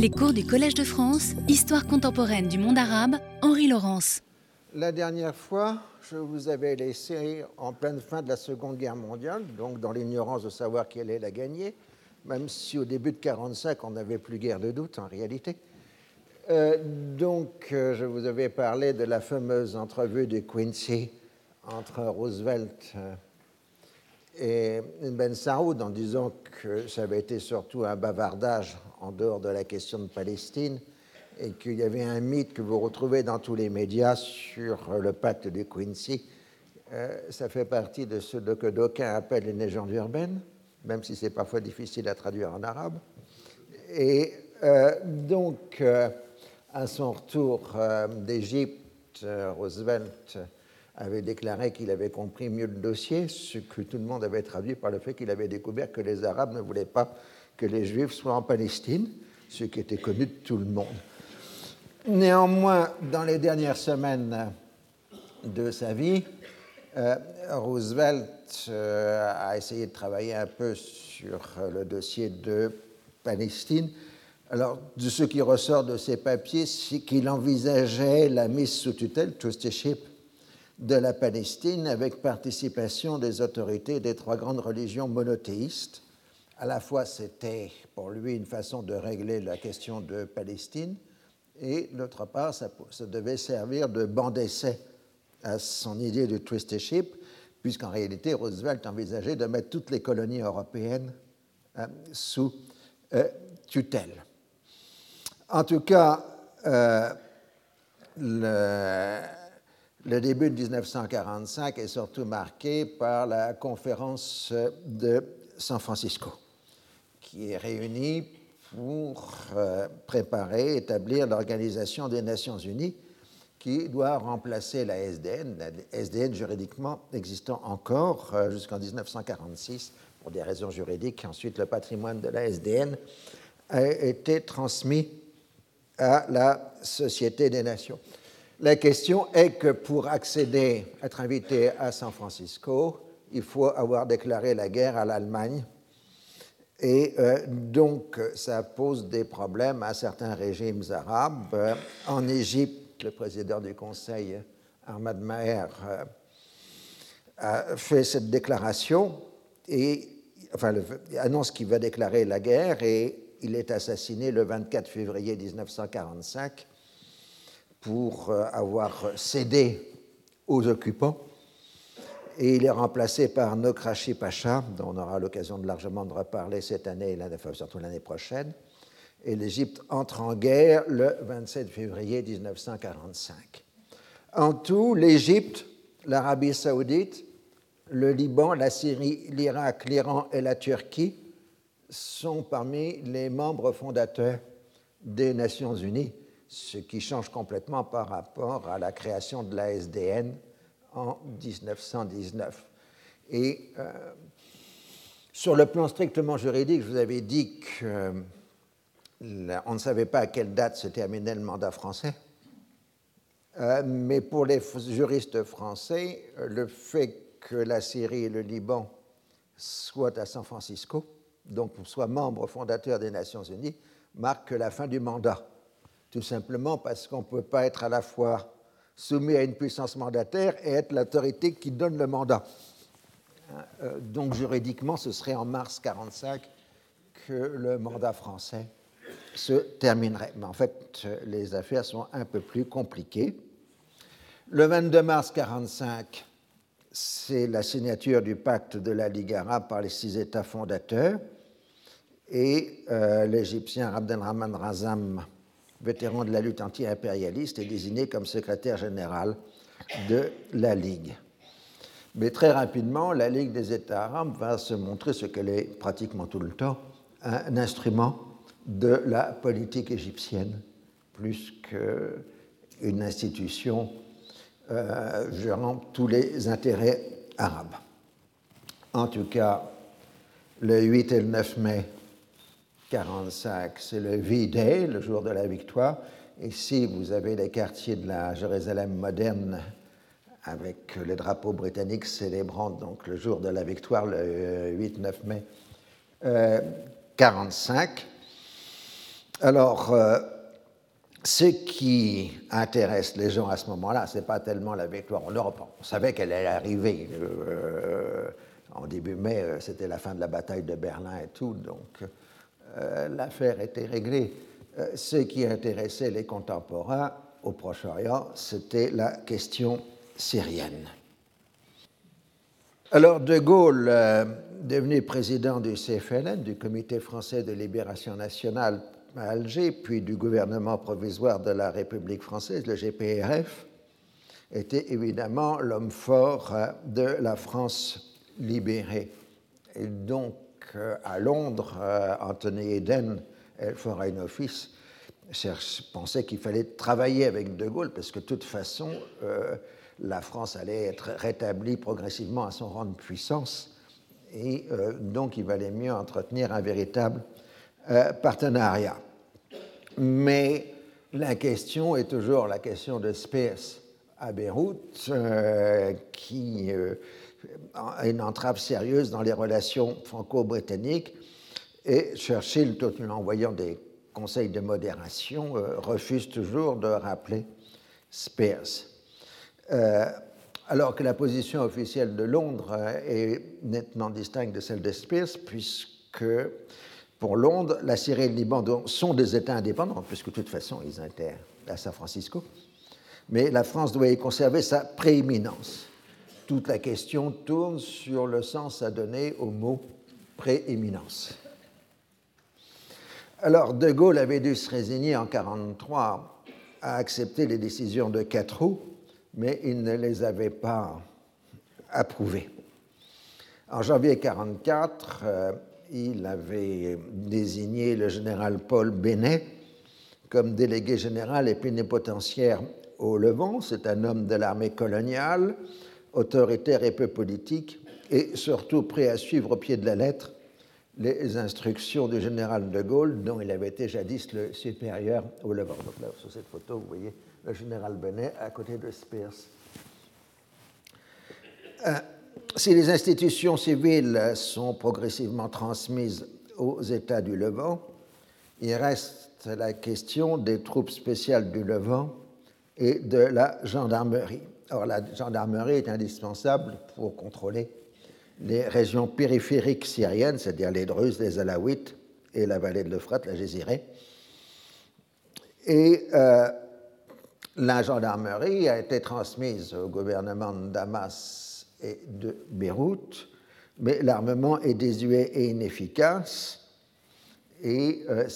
Les cours du Collège de France, Histoire contemporaine du monde arabe, Henri Laurence. La dernière fois, je vous avais laissé en pleine fin de la Seconde Guerre mondiale, donc dans l'ignorance de savoir qui allait la gagner, même si au début de 1945, on n'avait plus guère de doute en réalité. Euh, donc, euh, je vous avais parlé de la fameuse entrevue de Quincy entre Roosevelt euh, et Ben Saoud en disant que ça avait été surtout un bavardage en dehors de la question de Palestine et qu'il y avait un mythe que vous retrouvez dans tous les médias sur le pacte de Quincy. Euh, ça fait partie de ce que d'aucuns appellent les légendes urbaines, même si c'est parfois difficile à traduire en arabe. Et euh, donc, euh, à son retour d'Égypte, Roosevelt avait déclaré qu'il avait compris mieux le dossier, ce que tout le monde avait traduit par le fait qu'il avait découvert que les Arabes ne voulaient pas que les Juifs soient en Palestine, ce qui était connu de tout le monde. Néanmoins, dans les dernières semaines de sa vie, euh, Roosevelt euh, a essayé de travailler un peu sur le dossier de Palestine. Alors, de ce qui ressort de ces papiers, c'est qu'il envisageait la mise sous tutelle, trusteeship, de la Palestine avec participation des autorités des trois grandes religions monothéistes. À la fois, c'était pour lui une façon de régler la question de Palestine, et d'autre part, ça, devait servir de banc d'essai à son idée de trusteeship, puisqu'en réalité, Roosevelt envisageait de mettre toutes les colonies européennes euh, sous euh, tutelle. En tout cas, euh, le, le début de 1945 est surtout marqué par la conférence de San Francisco, qui est réunie pour euh, préparer, établir l'Organisation des Nations Unies, qui doit remplacer la SDN, la SDN juridiquement existant encore euh, jusqu'en 1946 pour des raisons juridiques. Ensuite, le patrimoine de la SDN a été transmis à la Société des Nations. La question est que pour accéder, être invité à San Francisco, il faut avoir déclaré la guerre à l'Allemagne. Et euh, donc, ça pose des problèmes à certains régimes arabes. en Égypte, le président du Conseil, Ahmad Maher, euh, a fait cette déclaration et enfin, annonce qu'il va déclarer la guerre et il est assassiné le 24 février 1945 pour euh, avoir cédé aux occupants. Et il est remplacé par Nokrashi Pacha, dont on aura l'occasion de largement de reparler cette année et surtout l'année prochaine. Et l'Égypte entre en guerre le 27 février 1945. En tout, l'Égypte, l'Arabie saoudite, le Liban, la Syrie, l'Irak, l'Iran et la Turquie sont parmi les membres fondateurs des Nations Unies ce qui change complètement par rapport à la création de la SDN en 1919. Et euh, sur le plan strictement juridique, je vous avais dit qu'on euh, ne savait pas à quelle date se terminait le mandat français. Euh, mais pour les juristes français, le fait que la Syrie et le Liban soient à San Francisco, donc soient membres fondateurs des Nations Unies, marque la fin du mandat tout simplement parce qu'on ne peut pas être à la fois soumis à une puissance mandataire et être l'autorité qui donne le mandat. Euh, donc juridiquement, ce serait en mars 1945 que le mandat français se terminerait. Mais en fait, les affaires sont un peu plus compliquées. Le 22 mars 1945, c'est la signature du pacte de la Ligue arabe par les six États fondateurs et euh, l'Égyptien Abdelrahman Razam vétéran de la lutte anti-impérialiste, est désigné comme secrétaire général de la Ligue. Mais très rapidement, la Ligue des États arabes va se montrer ce qu'elle est pratiquement tout le temps, un instrument de la politique égyptienne, plus qu'une institution euh, gérant tous les intérêts arabes. En tout cas, le 8 et le 9 mai 45, c'est le V-Day, le jour de la victoire. Ici, vous avez les quartiers de la Jérusalem moderne avec le drapeau britannique célébrant donc le jour de la victoire, le 8-9 mai 1945. Alors, ce qui intéresse les gens à ce moment-là, ce n'est pas tellement la victoire en Europe. On savait qu'elle allait arriver. en début mai, c'était la fin de la bataille de Berlin et tout, donc l'affaire était réglée. ce qui intéressait les contemporains au Proche-Orient, c'était la question syrienne. Alors, De Gaulle, euh, devenu président du CFLN, du Comité français de libération nationale à Alger, puis du gouvernement provisoire de la République française, le GPRF, était évidemment l'homme fort euh, de la France libérée. Et donc, euh, à Londres, Anthony Eden, Foreign Office, pensait qu'il fallait travailler avec De Gaulle, parce que de toute façon, la France allait être rétablie progressivement à son rang de puissance et euh, donc il valait mieux entretenir un véritable euh, partenariat. Mais la question est toujours la question de Spears à Beyrouth, euh, qui une entrave sérieuse dans les relations franco-britanniques. Et Churchill, tout en envoyant des conseils de modération, refuse toujours de rappeler Spears. Euh, alors que la position officielle de Londres euh, est nettement distincte de celle de Spears, puisque pour Londres, la Syrie et le Liban sont des États indépendants, puisque de toute façon, ils étaient à San Francisco. Mais la France doit y conserver sa prééminence. Toute la question tourne sur le sens à donner au mot prééminence. Alors, De Gaulle avait dû se résigner en 1943 à accepter les décisions de Catroux mais il ne les avait pas approuvés. En janvier 1944, euh, il avait désigné le général Paul Benet comme délégué général et plénipotentiaire au Levant. C'est un homme de l'armée coloniale, autoritaire et peu politique, et surtout prêt à suivre au pied de la lettre les instructions du général de Gaulle, dont il avait été jadis le supérieur au Levant. Donc là, sur cette photo, vous voyez le général Benet à côté de Spears. Euh, si les institutions civiles sont progressivement transmises aux États du Levant, il reste la question des troupes spéciales du Levant et de la gendarmerie. Or, la gendarmerie est indispensable pour contrôler les régions périphériques syriennes, c'est-à-dire les Druzes, les Alaouites et la vallée de l'Euphrate, la Gézirée. Et euh, la gendarmerie a été transmise au gouvernement de Damas et de Beyrouth, mais l'armement est désuet et inefficace. Et euh,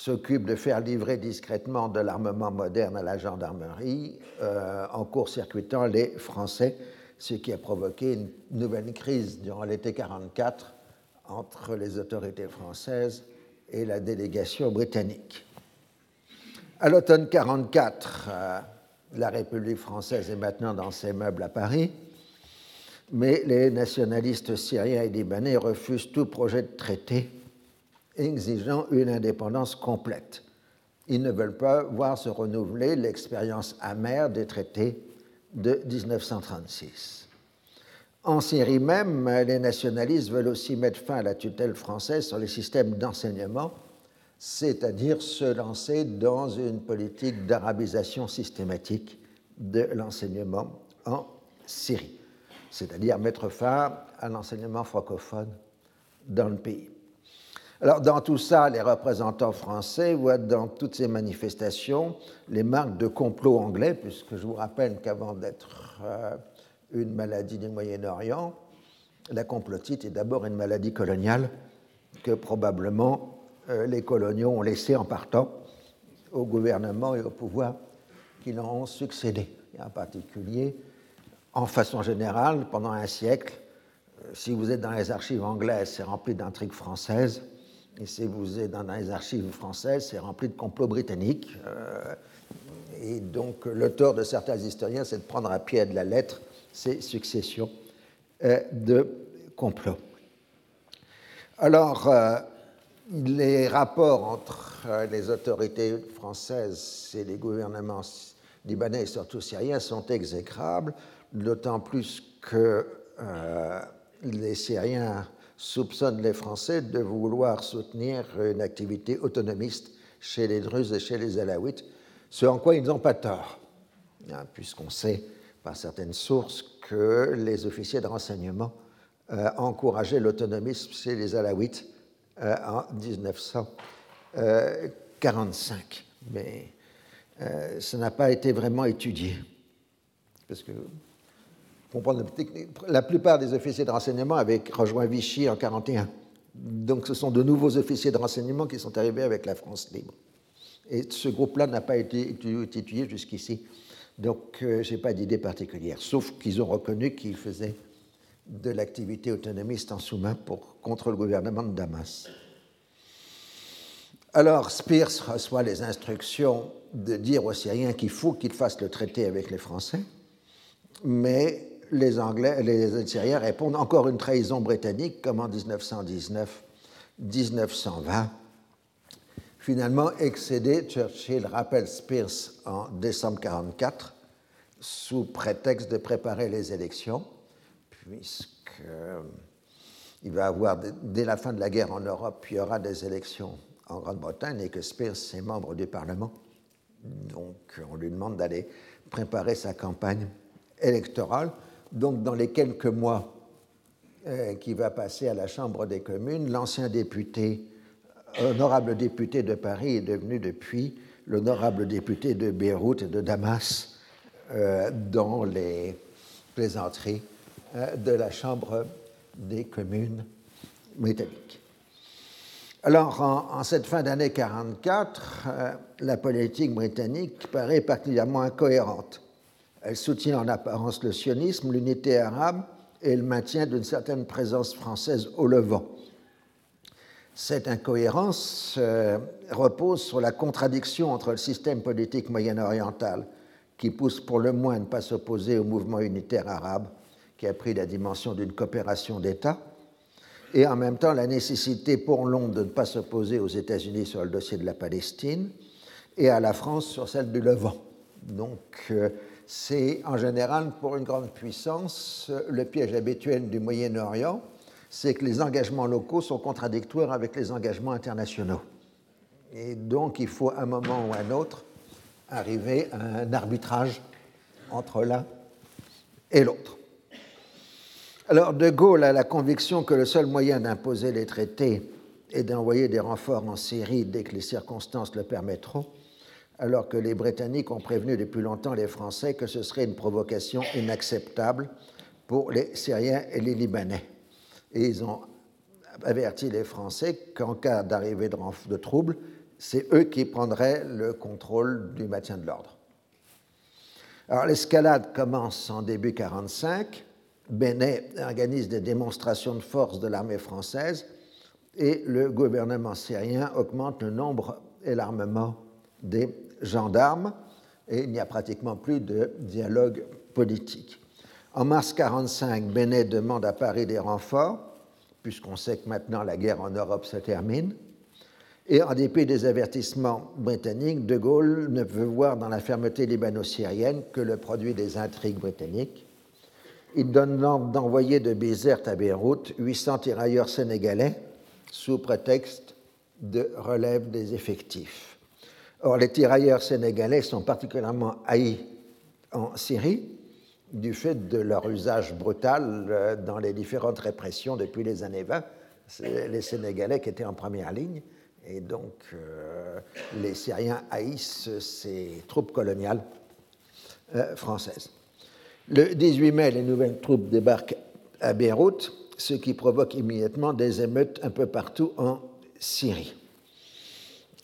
s'occupe de faire livrer discrètement de l'armement moderne à la gendarmerie euh, en court-circuitant les Français, ce qui a provoqué une nouvelle crise durant l'été 44 entre les autorités françaises et la délégation britannique. À l'automne 1944, euh, la République française est maintenant dans ses meubles à Paris, mais les nationalistes syriens et libanais refusent tout projet de traité exigeant une indépendance complète. Ils ne veulent pas voir se renouveler l'expérience amère des traités de 1936. En Syrie même, les nationalistes veulent aussi mettre fin à la tutelle française sur les systèmes d'enseignement c'est-à-dire se lancer dans une politique d'arabisation systématique de l'enseignement en Syrie, c'est-à-dire mettre fin à l'enseignement francophone dans le pays. Alors, dans tout ça, les représentants français voient dans toutes ces manifestations les marques de complot anglais, puisque je vous rappelle qu'avant d'être euh, une maladie du Moyen-Orient, la complotite est d'abord une maladie coloniale que probablement euh, les coloniaux ont laissé en partant au gouvernement et au pouvoir qui leur ont succédé. Et en particulier, en façon générale, pendant un siècle, euh, si vous êtes dans les archives anglaises, c'est rempli d'intrigues françaises. Et si vous êtes dans les archives françaises, c'est rempli de complots britanniques. Euh, et donc, tort de certains historiens, c'est de prendre à pied de la lettre ces successions de complots. Alors, les rapports entre euh, les autorités françaises et les gouvernements libanais et surtout syriens sont exécrables, d'autant plus que euh, les Syriens soupçonne les Français de vouloir soutenir une activité autonomiste chez les Druzes et chez les Alaouites, ce en quoi ils n'ont pas tort, hein, puisqu'on sait par certaines sources que les officiers de renseignement euh, encourageaient l'autonomisme chez les Alaouites euh, en 1945. Mais euh, ça n'a pas été vraiment étudié. Parce que, la plupart des officiers de renseignement avaient rejoint Vichy en 1941. Donc ce sont de nouveaux officiers de renseignement qui sont arrivés avec la France libre. Et ce groupe-là n'a pas été étudié jusqu'ici. Donc euh, je n'ai pas d'idée particulière, sauf qu'ils ont reconnu qu'ils faisaient de l'activité autonomiste en sous-main contre le gouvernement de Damas. Alors Spears reçoit les instructions de dire aux Syriens qu'il faut qu'ils fassent le traité avec les Français, mais les Anglais, les Syriens répondent encore une trahison britannique comme en 1919-1920. Finalement, excédé, Churchill rappelle Spears en décembre 1944 sous prétexte de préparer les élections, puisqu'il euh, va avoir, dès la fin de la guerre en Europe, il y aura des élections en Grande-Bretagne et que Spears est membre du Parlement. Donc on lui demande d'aller préparer sa campagne électorale. Donc dans les quelques mois euh, qui va passer à la Chambre des communes, l'ancien député, honorable député de Paris est devenu depuis l'honorable député de Beyrouth et de Damas euh, dans les plaisanteries euh, de la Chambre des communes britanniques. Alors, en, cette fin d'année 44, euh, la politique britannique paraît particulièrement incohérente. Elle soutient en apparence le sionisme, l'unité arabe et le maintien d'une certaine présence française au Levant. Cette incohérence euh, repose sur la contradiction entre le système politique moyen-oriental, qui pousse pour le moins à ne pas s'opposer au mouvement unitaire arabe, qui a pris la dimension d'une coopération d'État, et en même temps la nécessité pour Londres de ne pas s'opposer aux États-Unis sur le dossier de la Palestine et à la France sur celle du Levant. Donc euh, c'est en général pour une grande puissance le piège habituel du Moyen-Orient, c'est que les engagements locaux sont contradictoires avec les engagements internationaux. Et donc il faut à un moment ou à un autre arriver à un arbitrage entre l'un et l'autre. Alors De Gaulle a la conviction que le seul moyen d'imposer les traités est d'envoyer des renforts en Syrie dès que les circonstances le permettront, alors que les Britanniques ont prévenu depuis longtemps les Français que ce serait une provocation inacceptable pour les Syriens et les Libanais. Et ils ont averti les Français qu'en cas d'arrivée de, troubles, c'est eux qui prendraient le contrôle du maintien de l'ordre. Alors l'escalade commence en début 1945 Benet organise des démonstrations de force de l'armée française et le gouvernement syrien augmente le nombre et l'armement des gendarmes et il n'y a pratiquement plus de dialogue politique. En mars 1945, Benet demande à Paris des renforts, puisqu'on sait que maintenant la guerre en Europe se termine. Et en dépit des avertissements britanniques, De Gaulle ne veut voir dans la fermeté libano-syrienne que le produit des intrigues britanniques il donne l'ordre d'envoyer de Bizerte à Beyrouth 800 tirailleurs sénégalais sous prétexte de relève des effectifs. Or, les tirailleurs sénégalais sont particulièrement haïs en Syrie du fait de leur usage brutal euh, dans les différentes répressions depuis les années 20. C'est les Sénégalais qui étaient en première ligne et donc euh, les Syriens haïssent ces troupes coloniales euh, françaises. Le 18 mai, les nouvelles troupes débarquent à Beyrouth, ce qui provoque immédiatement des émeutes un peu partout en Syrie.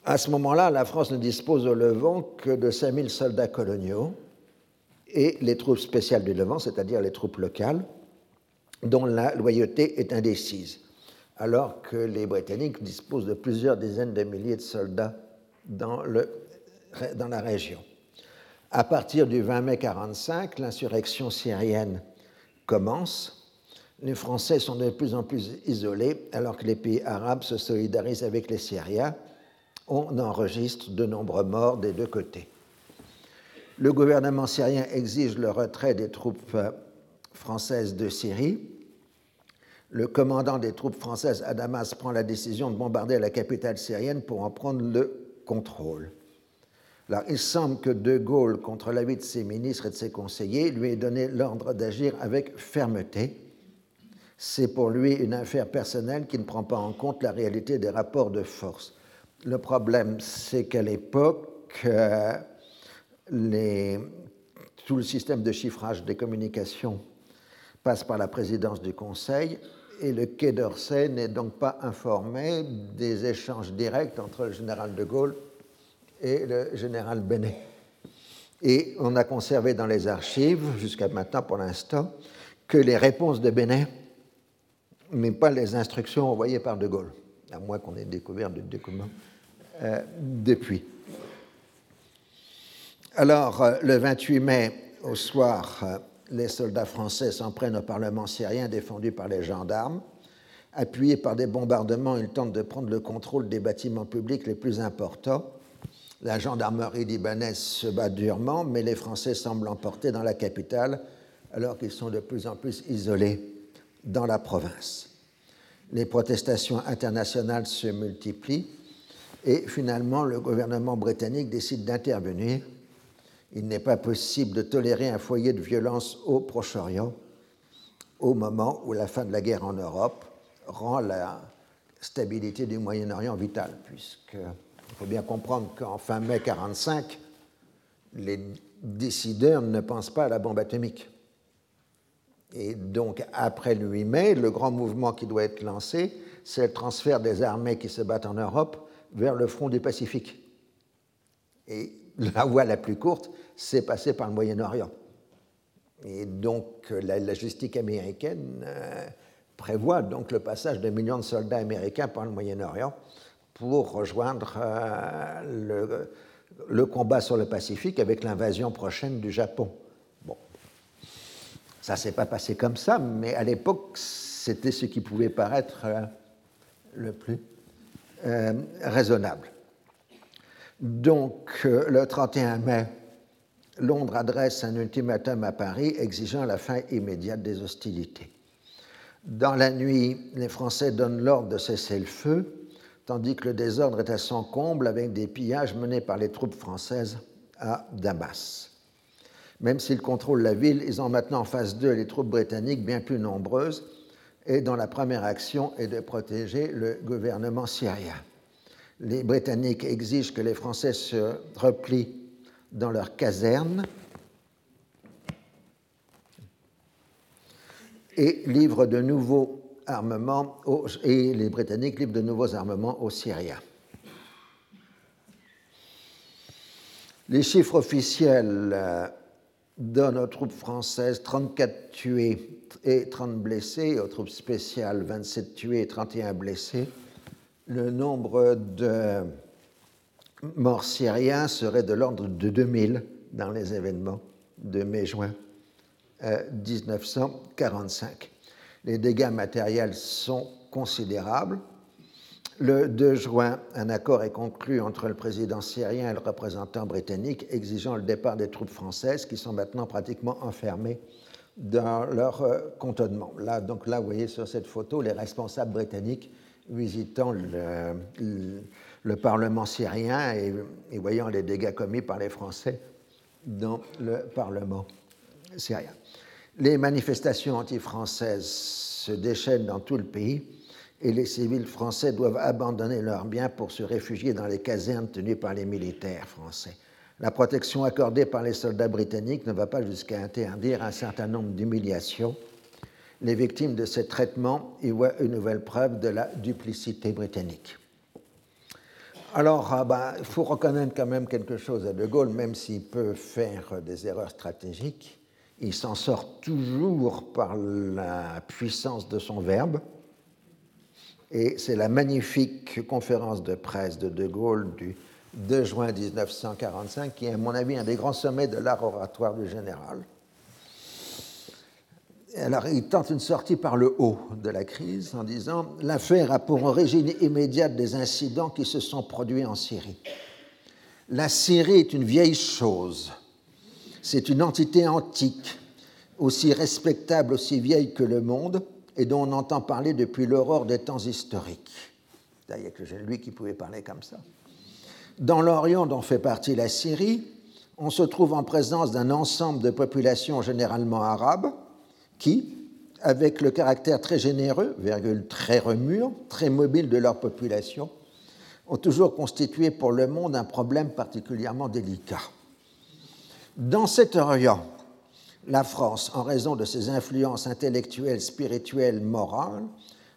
À ce moment-là, la France ne dispose au Levant que de 5000 soldats coloniaux et les troupes spéciales du Levant, c'est-à-dire les troupes locales, dont la loyauté est indécise, alors que les Britanniques disposent de plusieurs dizaines de milliers de soldats dans, la région. À partir du 20 mai 1945, l'insurrection syrienne commence. Les Français sont de plus en plus isolés alors que les pays arabes se solidarisent avec les Syriens. On enregistre de nombreux morts des deux côtés. Le gouvernement syrien exige le retrait des troupes françaises de Syrie. le commandant des troupes françaises à Damas prend la décision de bombarder la capitale syrienne pour en prendre le contrôle. Alors, il semble que De Gaulle, contre l'avis de ses ministres et de ses conseillers, lui ait donné l'ordre d'agir avec fermeté. C'est pour lui une affaire personnelle qui ne prend pas en compte la réalité des rapports de force. Le problème, c'est qu'à l'époque, euh, tout le système de chiffrage des communications passe par la présidence du Conseil et le Quai d'Orsay n'est donc pas informé des échanges directs entre le général de Gaulle et le général Benet. Et on a conservé dans les archives, jusqu'à maintenant pour l'instant, que les réponses de Benet, mais pas les instructions envoyées par de Gaulle, à moins qu'on ait découvert des documents euh, depuis. Alors, euh, le 28 mai, au soir, euh, les soldats français s'en prennent au Parlement syrien défendu par les gendarmes. Appuyés par des bombardements, ils tentent de prendre le contrôle des bâtiments publics les plus importants. La gendarmerie libanaise se bat durement, mais les Français semblent emporter dans la capitale, alors qu'ils sont de plus en plus isolés dans la province. Les protestations internationales se multiplient et finalement le gouvernement britannique décide d'intervenir il n'est pas possible de tolérer un foyer de violence au Proche-Orient au moment où la fin de la guerre en Europe rend la stabilité du Moyen-Orient vitale, puisqu'il faut bien comprendre qu'en fin mai 1945, les décideurs ne pensent pas à la bombe atomique. Et donc, après le 8 mai, le grand mouvement qui doit être lancé, c'est le transfert des armées qui se battent en Europe vers le front du Pacifique. Et la voie la plus courte, c'est passer par le Moyen-Orient. Et donc la logistique américaine euh, prévoit donc le passage de millions de soldats américains par le Moyen-Orient pour rejoindre euh, le, combat sur le Pacifique avec l'invasion prochaine du Japon. Ça ne s'est pas passé comme ça, mais à l'époque, c'était ce qui pouvait paraître euh, le plus raisonnable. Donc, le 31 mai Londres adresse un ultimatum à Paris exigeant la fin immédiate des hostilités. Dans la nuit, les Français donnent l'ordre de cesser le feu, tandis que le désordre est à son comble avec des pillages menés par les troupes françaises à Damas. Même s'ils contrôlent la ville, ils ont maintenant en face d'eux les troupes britanniques bien plus nombreuses et dont la première action est de protéger le gouvernement syrien. Les Britanniques exigent que les Français se replient dans leurs casernes et livrent de nouveaux armements et les Britanniques livrent de nouveaux armements aux Syriens. Les chiffres officiels donnent aux troupes françaises 34 tués et 30 blessés, aux troupes spéciales 27 tués et 31 blessés. Le nombre de morts syriens serait de l'ordre de 2000 dans les événements de mai-juin 1945. Euh, les dégâts matériels sont considérables. Le 2 juin, un accord est conclu entre le président syrien et le représentant britannique exigeant le départ des troupes françaises qui sont maintenant pratiquement enfermées dans leur euh, cantonnement. Là, donc là, vous voyez sur cette photo les responsables britanniques visitant le, le Parlement syrien et, voyant les dégâts commis par les Français dans le Parlement syrien. Les manifestations anti-françaises se déchaînent dans tout le pays et les civils français doivent abandonner leurs biens pour se réfugier dans les casernes tenues par les militaires français. La protection accordée par les soldats britanniques ne va pas jusqu'à interdire un certain nombre d'humiliations. Les victimes de ce traitement y voient une nouvelle preuve de la duplicité britannique. Alors, ah bah, il faut reconnaître quand même quelque chose à De Gaulle, même s'il peut faire des erreurs stratégiques, il s'en sort toujours par la puissance de son verbe. Et c'est la magnifique conférence de presse de De Gaulle du 2 juin 1945 qui est, à mon avis, un des grands sommets de l'art oratoire du général alors, il tente une sortie par le haut de la crise en disant L'affaire a pour origine immédiate des incidents qui se sont produits en Syrie. La Syrie est une vieille chose. C'est une entité antique, aussi respectable, aussi vieille que le monde, et dont on entend parler depuis l'aurore des temps historiques. Il n'y a que lui qui pouvait parler comme ça. Dans l'Orient dont fait partie la Syrie, on se trouve en présence d'un ensemble de populations généralement arabes qui, avec le caractère très généreux, virgule, très remur, très mobile de leur population, ont toujours constitué pour le monde un problème particulièrement délicat. Dans cet Orient, la France, en raison de ses influences intellectuelles, spirituelles, morales,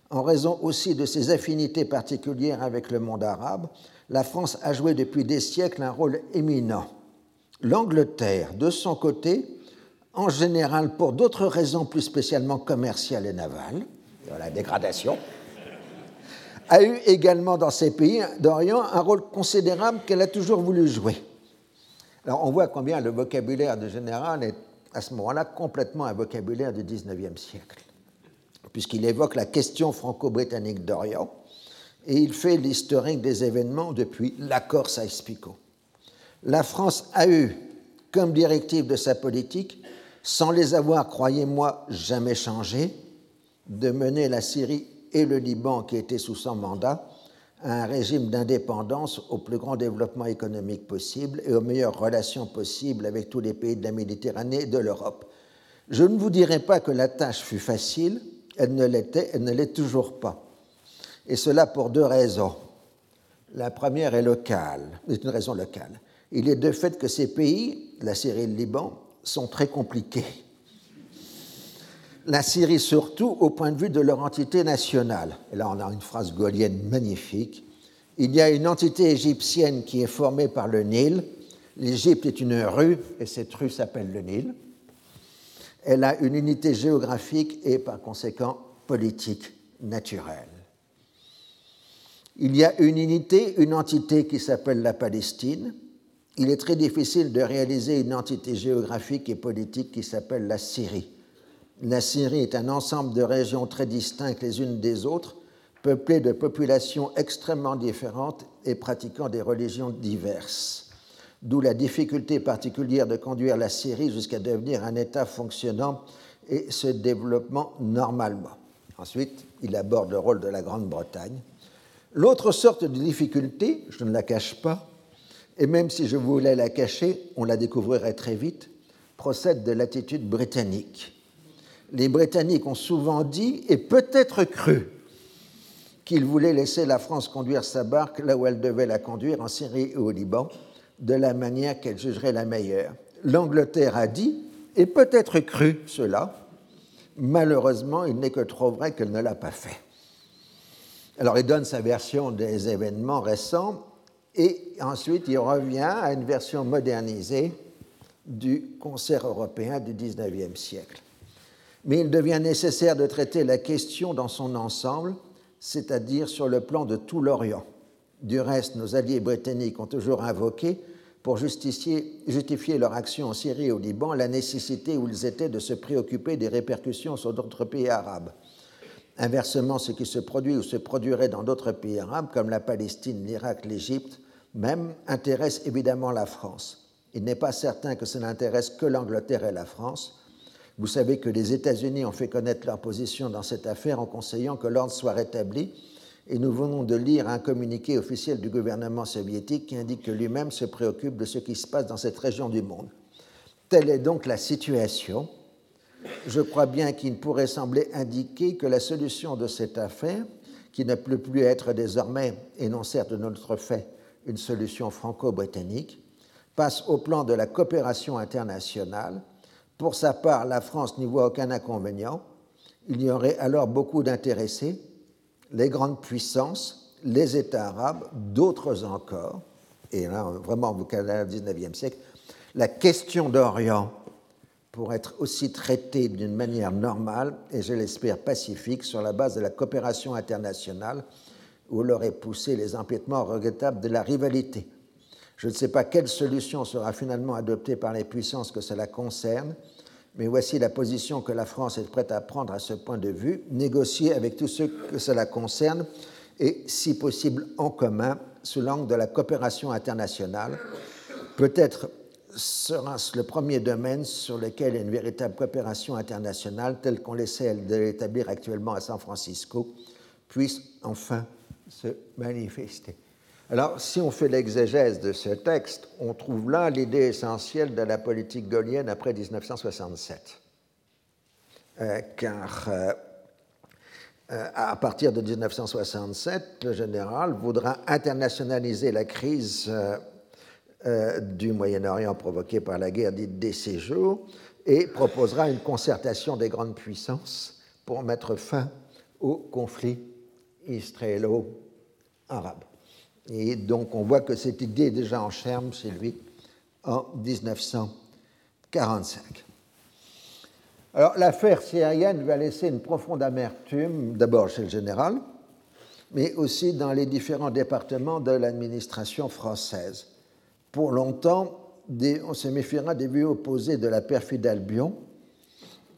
en raison aussi de ses affinités particulières avec le monde arabe, la France a joué depuis des siècles un rôle éminent. L'Angleterre, de son côté, en général pour d'autres raisons plus spécialement commerciales et navales, la dégradation, a eu également dans ces pays d'Orient un rôle considérable qu'elle a toujours voulu jouer. Alors on voit combien le vocabulaire de général est à ce moment-là complètement un vocabulaire du XIXe siècle, puisqu'il évoque la question franco-britannique d'Orient et il fait l'historique des événements depuis l'accord Sykes-Picot. La France a eu comme directive de sa politique, sans les avoir, croyez-moi, jamais changé, de mener la Syrie et le Liban, qui étaient sous son mandat, à un régime d'indépendance au plus grand développement économique possible et aux meilleures relations possibles avec tous les pays de la Méditerranée et de l'Europe. Je ne vous dirai pas que la tâche fut facile, elle ne l'était, elle ne l'est toujours pas. Et cela pour deux raisons. La première est locale, c'est une raison locale. Il est de fait que ces pays, la Syrie et le Liban, sont très compliqués la Syrie surtout au point de vue de leur entité nationale. Et là, on a une phrase gaulienne magnifique. Il y a une entité égyptienne qui est formée par le Nil. L'Égypte est une rue et cette rue s'appelle le Nil. Elle a une unité géographique et par conséquent politique naturelle. Il y a une unité, une entité qui s'appelle la Palestine. Il est très difficile de réaliser une entité géographique et politique qui s'appelle la Syrie la Syrie est un ensemble de régions très distinctes les unes des autres, peuplées de populations extrêmement différentes et pratiquant des religions diverses. D'où la difficulté particulière de conduire la Syrie jusqu'à devenir un État fonctionnant et ce développement normalement. Ensuite, il aborde le rôle de la Grande-Bretagne. L'autre sorte de difficulté, je ne la cache pas, et même si je voulais la cacher, on la découvrirait très vite, procède de l'attitude britannique les Britanniques ont souvent dit, et peut-être cru, qu'ils voulaient laisser la France conduire sa barque là où elle devait la conduire, en Syrie et au Liban, de la manière qu'elle jugerait la meilleure. L'Angleterre a dit, et peut-être cru cela, malheureusement, il n'est que trop vrai qu'elle ne l'a pas fait. Alors il donne sa version des événements récents et ensuite il revient à une version modernisée du concert européen du XIXe siècle mais il devient nécessaire de traiter la question dans son ensemble, c'est-à-dire sur le plan de tout l'Orient. Du reste, nos alliés britanniques ont toujours invoqué, pour justifier, leur action en Syrie et au Liban, la nécessité où ils étaient de se préoccuper des répercussions sur d'autres pays arabes. Inversement, ce qui se produit ou se produirait dans d'autres pays arabes, comme la Palestine, l'Irak, l'Égypte, même, intéresse évidemment la France. Il n'est pas certain que ça n'intéresse que l'Angleterre et la France, vous savez que les États-Unis ont fait connaître leur position dans cette affaire en conseillant que l'ordre soit rétabli, et nous venons de lire un communiqué officiel du gouvernement soviétique qui indique que lui-même se préoccupe de ce qui se passe dans cette région du monde. Telle est donc la situation. Je crois bien qu'il pourrait sembler indiquer que la solution de cette affaire, qui ne peut plus être désormais, et non certes de notre fait, une solution franco-britannique, passe au plan de la coopération internationale pour sa part, la France n'y voit aucun inconvénient. Il y aurait alors beaucoup d'intéressés, les grandes puissances, les États arabes, d'autres encore, et là, vraiment, vous au XIXe siècle, la question d'Orient pour être aussi traitée d'une manière normale et, je l'espère, pacifique sur la base de la coopération internationale où l'aurait poussé les empiètements regrettables de la rivalité. Je ne sais pas quelle solution sera finalement adoptée par les puissances que cela concerne, mais voici la position que la France est prête à prendre à ce point de vue, négocier avec tous ceux que cela concerne et, si possible, en commun, sous l'angle de la coopération internationale, peut-être sera le premier domaine sur lequel une véritable coopération internationale, telle qu'on essaie de l'établir actuellement à San Francisco, puisse enfin se manifester. Alors, si on fait l'exégèse de ce texte, on trouve là l'idée essentielle de la politique gaulienne après 1967. Euh, car euh, euh, à partir de 1967, le général voudra internationaliser la crise du Moyen-Orient provoquée par la guerre dite des séjours et proposera une concertation des grandes puissances pour mettre fin au conflit israélo-arabe. Et donc on voit que cette idée est déjà en germe chez lui en 1945. Alors l'affaire syrienne va laisser une profonde amertume, d'abord chez le général, mais aussi dans les différents départements de l'administration française. Pour longtemps, on se méfiera des vues opposées de la perfide Albion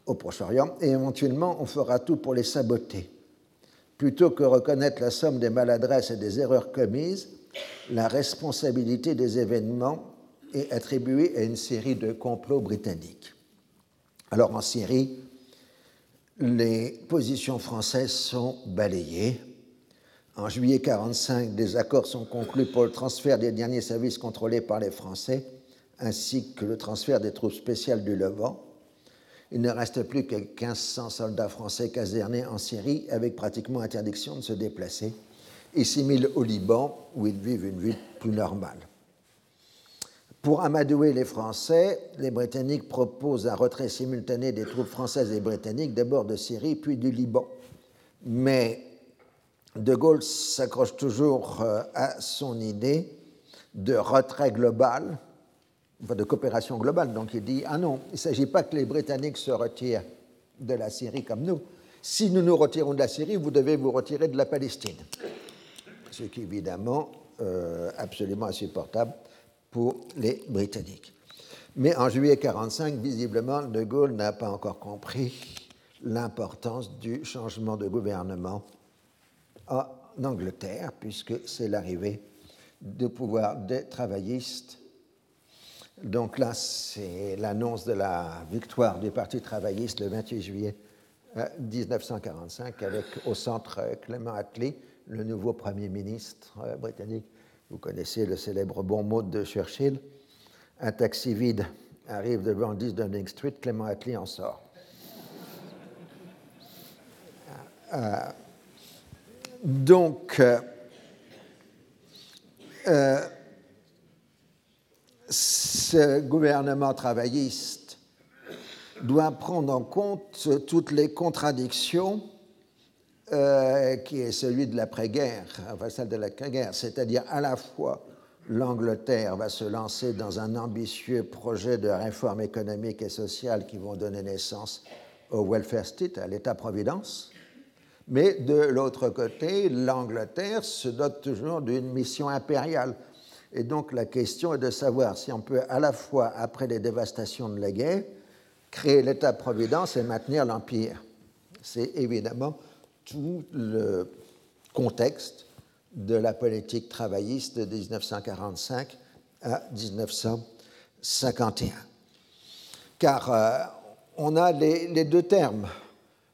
au Proche-Orient et éventuellement on fera tout pour les saboter. Plutôt que reconnaître la somme des maladresses et des erreurs commises, la responsabilité des événements est attribuée à une série de complots britanniques. Alors en Syrie, les positions françaises sont balayées. En juillet 1945, des accords sont conclus pour le transfert des derniers services contrôlés par les Français, ainsi que le transfert des troupes spéciales du Levant. Il ne reste plus que 1500 soldats français casernés en Syrie, avec pratiquement interdiction de se déplacer, et 6000 au Liban, où ils vivent une vie plus normale. Pour amadouer les Français, les Britanniques proposent un retrait simultané des troupes françaises et britanniques, d'abord de Syrie, puis du Liban. Mais De Gaulle s'accroche toujours euh, à son idée de retrait global, de coopération globale. Donc il dit Ah non, il ne s'agit pas que les Britanniques se retirent de la Syrie comme nous. Si nous nous retirons de la Syrie, vous devez vous retirer de la Palestine. Ce qui est évidemment euh, absolument insupportable pour les Britanniques. Mais en juillet 1945, visiblement, De Gaulle n'a pas encore compris l'importance du changement de gouvernement en Angleterre, puisque c'est l'arrivée du pouvoir des travaillistes. Donc là, c'est l'annonce de la victoire du Parti travailliste le 28 juillet 1945, avec au centre Clément Attlee, le nouveau Premier ministre britannique vous connaissez le célèbre bon mot de Churchill Un taxi vide arrive devant 10 Downing Street, Clément Attlee en sort. Euh, donc, euh, euh, ce gouvernement travailliste doit prendre en compte toutes les contradictions euh, qui est celui de l'après-guerre, celle de l'après-guerre, c'est-à-dire à la fois l'Angleterre va se lancer dans un ambitieux projet de réforme économique et sociale qui vont donner naissance au welfare state, à l'État-providence, mais de l'autre côté, l'Angleterre se dote toujours d'une mission impériale. Et donc la question est de savoir si on peut à la fois, après les dévastations de la guerre, créer l'État-providence et maintenir l'Empire. C'est évidemment tout le contexte de la politique travailliste de 1945 à 1951. Car euh, on a les, deux termes.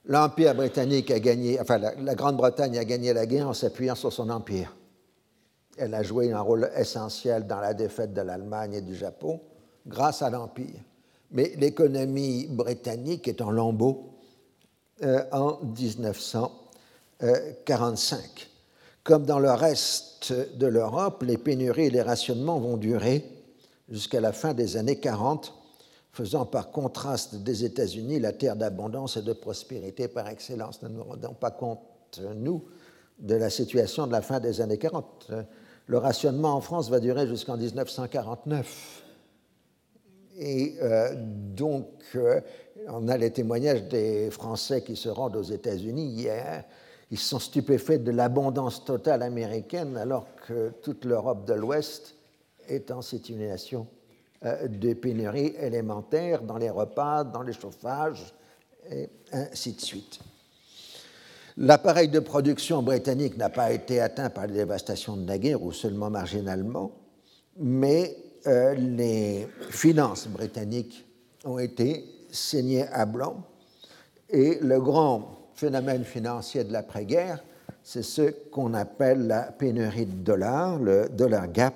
L'Empire britannique a gagné, enfin la, la Grande-Bretagne a gagné la guerre en s'appuyant sur son empire. Elle a joué un rôle essentiel dans la défaite de l'Allemagne et du Japon grâce à l'Empire. Mais l'économie britannique est en lambeaux euh, en 1945. Comme dans le reste de l'Europe, les pénuries et les rationnements vont durer jusqu'à la fin des années 40, faisant par contraste des États-Unis la terre d'abondance et de prospérité par excellence. Ne nous rendons pas compte, nous, de la situation de la fin des années 40. Le rationnement en France va durer jusqu'en 1949. Et euh, donc, euh, on a les témoignages des Français qui se rendent aux États-Unis hier. Ils sont stupéfaits de l'abondance totale américaine alors que toute l'Europe de l'Ouest est en situation euh, de pénurie élémentaire dans les repas, dans les chauffages, et ainsi de suite. L'appareil de production britannique n'a pas été atteint par les dévastations de la guerre ou seulement marginalement, mais euh, les finances britanniques ont été saignées à blanc. Et le grand phénomène financier de l'après-guerre, c'est ce qu'on appelle la pénurie de dollars, le dollar gap,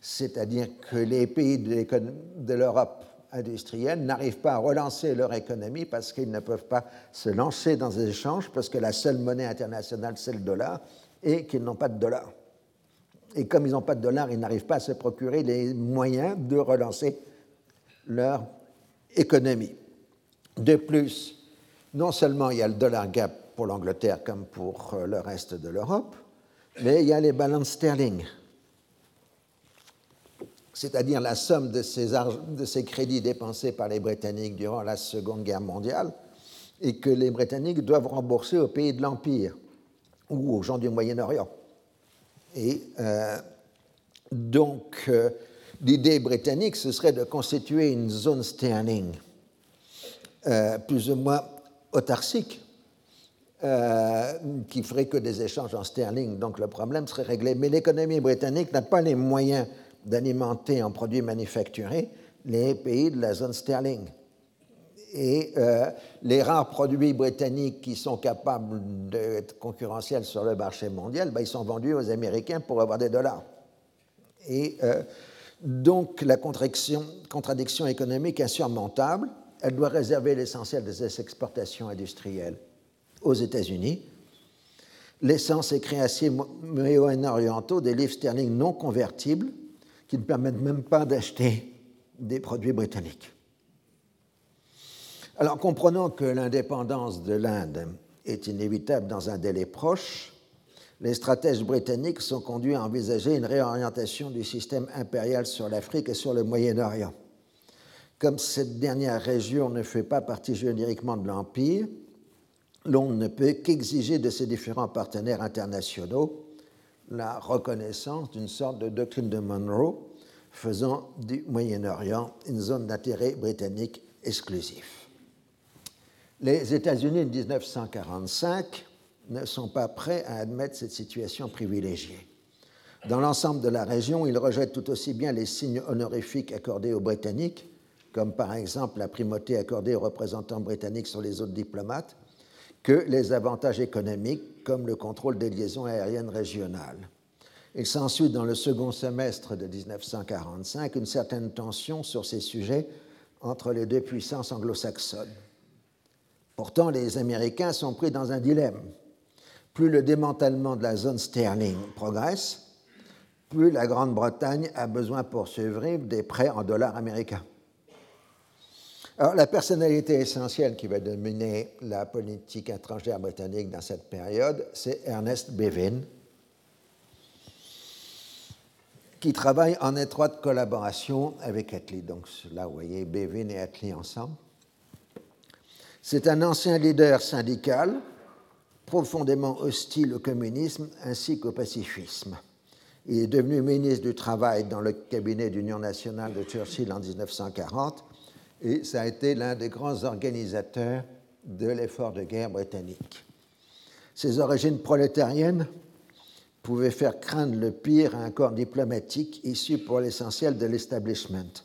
c'est-à-dire que les pays de l'Europe industrielle n'arrivent pas à relancer leur économie parce qu'ils ne peuvent pas se lancer dans des échanges parce que la seule monnaie internationale, c'est le dollar, et qu'ils n'ont pas de dollars. Et comme ils n'ont pas de dollars, ils n'arrivent pas à se procurer les moyens de relancer leur économie. De plus, non seulement il y a le dollar gap pour l'Angleterre comme pour euh, le reste de l'Europe, mais il y a les balances sterling, c'est-à-dire la somme de ces, crédits dépensés par les Britanniques durant la Seconde Guerre mondiale et que les Britanniques doivent rembourser aux pays de l'Empire ou aux gens du Moyen-Orient. Et euh, donc, euh, l'idée britannique, ce serait de constituer une zone sterling plus ou moins autarcique euh, qui ferait que des échanges en sterling, donc le problème serait réglé. Mais l'économie britannique n'a pas les moyens d'alimenter en produits manufacturés les pays de la zone sterling. Et euh, les rares produits britanniques qui sont capables d'être concurrentiels sur le marché mondial, ben, ils sont vendus aux Américains pour avoir des dollars. Et euh, donc la contradiction, contradiction économique insurmontable, elle doit réserver l'essentiel des exportations industrielles aux États-Unis, laissant ces créanciers moyen-orientaux des livres sterling non convertibles qui ne permettent même pas d'acheter des produits britanniques. Alors, comprenant que l'indépendance de l'Inde est inévitable dans un délai proche, les stratèges britanniques sont conduits à envisager une réorientation du système impérial sur l'Afrique et sur le Moyen-Orient. Comme cette dernière région ne fait pas partie génériquement de l'Empire, l'on ne peut qu'exiger de ses différents partenaires internationaux la reconnaissance d'une sorte de doctrine de Monroe faisant du Moyen-Orient une zone d'intérêt britannique exclusif. Les États-Unis de 1945 ne sont pas prêts à admettre cette situation privilégiée. Dans l'ensemble de la région, ils rejettent tout aussi bien les signes honorifiques accordés aux Britanniques, comme par exemple la primauté accordée aux représentants britanniques sur les autres diplomates, que les avantages économiques comme le contrôle des liaisons aériennes régionales. Il s'ensuit dans le second semestre de 1945 une certaine tension sur ces sujets entre les deux puissances anglo-saxonnes. Pourtant, les Américains sont pris dans un dilemme. Plus le démantèlement de la zone sterling progresse, plus la Grande-Bretagne a besoin pour survivre des prêts en dollars américains. Alors, la personnalité essentielle qui va dominer la politique étrangère britannique dans cette période, c'est Ernest Bevin, qui travaille en étroite collaboration avec Attlee. Donc là, vous voyez Bevin et Attlee ensemble. C'est un ancien leader syndical profondément hostile au communisme ainsi qu'au pacifisme. Il est devenu ministre du Travail dans le cabinet d'Union nationale de Churchill en 1940 et ça a été l'un des grands organisateurs de l'effort de guerre britannique. Ses origines prolétariennes pouvaient faire craindre le pire à un corps diplomatique issu pour l'essentiel de l'establishment.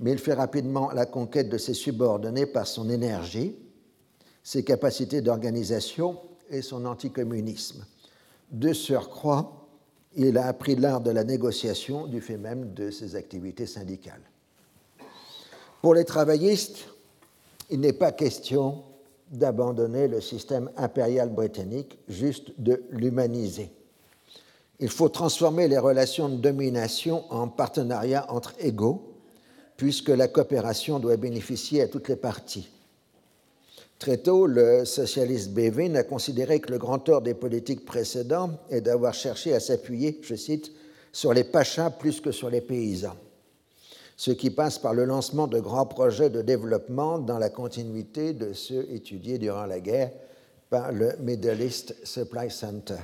Mais il fait rapidement la conquête de ses subordonnés par son énergie, ses capacités d'organisation et son anticommunisme. De surcroît, il a appris l'art de la négociation du fait même de ses activités syndicales. Pour les travaillistes, il n'est pas question d'abandonner le système impérial britannique, juste de l'humaniser. Il faut transformer les relations de domination en partenariat entre égaux, puisque la coopération doit bénéficier à toutes les parties. Très tôt, le socialiste Bevin a considéré que le grand tort des politiques précédents est d'avoir cherché à s'appuyer, je cite, sur les pachas plus que sur les paysans ce qui passe par le lancement de grands projets de développement dans la continuité de ceux étudiés durant la guerre par le Middle East Supply Center.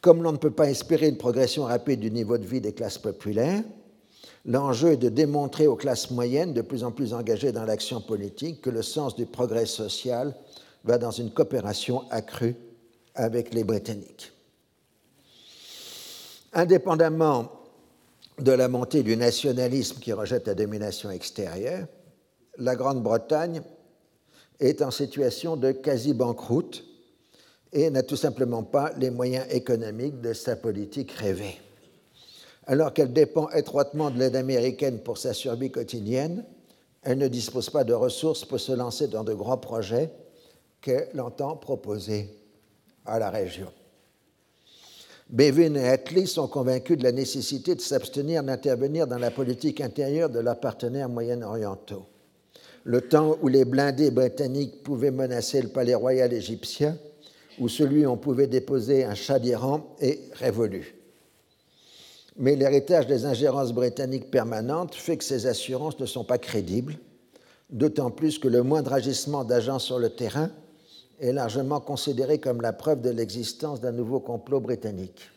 Comme l'on ne peut pas espérer une progression rapide du niveau de vie des classes populaires, l'enjeu est de démontrer aux classes moyennes, de plus en plus engagées dans l'action politique, que le sens du progrès social va dans une coopération accrue avec les Britanniques. Indépendamment de la montée du nationalisme qui rejette la domination extérieure, la Grande-Bretagne est en situation de quasi-banqueroute et n'a tout simplement pas les moyens économiques de sa politique rêvée. Alors qu'elle dépend étroitement de l'aide américaine pour sa survie quotidienne, elle ne dispose pas de ressources pour se lancer dans de grands projets qu'elle entend proposer à la région. Bevin et Attlee sont convaincus de la nécessité de s'abstenir d'intervenir dans la politique intérieure de leurs partenaires moyen-orientaux. Le temps où les blindés britanniques pouvaient menacer le palais royal égyptien, où celui où on pouvait déposer un chat d'Iran, est révolu. Mais l'héritage des ingérences britanniques permanentes fait que ces assurances ne sont pas crédibles, d'autant plus que le moindre agissement d'agents sur le terrain est largement considéré comme la preuve de l'existence d'un nouveau complot britannique.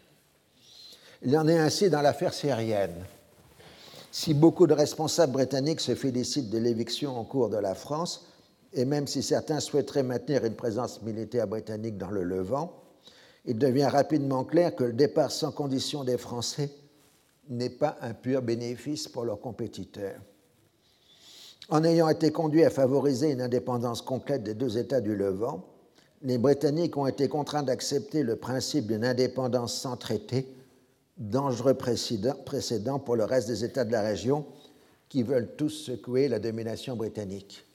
Il en est ainsi dans l'affaire syrienne. Si beaucoup de responsables britanniques se félicitent de l'éviction en cours de la France, et même si certains souhaiteraient maintenir une présence militaire britannique dans le Levant, il devient rapidement clair que le départ sans condition des Français n'est pas un pur bénéfice pour leurs compétiteurs. En ayant été conduits à favoriser une indépendance complète des deux États du Levant, les Britanniques ont été contraints d'accepter le principe d'une indépendance sans traité, dangereux précédent pour le reste des États de la région qui veulent tous secouer la domination britannique.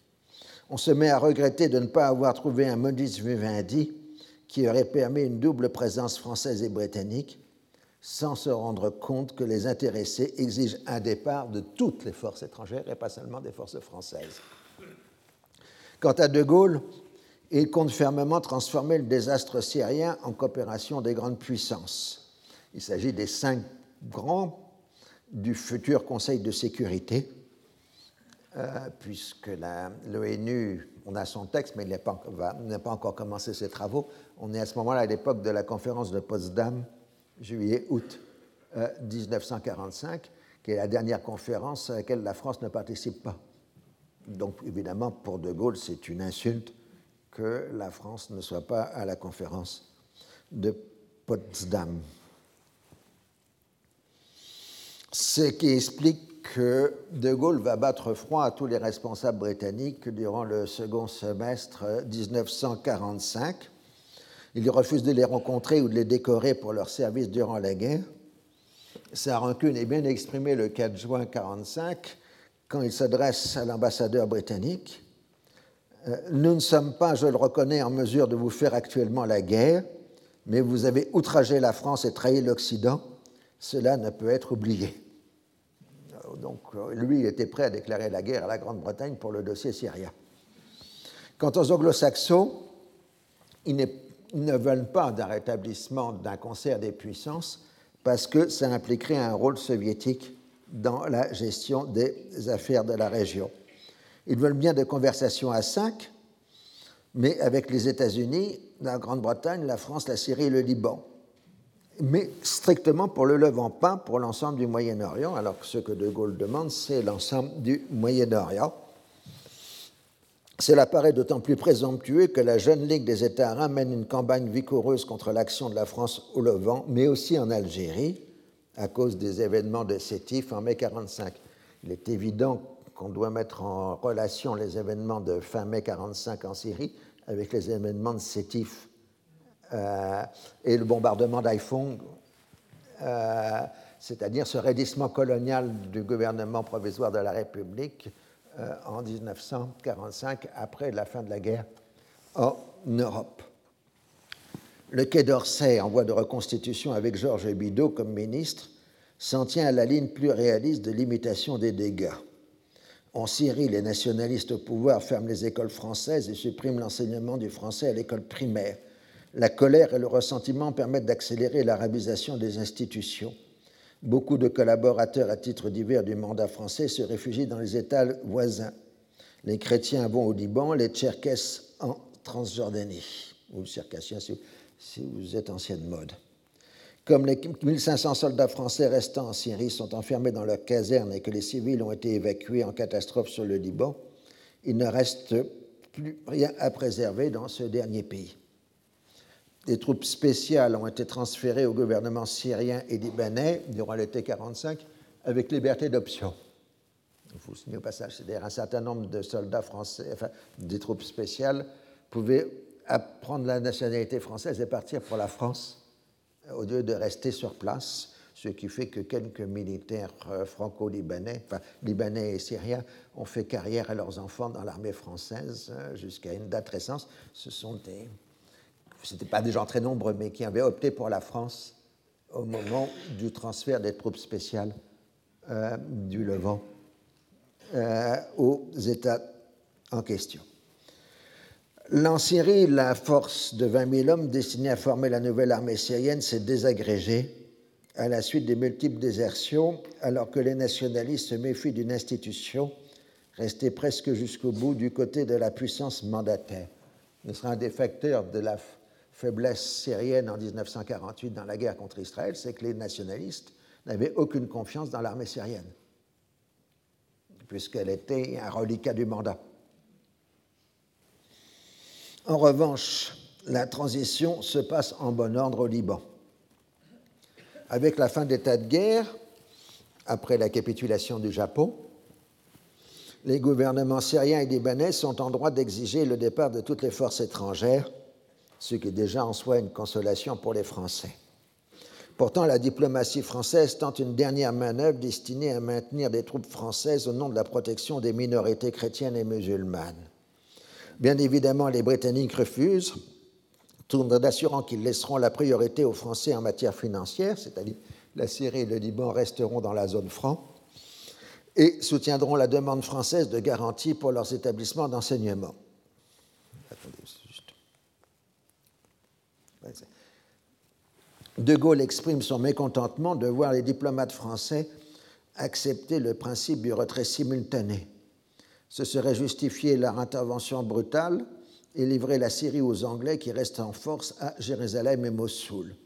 On se met à regretter de ne pas avoir trouvé un modus vivendi qui aurait permis une double présence française et britannique, sans se rendre compte que les intéressés exigent un départ de toutes les forces étrangères et pas seulement des forces françaises. Quant à De Gaulle, il compte fermement transformer le désastre syrien en coopération des grandes puissances. Il s'agit des cinq grands du futur Conseil de sécurité, euh, puisque l'ONU, on a son texte, mais il n'a pas, pas, encore commencé ses travaux. On est à ce moment-là à l'époque de la conférence de Potsdam, juillet-août 1945, euh, qui est la dernière conférence à laquelle la France ne participe pas. Donc évidemment, pour De Gaulle, c'est une insulte que la France ne soit pas à la conférence de Potsdam. Ce qui explique que De Gaulle va battre froid à tous les responsables britanniques durant le second semestre 1945. Il refuse de les rencontrer ou de les décorer pour leur service durant la guerre. Sa rancune est bien exprimée le 4 juin 1945 quand il s'adresse à l'ambassadeur britannique euh, nous ne sommes pas, je le reconnais, en mesure de vous faire actuellement la guerre, mais vous avez outragé la France et trahi l'Occident. Cela ne peut être oublié. Euh, donc, euh, lui, il était prêt à déclarer la guerre à la Grande-Bretagne pour le dossier syrien. Quant aux anglo-saxons, ils ne veulent pas d'un rétablissement d'un concert des puissances parce que ça impliquerait un rôle soviétique dans la gestion des affaires de la région. Ils veulent bien des conversations à cinq, mais avec les États-Unis, la Grande-Bretagne, la France, la Syrie et le Liban. Mais strictement pour le Levant, pas pour l'ensemble du Moyen-Orient, alors que ce que De Gaulle demande, c'est l'ensemble du Moyen-Orient. Cela paraît d'autant plus présomptueux que la jeune Ligue des États arabes mène une campagne vigoureuse contre l'action de la France au Levant, mais aussi en Algérie, à cause des événements de Sétif en mai 1945. Il est évident qu'on doit mettre en relation les événements de fin mai 1945 en Syrie avec les événements de Sétif euh, et le bombardement d'Haïphong, euh, c'est-à-dire ce raidissement colonial du gouvernement provisoire de la République en 1945, après la fin de la guerre en Europe. Le Quai d'Orsay, en voie de reconstitution avec Georges Bidault comme ministre, s'en tient à la ligne plus réaliste de limitation des dégâts. En Syrie, les nationalistes au pouvoir ferment les écoles françaises et suppriment l'enseignement du français à l'école primaire. La colère et le ressentiment permettent d'accélérer l'arabisation des institutions. Beaucoup de collaborateurs à titre divers du mandat français se réfugient dans les États voisins. Les chrétiens vont au Liban, les Tcherkesses en Transjordanie, ou circassiens si vous êtes ancienne mode. Comme les 1500 soldats français restants en Syrie sont enfermés dans leurs casernes et que les civils ont été évacués en catastrophe sur le Liban, il ne reste plus rien à préserver dans ce dernier pays. Des troupes spéciales ont été transférées au gouvernement syrien et libanais durant l'été 45 avec liberté d'option. Il faut signer au passage, c'est-à-dire un certain nombre de soldats français, enfin des troupes spéciales, pouvaient apprendre la nationalité française et partir pour la France au lieu de rester sur place, ce qui fait que quelques militaires euh, franco-libanais, enfin libanais et syriens, ont fait carrière à leurs enfants dans l'armée française euh, jusqu'à une date récente. Ce sont des, ce n'étaient pas des gens très nombreux, mais qui avaient opté pour la France au moment du transfert des troupes spéciales euh, du Levant aux États en question. En Syrie, la force de 20 000 hommes destinée à former la nouvelle armée syrienne s'est désagrégée à la suite des multiples désertions, alors que les nationalistes se méfient d'une institution restée presque jusqu'au bout du côté de la puissance mandataire. Ce sera un de la faiblesse syrienne en 1948 dans la guerre contre Israël, c'est que les nationalistes n'avaient aucune confiance dans l'armée syrienne, puisqu'elle était un reliquat du mandat. En revanche, la transition se passe en bon ordre au Liban. Avec la fin de l'état de guerre, après la capitulation du Japon, les gouvernements syriens et libanais sont en droit d'exiger le départ de toutes les forces étrangères, ce qui est déjà en soi une consolation pour les Français. Pourtant, la diplomatie française tente une dernière manœuvre destinée à maintenir des troupes françaises au nom de la protection des minorités chrétiennes et musulmanes. Bien évidemment, les Britanniques refusent, tout en assurant qu'ils laisseront la priorité aux Français en matière financière, c'est-à-dire la Syrie et le Liban resteront dans la zone franc, et soutiendront la demande française de garantie pour leurs établissements d'enseignement. De Gaulle exprime son mécontentement de voir les diplomates français accepter le principe du retrait simultané ce serait justifier leur intervention brutale et livrer la Syrie aux Anglais qui restent en force à Jérusalem et Mossoul.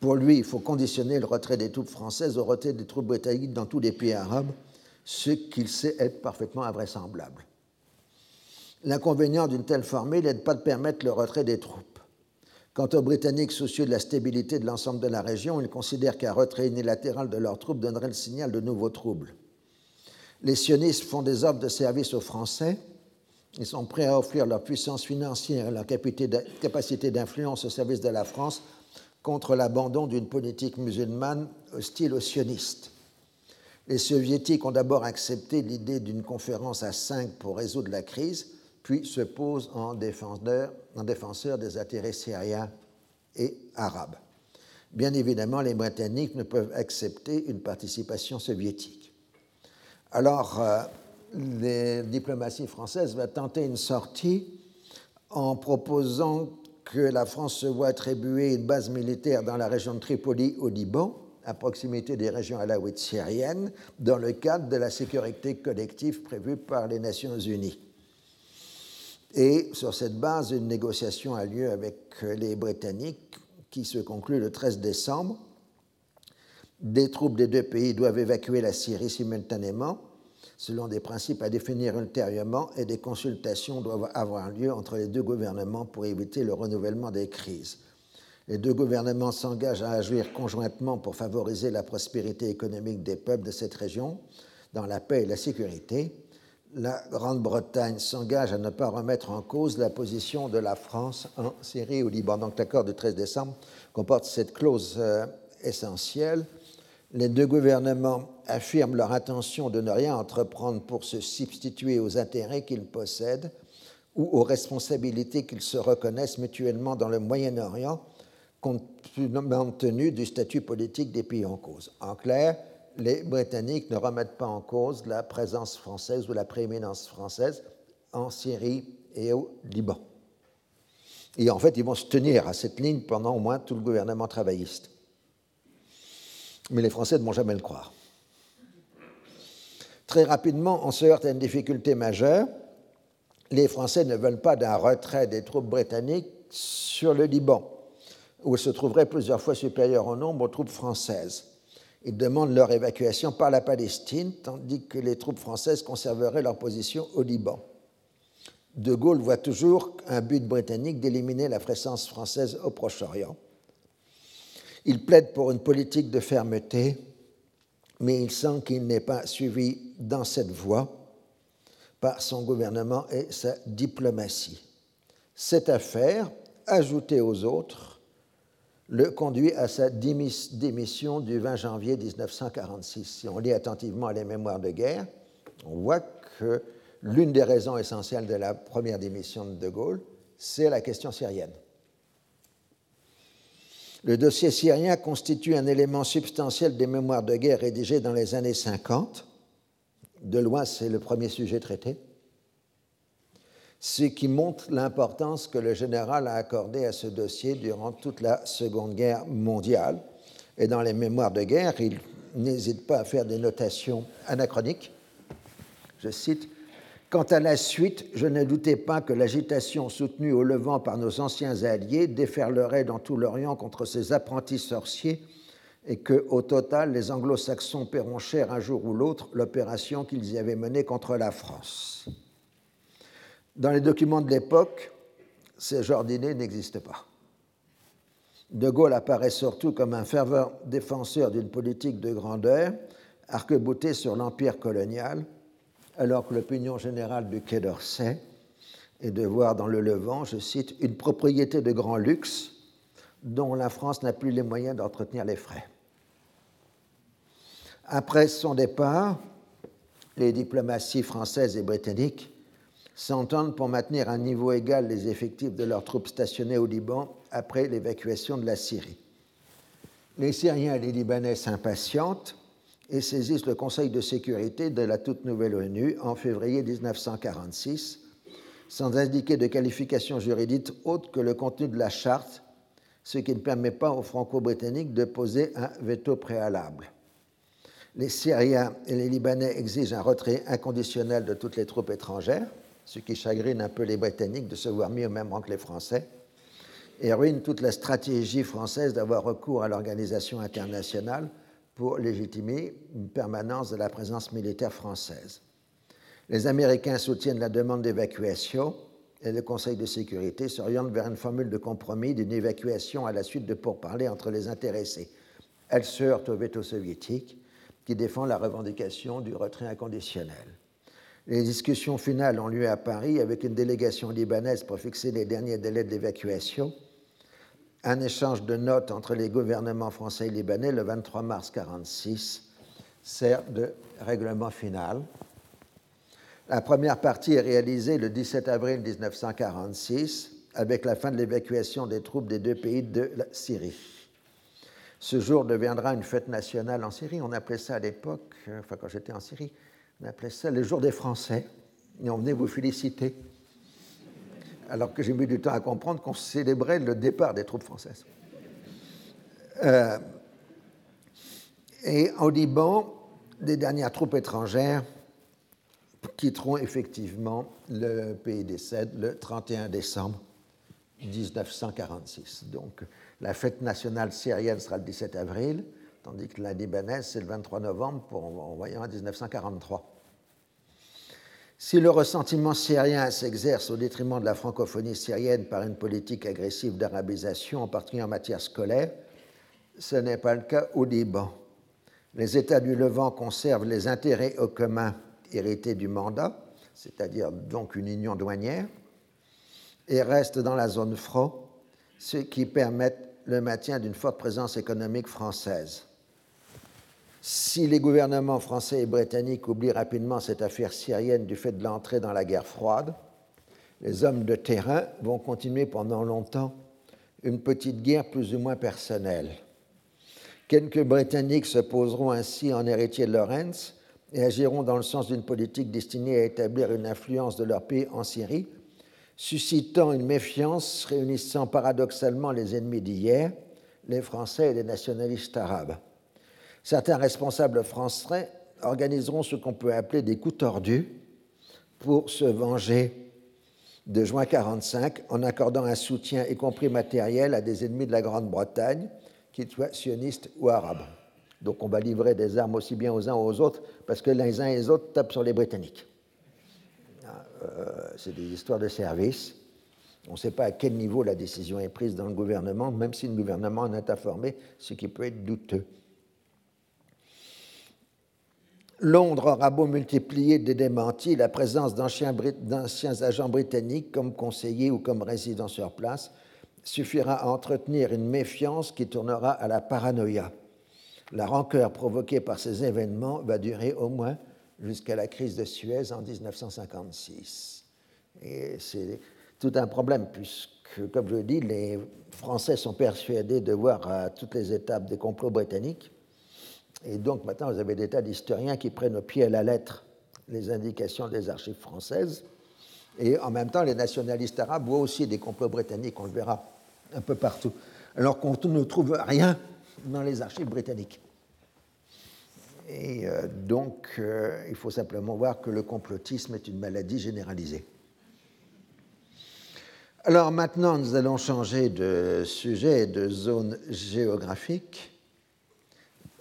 Pour lui, il faut conditionner le retrait des troupes françaises au retrait des troupes britanniques dans tous les pays arabes, ce qu'il sait être parfaitement invraisemblable. L'inconvénient d'une telle formule est de ne permettre le retrait des troupes. Quant aux Britanniques soucieux de la stabilité de l'ensemble de la région, ils considèrent qu'un retrait unilatéral de leurs troupes donnerait le signal de nouveaux troubles. Les sionistes font des offres de service aux Français. Ils sont prêts à offrir leur puissance financière et leur capacité d'influence au service de la France contre l'abandon d'une politique musulmane hostile aux sionistes. Les soviétiques ont d'abord accepté l'idée d'une conférence à cinq pour résoudre la crise, puis se posent en défenseurs des intérêts syriens et arabes. Bien évidemment, les Britanniques ne peuvent accepter une participation soviétique. Alors, euh, les diplomaties françaises va tenter une sortie en proposant que la France se voit attribuer une base militaire dans la région de Tripoli au Liban, à proximité des régions alaouites syriennes, dans le cadre de la sécurité collective prévue par les Nations Unies. Et sur cette base, une négociation a lieu avec les Britanniques qui se conclut le 13 décembre des troupes des deux pays doivent évacuer la Syrie simultanément, selon des principes à définir ultérieurement, et des consultations doivent avoir lieu entre les deux gouvernements pour éviter le renouvellement des crises. Les deux gouvernements s'engagent à agir conjointement pour favoriser la prospérité économique des peuples de cette région, dans la paix et la sécurité. La Grande-Bretagne s'engage à ne pas remettre en cause la position de la France en Syrie ou au Liban. Donc l'accord du 13 décembre comporte cette clause euh, essentielle les deux gouvernements affirment leur intention de ne rien entreprendre pour se substituer aux intérêts qu'ils possèdent ou aux responsabilités qu'ils se reconnaissent mutuellement dans le Moyen-Orient, compte tenu du statut politique des pays en cause. En clair, les Britanniques ne remettent pas en cause la présence française ou la prééminence française en Syrie et au Liban. Et en fait, ils vont se tenir à cette ligne pendant au moins tout le gouvernement travailliste mais les Français ne vont jamais le croire. Très rapidement, on se heurte à une difficulté majeure. Les Français ne veulent pas d'un retrait des troupes britanniques sur le Liban, où elles se trouveraient plusieurs fois supérieures en nombre aux troupes françaises. Ils demandent leur évacuation par la Palestine, tandis que les troupes françaises conserveraient leur position au Liban. De Gaulle voit toujours un but britannique d'éliminer la présence française au Proche-Orient il plaide pour une politique de fermeté mais il semble qu'il n'est pas suivi dans cette voie par son gouvernement et sa diplomatie. Cette affaire, ajoutée aux autres, le conduit à sa démission du 20 janvier 1946. Si on lit attentivement les mémoires de guerre, on voit que l'une des raisons essentielles de la première démission de De Gaulle, c'est la question syrienne. Le dossier syrien constitue un élément substantiel des mémoires de guerre rédigées dans les années 50. De loin, c'est le premier sujet traité. Ce qui montre l'importance que le général a accordée à ce dossier durant toute la Seconde Guerre mondiale. Et dans les mémoires de guerre, il n'hésite pas à faire des notations anachroniques. Je cite Quant à la suite, je ne doutais pas que l'agitation soutenue au Levant par nos anciens alliés déferlerait dans tout l'Orient contre ces apprentis sorciers et que, au total, les anglo-saxons paieront cher un jour ou l'autre l'opération qu'ils y avaient menée contre la France. Dans les documents de l'époque, ce genre d'idée n'existe pas. De Gaulle apparaît surtout comme un fervent défenseur d'une politique de grandeur, arc-boutée sur l'empire colonial, alors que l'opinion générale du Quai d'Orsay est de voir dans le Levant, je cite, une propriété de grand luxe dont la France n'a plus les moyens d'entretenir les frais. Après son départ, les diplomaties françaises et britanniques s'entendent pour maintenir à un niveau égal les effectifs de leurs troupes stationnées au Liban après l'évacuation de la Syrie. Les Syriens et les Libanais s'impatientent et saisissent le Conseil de sécurité de la toute nouvelle ONU en février 1946, sans indiquer de qualification juridique autre que le contenu de la charte, ce qui ne permet pas aux Franco-Britanniques de poser un veto préalable. Les Syriens et les Libanais exigent un retrait inconditionnel de toutes les troupes étrangères, ce qui chagrine un peu les Britanniques de se voir mis au même rang que les Français, et ruine toute la stratégie française d'avoir recours à l'organisation internationale pour légitimer une permanence de la présence militaire française. Les Américains soutiennent la demande d'évacuation et le Conseil de sécurité s'oriente vers une formule de compromis d'une évacuation à la suite de pourparlers entre les intéressés. Elle se heurte au veto soviétique qui défend la revendication du retrait inconditionnel. Les discussions finales ont lieu à Paris avec une délégation libanaise pour fixer les derniers délais d'évacuation un échange de notes entre les gouvernements français et libanais le 23 mars 1946 sert de règlement final. La première partie est réalisée le 17 avril 1946 avec la fin de l'évacuation des troupes des deux pays de la Syrie. Ce jour deviendra une fête nationale en Syrie. On appelait ça à l'époque, enfin quand j'étais en Syrie, on appelait ça le jour des Français. Et on venait vous féliciter alors que j'ai mis du temps à comprendre qu'on célébrait le départ des troupes françaises. Euh, et au Liban, les dernières troupes étrangères quitteront effectivement le pays des Cèdres le 31 décembre 1946. Donc la fête nationale syrienne sera le 17 avril, tandis que la libanaise, c'est le 23 novembre, en voyant 1943. Si le ressentiment syrien s'exerce au détriment de la francophonie syrienne par une politique agressive d'arabisation, en particulier en matière scolaire, ce n'est pas le cas au Liban. Les États du Levant conservent les intérêts au commun hérités du mandat, c'est-à-dire donc une union douanière, et restent dans la zone franc, ce qui permet le maintien d'une forte présence économique française. Si les gouvernements français et britanniques oublient rapidement cette affaire syrienne du fait de l'entrée dans la guerre froide, les hommes de terrain vont continuer pendant longtemps une petite guerre plus ou moins personnelle. Quelques Britanniques se poseront ainsi en héritier de Lawrence et agiront dans le sens d'une politique destinée à établir une influence de leur pays en Syrie, suscitant une méfiance réunissant paradoxalement les ennemis d'hier, les Français et les nationalistes arabes. Certains responsables français organiseront ce qu'on peut appeler des coups tordus pour se venger de juin 1945 en accordant un soutien, y compris matériel, à des ennemis de la Grande-Bretagne, qu'ils soient sionistes ou arabes. Donc on va livrer des armes aussi bien aux uns aux autres parce que les uns et les autres tapent sur les Britanniques. Ah, euh, c'est des histoires de service. On ne sait pas à quel niveau la décision est prise dans le gouvernement, même si le gouvernement en est informé, ce qui peut être douteux. Londres aura beau multiplier des démentis, la présence d'anciens agents britanniques comme conseillers ou comme résidents sur place suffira à entretenir une méfiance qui tournera à la paranoïa. La rancœur provoquée par ces événements va durer au moins jusqu'à la crise de Suez en 1956. Et c'est tout un problème, puisque, comme je le dis, les Français sont persuadés de voir à toutes les étapes des complots britanniques. Et donc maintenant, vous avez des tas d'historiens qui prennent au pied à la lettre les indications des archives françaises. Et en même temps, les nationalistes arabes voient aussi des complots britanniques, on le verra un peu partout, alors qu'on ne trouve rien dans les archives britanniques. Et euh, donc, euh, il faut simplement voir que le complotisme est une maladie généralisée. Alors maintenant, nous allons changer de sujet, de zone géographique,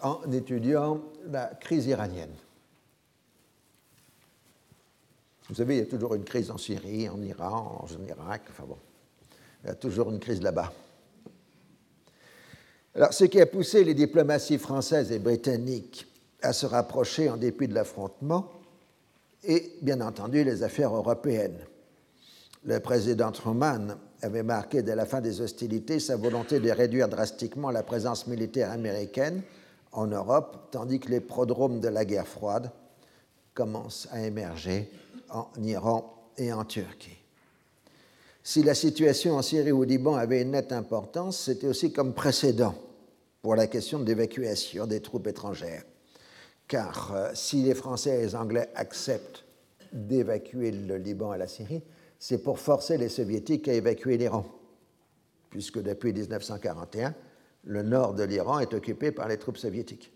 en étudiant la crise iranienne. Vous savez, il y a toujours une crise en Syrie, en Iran, en Irak, enfin bon, il y a toujours une crise là-bas. Alors, ce qui a poussé les diplomaties françaises et britanniques à se rapprocher en dépit de l'affrontement et, bien entendu, les affaires européennes. Le président Truman avait marqué dès la fin des hostilités sa volonté de réduire drastiquement la présence militaire américaine en Europe, tandis que les prodromes de la guerre froide commencent à émerger en Iran et en Turquie. Si la situation en Syrie ou au Liban avait une nette importance, c'était aussi comme précédent pour la question d'évacuation des troupes étrangères car euh, si les Français et les Anglais acceptent d'évacuer le Liban et la Syrie, c'est pour forcer les Soviétiques à évacuer l'Iran, puisque depuis 1941, le nord de l'Iran est occupé par les troupes soviétiques.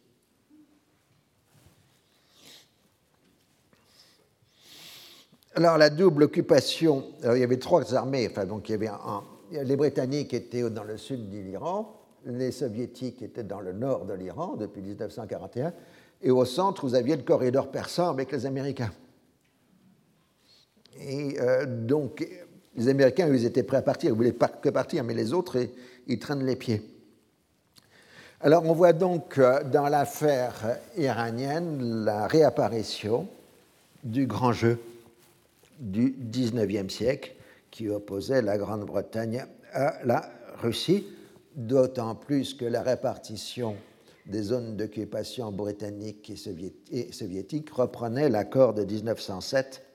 Alors la double occupation, il y avait trois armées, enfin donc il y avait les Britanniques étaient dans le sud de l'Iran, les Soviétiques étaient dans le nord de l'Iran depuis 1941, et au centre, vous aviez le corridor persan avec les Américains. Et euh, donc, les Américains, ils étaient prêts à partir, ils voulaient que partir, mais les autres, ils traînent les pieds. Alors, on voit donc dans l'affaire iranienne la réapparition du grand jeu du XIXe siècle qui opposait la Grande-Bretagne à la Russie, d'autant plus que la répartition des zones d'occupation britanniques et, soviétiques reprenait l'accord de 1907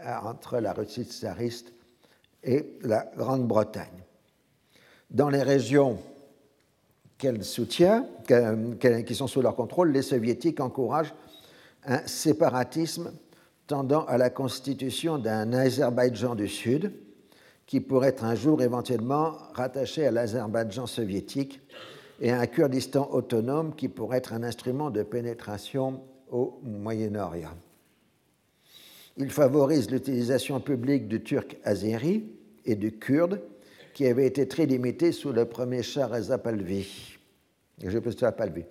euh, entre la Russie tsariste et la Grande-Bretagne. Dans les régions qu'elle soutient, qui sont sous leur contrôle, les soviétiques encouragent un séparatisme tendant à la constitution d'un Azerbaïdjan du Sud, qui pourrait être un jour éventuellement rattaché à l'Azerbaïdjan soviétique et un Kurdistan autonome qui pourrait être un instrument de pénétration au Moyen-Orient. Il favorise l'utilisation publique du turc azéri et du kurde, qui avait été très limité sous le premier Shah Reza Pahlavi. Je peux Pahlavi.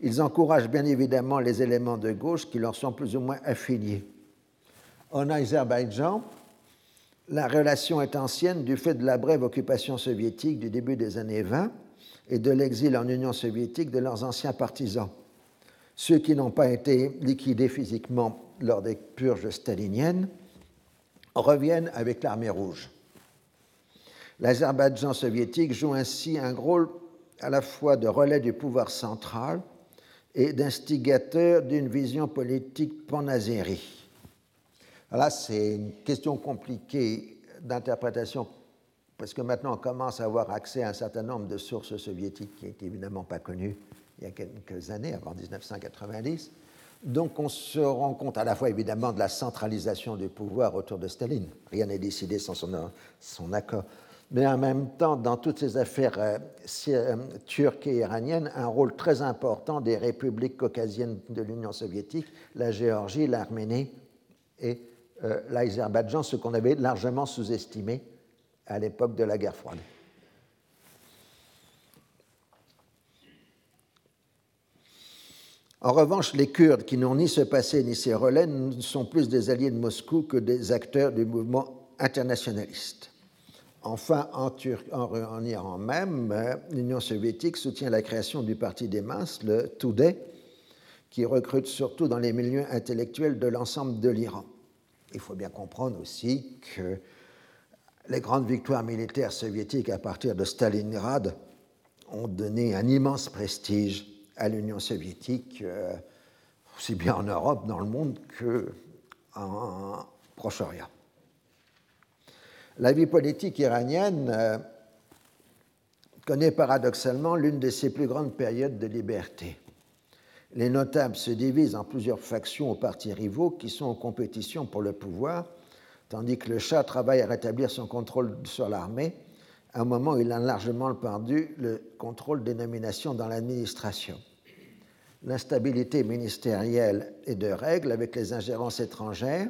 Ils encouragent bien évidemment les éléments de gauche qui leur sont plus ou moins affiliés. En Azerbaïdjan, la relation est ancienne du fait de la brève occupation soviétique du début des années 20 et de l'exil en Union soviétique de leurs anciens partisans. Ceux qui n'ont pas été liquidés physiquement lors des purges staliniennes reviennent avec l'armée rouge. L'Azerbaïdjan soviétique joue ainsi un rôle à la fois de relais du pouvoir central et d'instigateur d'une vision politique pan-azérie. Là, c'est une question compliquée d'interprétation parce que maintenant on commence à avoir accès à un certain nombre de sources soviétiques qui n'étaient évidemment pas connues il y a quelques années, avant 1990. Donc on se rend compte à la fois évidemment de la centralisation du pouvoir autour de Staline, rien n'est décidé sans son, accord, mais en même temps, dans toutes ces affaires euh, euh, turques et iraniennes, un rôle très important des républiques caucasiennes de l'Union soviétique, la Géorgie, l'Arménie et euh, l'Azerbaïdjan, ce qu'on avait largement sous-estimé à l'époque de la guerre froide. En revanche, les Kurdes, qui n'ont ni ce passé ni ces relais, sont plus des alliés de Moscou que des acteurs du mouvement internationaliste. Enfin, en, en, Iran même, l'Union soviétique soutient la création du Parti des masses, le Tudeh, qui recrute surtout dans les milieux intellectuels de l'ensemble de l'Iran. Il faut bien comprendre aussi que les grandes victoires militaires soviétiques à partir de Stalingrad ont donné un immense prestige à l'Union soviétique, euh, aussi bien en Europe, dans le monde, qu'en Proche-Orient. La vie politique iranienne euh, connaît paradoxalement l'une de ses plus grandes périodes de liberté. Les notables se divisent en plusieurs factions ou partis rivaux qui sont en compétition pour le pouvoir, tandis que le Shah travaille à rétablir son contrôle sur l'armée, à un moment où il a largement perdu le contrôle des nominations dans l'administration. L'instabilité ministérielle et de règles avec les ingérences étrangères,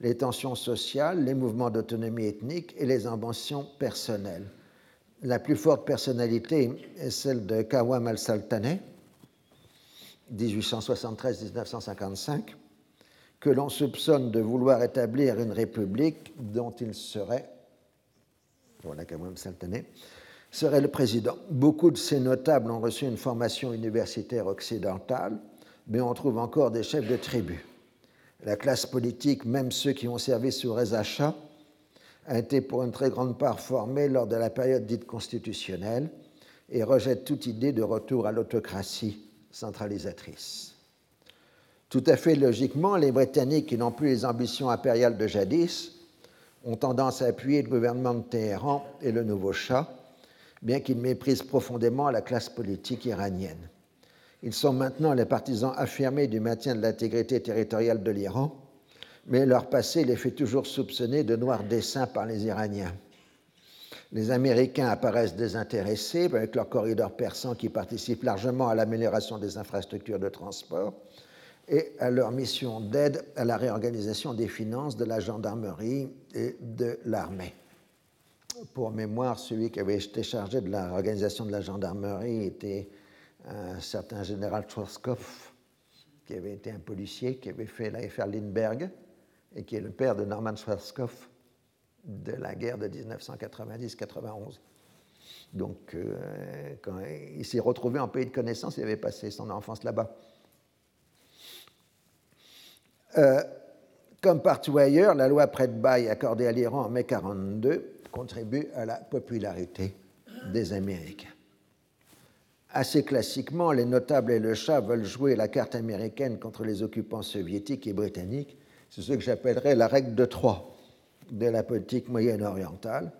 les tensions sociales, les mouvements d'autonomie ethnique et les ambitions personnelles. La plus forte personnalité est celle de Kawam al-Saltaneh, 1873-1955, que l'on soupçonne de vouloir établir une république dont il serait, voilà serait le président. Beaucoup de ces notables ont reçu une formation universitaire occidentale, mais on trouve encore des chefs de tribus. La classe politique, même ceux qui ont servi sous Reza Shah, a été pour une très grande part formée lors de la période dite constitutionnelle et rejette toute idée de retour à l'autocratie centralisatrice. Tout à fait logiquement, les Britanniques qui n'ont plus les ambitions impériales de jadis ont tendance à appuyer le gouvernement de Téhéran et le nouveau Shah, bien qu'ils méprisent profondément la classe politique iranienne. Ils sont maintenant les partisans affirmés du maintien de l'intégrité territoriale de l'Iran, mais leur passé les fait toujours soupçonner de noirs desseins par les Iraniens. Les Américains apparaissent désintéressés avec leur corridor persan qui participe largement à l'amélioration des infrastructures de transport et à leur mission d'aide à la réorganisation des finances de la gendarmerie et de l'armée pour mémoire, celui qui avait été chargé de l'organisation de la gendarmerie était un certain général Schwarzkopf, qui avait été un policier, qui avait fait l'affaire Lindbergh, et qui est le père de Norman Schwarzkopf de la guerre de 1990-91. Donc, euh, il s'est retrouvé en pays de connaissance, il avait passé son enfance là-bas. Euh, comme partout ailleurs, la loi prête-bail accordée à l'Iran en mai 1942 contribue à la popularité des Américains. Assez classiquement, les notables et le chat veulent jouer la carte américaine contre les occupants soviétiques et britanniques. C'est ce que j'appellerais la règle de trois de la politique moyenne-orientale.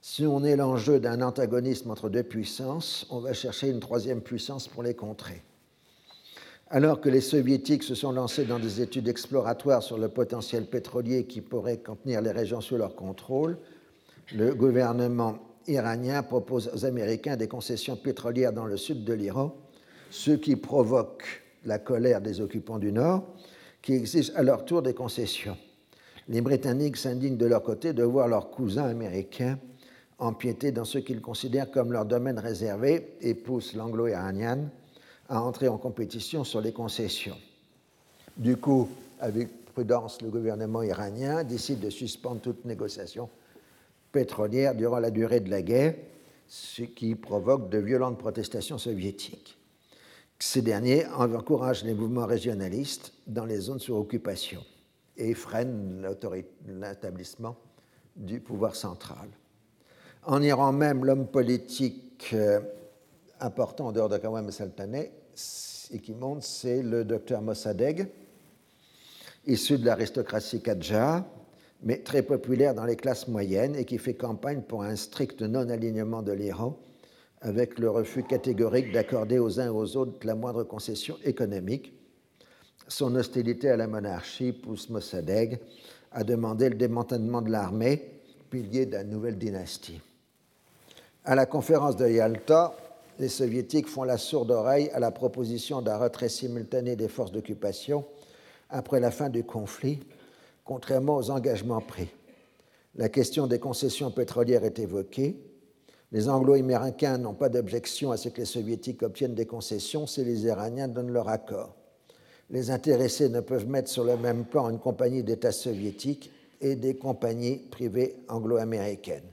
Si on est l'enjeu d'un antagonisme entre deux puissances, on va chercher une troisième puissance pour les contrer. Alors que les soviétiques se sont lancés dans des études exploratoires sur le potentiel pétrolier qui pourrait contenir les régions sous leur contrôle, le gouvernement iranien propose aux Américains des concessions pétrolières dans le sud de l'Iran, ce qui provoque la colère des occupants du Nord, qui exigent à leur tour des concessions. Les Britanniques s'indignent de leur côté de voir leurs cousins américains empiéter dans ce qu'ils considèrent comme leur domaine réservé et poussent l'anglo-iranien à entrer en compétition sur les concessions. Du coup, avec prudence, le gouvernement iranien décide de suspendre toute négociation pétrolière durant la durée de la guerre, ce qui provoque de violentes protestations soviétiques. Ces derniers encouragent les mouvements régionalistes dans les zones sous occupation et freinent l'établissement du pouvoir central. En Iran même, l'homme politique euh, important en dehors de Kawam Saltaneh et qui monte, c'est le docteur Mossadegh, issu de l'aristocratie Kadja, mais très populaire dans les classes moyennes et qui fait campagne pour un strict non-alignement de l'Iran, avec le refus catégorique d'accorder aux uns et aux autres la moindre concession économique. Son hostilité à la monarchie pousse Mossadegh à demander le démantèlement de l'armée, pilier d'une nouvelle dynastie. À la conférence de Yalta, les soviétiques font la sourde oreille à la proposition d'un retrait simultané des forces d'occupation après la fin du conflit contrairement aux engagements pris. La question des concessions pétrolières est évoquée. Les Anglo-Américains n'ont pas d'objection à ce que les Soviétiques obtiennent des concessions si les Iraniens donnent leur accord. Les intéressés ne peuvent mettre sur le même plan une compagnie d'État soviétique et des compagnies privées anglo-américaines.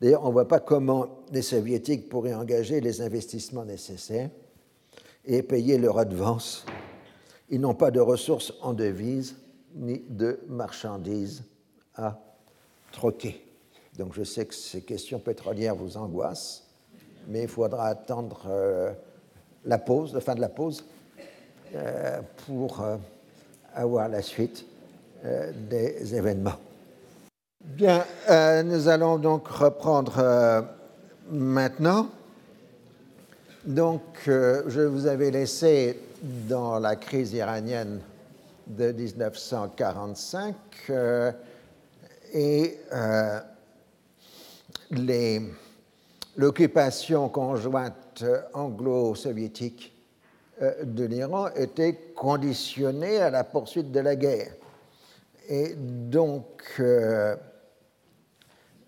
D'ailleurs, on ne voit pas comment les Soviétiques pourraient engager les investissements nécessaires et payer le redevance Ils n'ont pas de ressources en devises ni de marchandises à troquer. Donc je sais que ces questions pétrolières vous angoissent, mais il faudra attendre euh, la pause, la fin de la pause, euh, pour euh, avoir la suite des événements. Bien, nous allons donc reprendre maintenant. Donc, je vous avais laissé dans la crise iranienne de 1945 et l'occupation conjointe anglo-soviétique euh, de l'Iran était conditionnée à la poursuite de la guerre. Et donc, euh,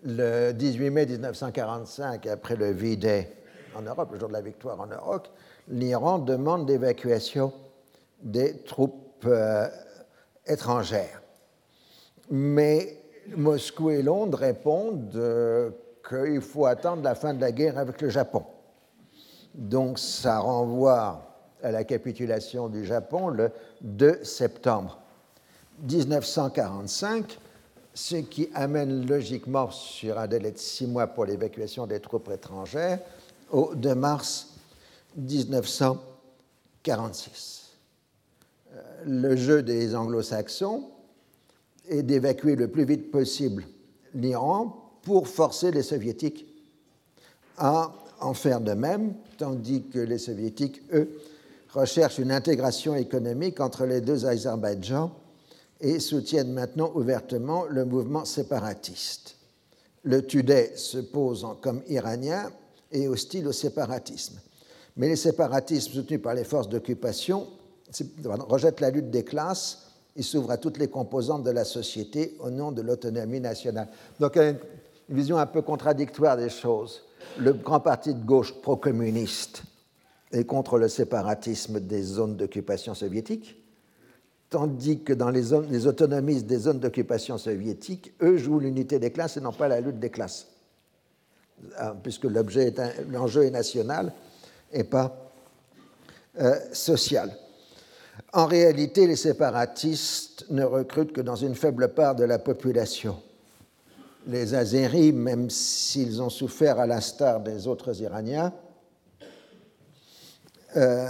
le 18 mai 1945, après le V-Day en Europe, le jour de la victoire en Europe, l'Iran demande l'évacuation des troupes euh, étrangères. Mais Moscou et Londres répondent qu'il faut attendre la fin de la guerre avec le Japon. Donc ça renvoie à la capitulation du Japon le 2 septembre 1945, ce qui amène logiquement sur un délai de six mois pour l'évacuation des troupes étrangères au 2 mars 1946. Le jeu des anglo-saxons est d'évacuer le plus vite possible l'Iran pour forcer les soviétiques à en faire de même, tandis que les soviétiques, eux, recherchent une intégration économique entre les deux Azerbaïdjans et soutiennent maintenant ouvertement le mouvement séparatiste. Le Tudeh se pose comme iranien et hostile au séparatisme. Mais les séparatismes soutenus par les forces d'occupation rejettent la lutte des classes et s'ouvrent à toutes les composantes de la société au nom de l'autonomie nationale. Donc, une vision un peu contradictoire des choses. Le grand parti de gauche pro-communiste est contre le séparatisme des zones d'occupation soviétique, tandis que dans les, zones, les autonomistes des zones d'occupation soviétique, eux jouent l'unité des classes et non pas la lutte des classes, ah, puisque l'enjeu est national et pas euh, social. En réalité, les séparatistes ne recrutent que dans une faible part de la population les Azéris, même s'ils ont souffert à l'instar des autres Iraniens, euh,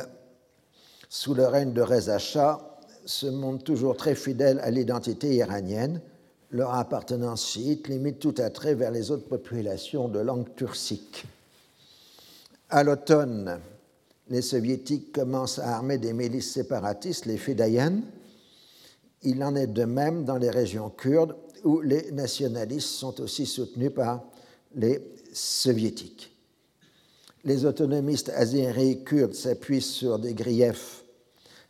sous le règne de Reza Shah, se montrent toujours très fidèles à l'identité iranienne. Leur appartenance chiite limite tout attrait vers les autres populations de langue turcique. À l'automne, les soviétiques commencent à armer des milices séparatistes, les Fedayans. Il en est de même dans les régions kurdes où les nationalistes sont aussi soutenus par les soviétiques. Les autonomistes azéris kurdes s'appuient sur des griefs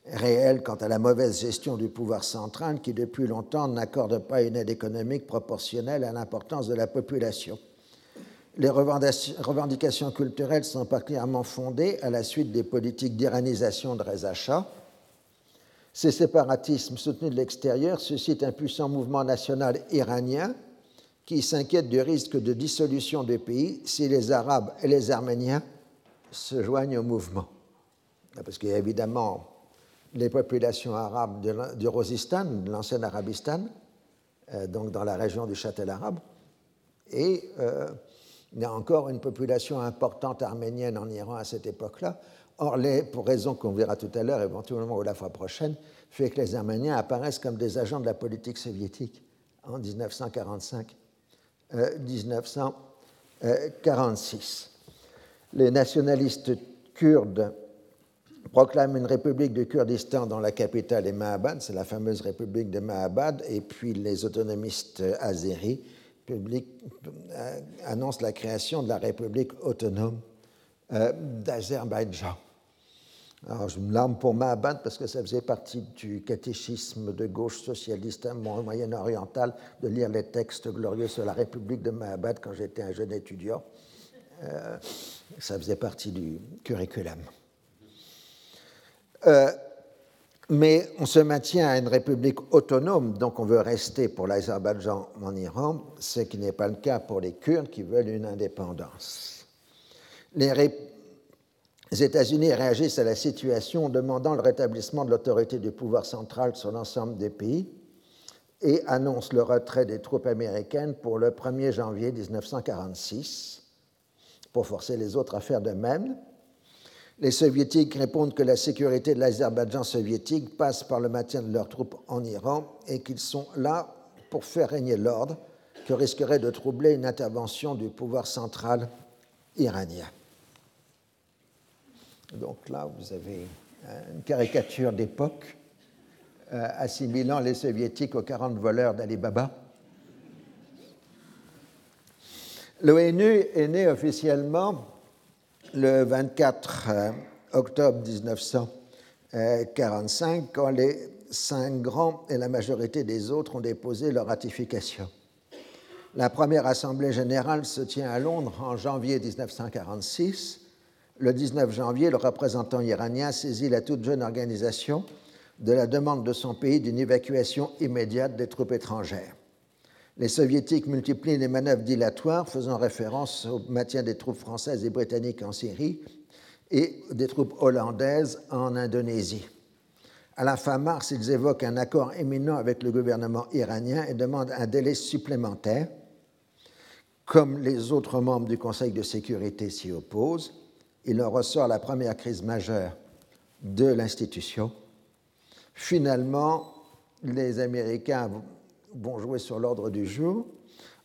réels quant à la mauvaise gestion du pouvoir central qui depuis longtemps n'accorde pas une aide économique proportionnelle à l'importance de la population. Les revendications culturelles sont particulièrement fondées à la suite des politiques d'iranisation de Reza Shah, ces séparatismes soutenus de l'extérieur suscitent un puissant mouvement national iranien qui s'inquiète du risque de dissolution du pays si les Arabes et les Arméniens se joignent au mouvement. Parce qu'il y a évidemment les populations arabes du Rosistan, de l'ancien Arabistan, euh, donc dans la région du Châtel arabe, et euh, il y a encore une population importante arménienne en Iran à cette époque-là, Or, pour raison qu'on verra tout à l'heure, éventuellement ou la fois prochaine, fait que les Arméniens apparaissent comme des agents de la politique soviétique en 1945-1946. Euh, les nationalistes kurdes proclament une république du Kurdistan dont la capitale est Mahabad, c'est la fameuse république de Mahabad, et puis les autonomistes azéris euh, annoncent la création de la république autonome euh, d'Azerbaïdjan. Alors, je me larme pour Mahabad parce que ça faisait partie du catéchisme de gauche socialiste moyen-oriental de lire les textes glorieux sur la République de Mahabad quand j'étais un jeune étudiant. Euh, ça faisait partie du curriculum. Euh, mais on se maintient à une république autonome, donc on veut rester pour l'Azerbaïdjan en Iran, ce qui n'est pas le cas pour les Kurdes qui veulent une indépendance. Les, États-Unis réagissent à la situation en demandant le rétablissement de l'autorité du pouvoir central sur l'ensemble des pays et annoncent le retrait des troupes américaines pour le 1er janvier 1946 pour forcer les autres à faire de même. Les soviétiques répondent que la sécurité de l'Azerbaïdjan soviétique passe par le maintien de leurs troupes en Iran et qu'ils sont là pour faire régner l'ordre que risquerait de troubler une intervention du pouvoir central iranien. Donc là, vous avez une caricature d'époque euh, assimilant les soviétiques aux 40 voleurs d'Ali Baba. L'ONU est né officiellement le 24 euh, octobre 1945 quand les cinq grands et la majorité des autres ont déposé leur ratification. La première assemblée générale se tient à Londres en janvier 1946. Le 19 janvier, le représentant iranien saisit la toute jeune organisation de la demande de son pays d'une évacuation immédiate des troupes étrangères. Les soviétiques multiplient les manœuvres dilatoires faisant référence au maintien des troupes françaises et britanniques en Syrie et des troupes hollandaises en Indonésie. À la fin mars, ils évoquent un accord éminent avec le gouvernement iranien et demandent un délai supplémentaire. Comme les autres membres du Conseil de sécurité s'y opposent, il en ressort la première crise majeure de l'institution. Finalement, les Américains vont jouer sur l'ordre du jour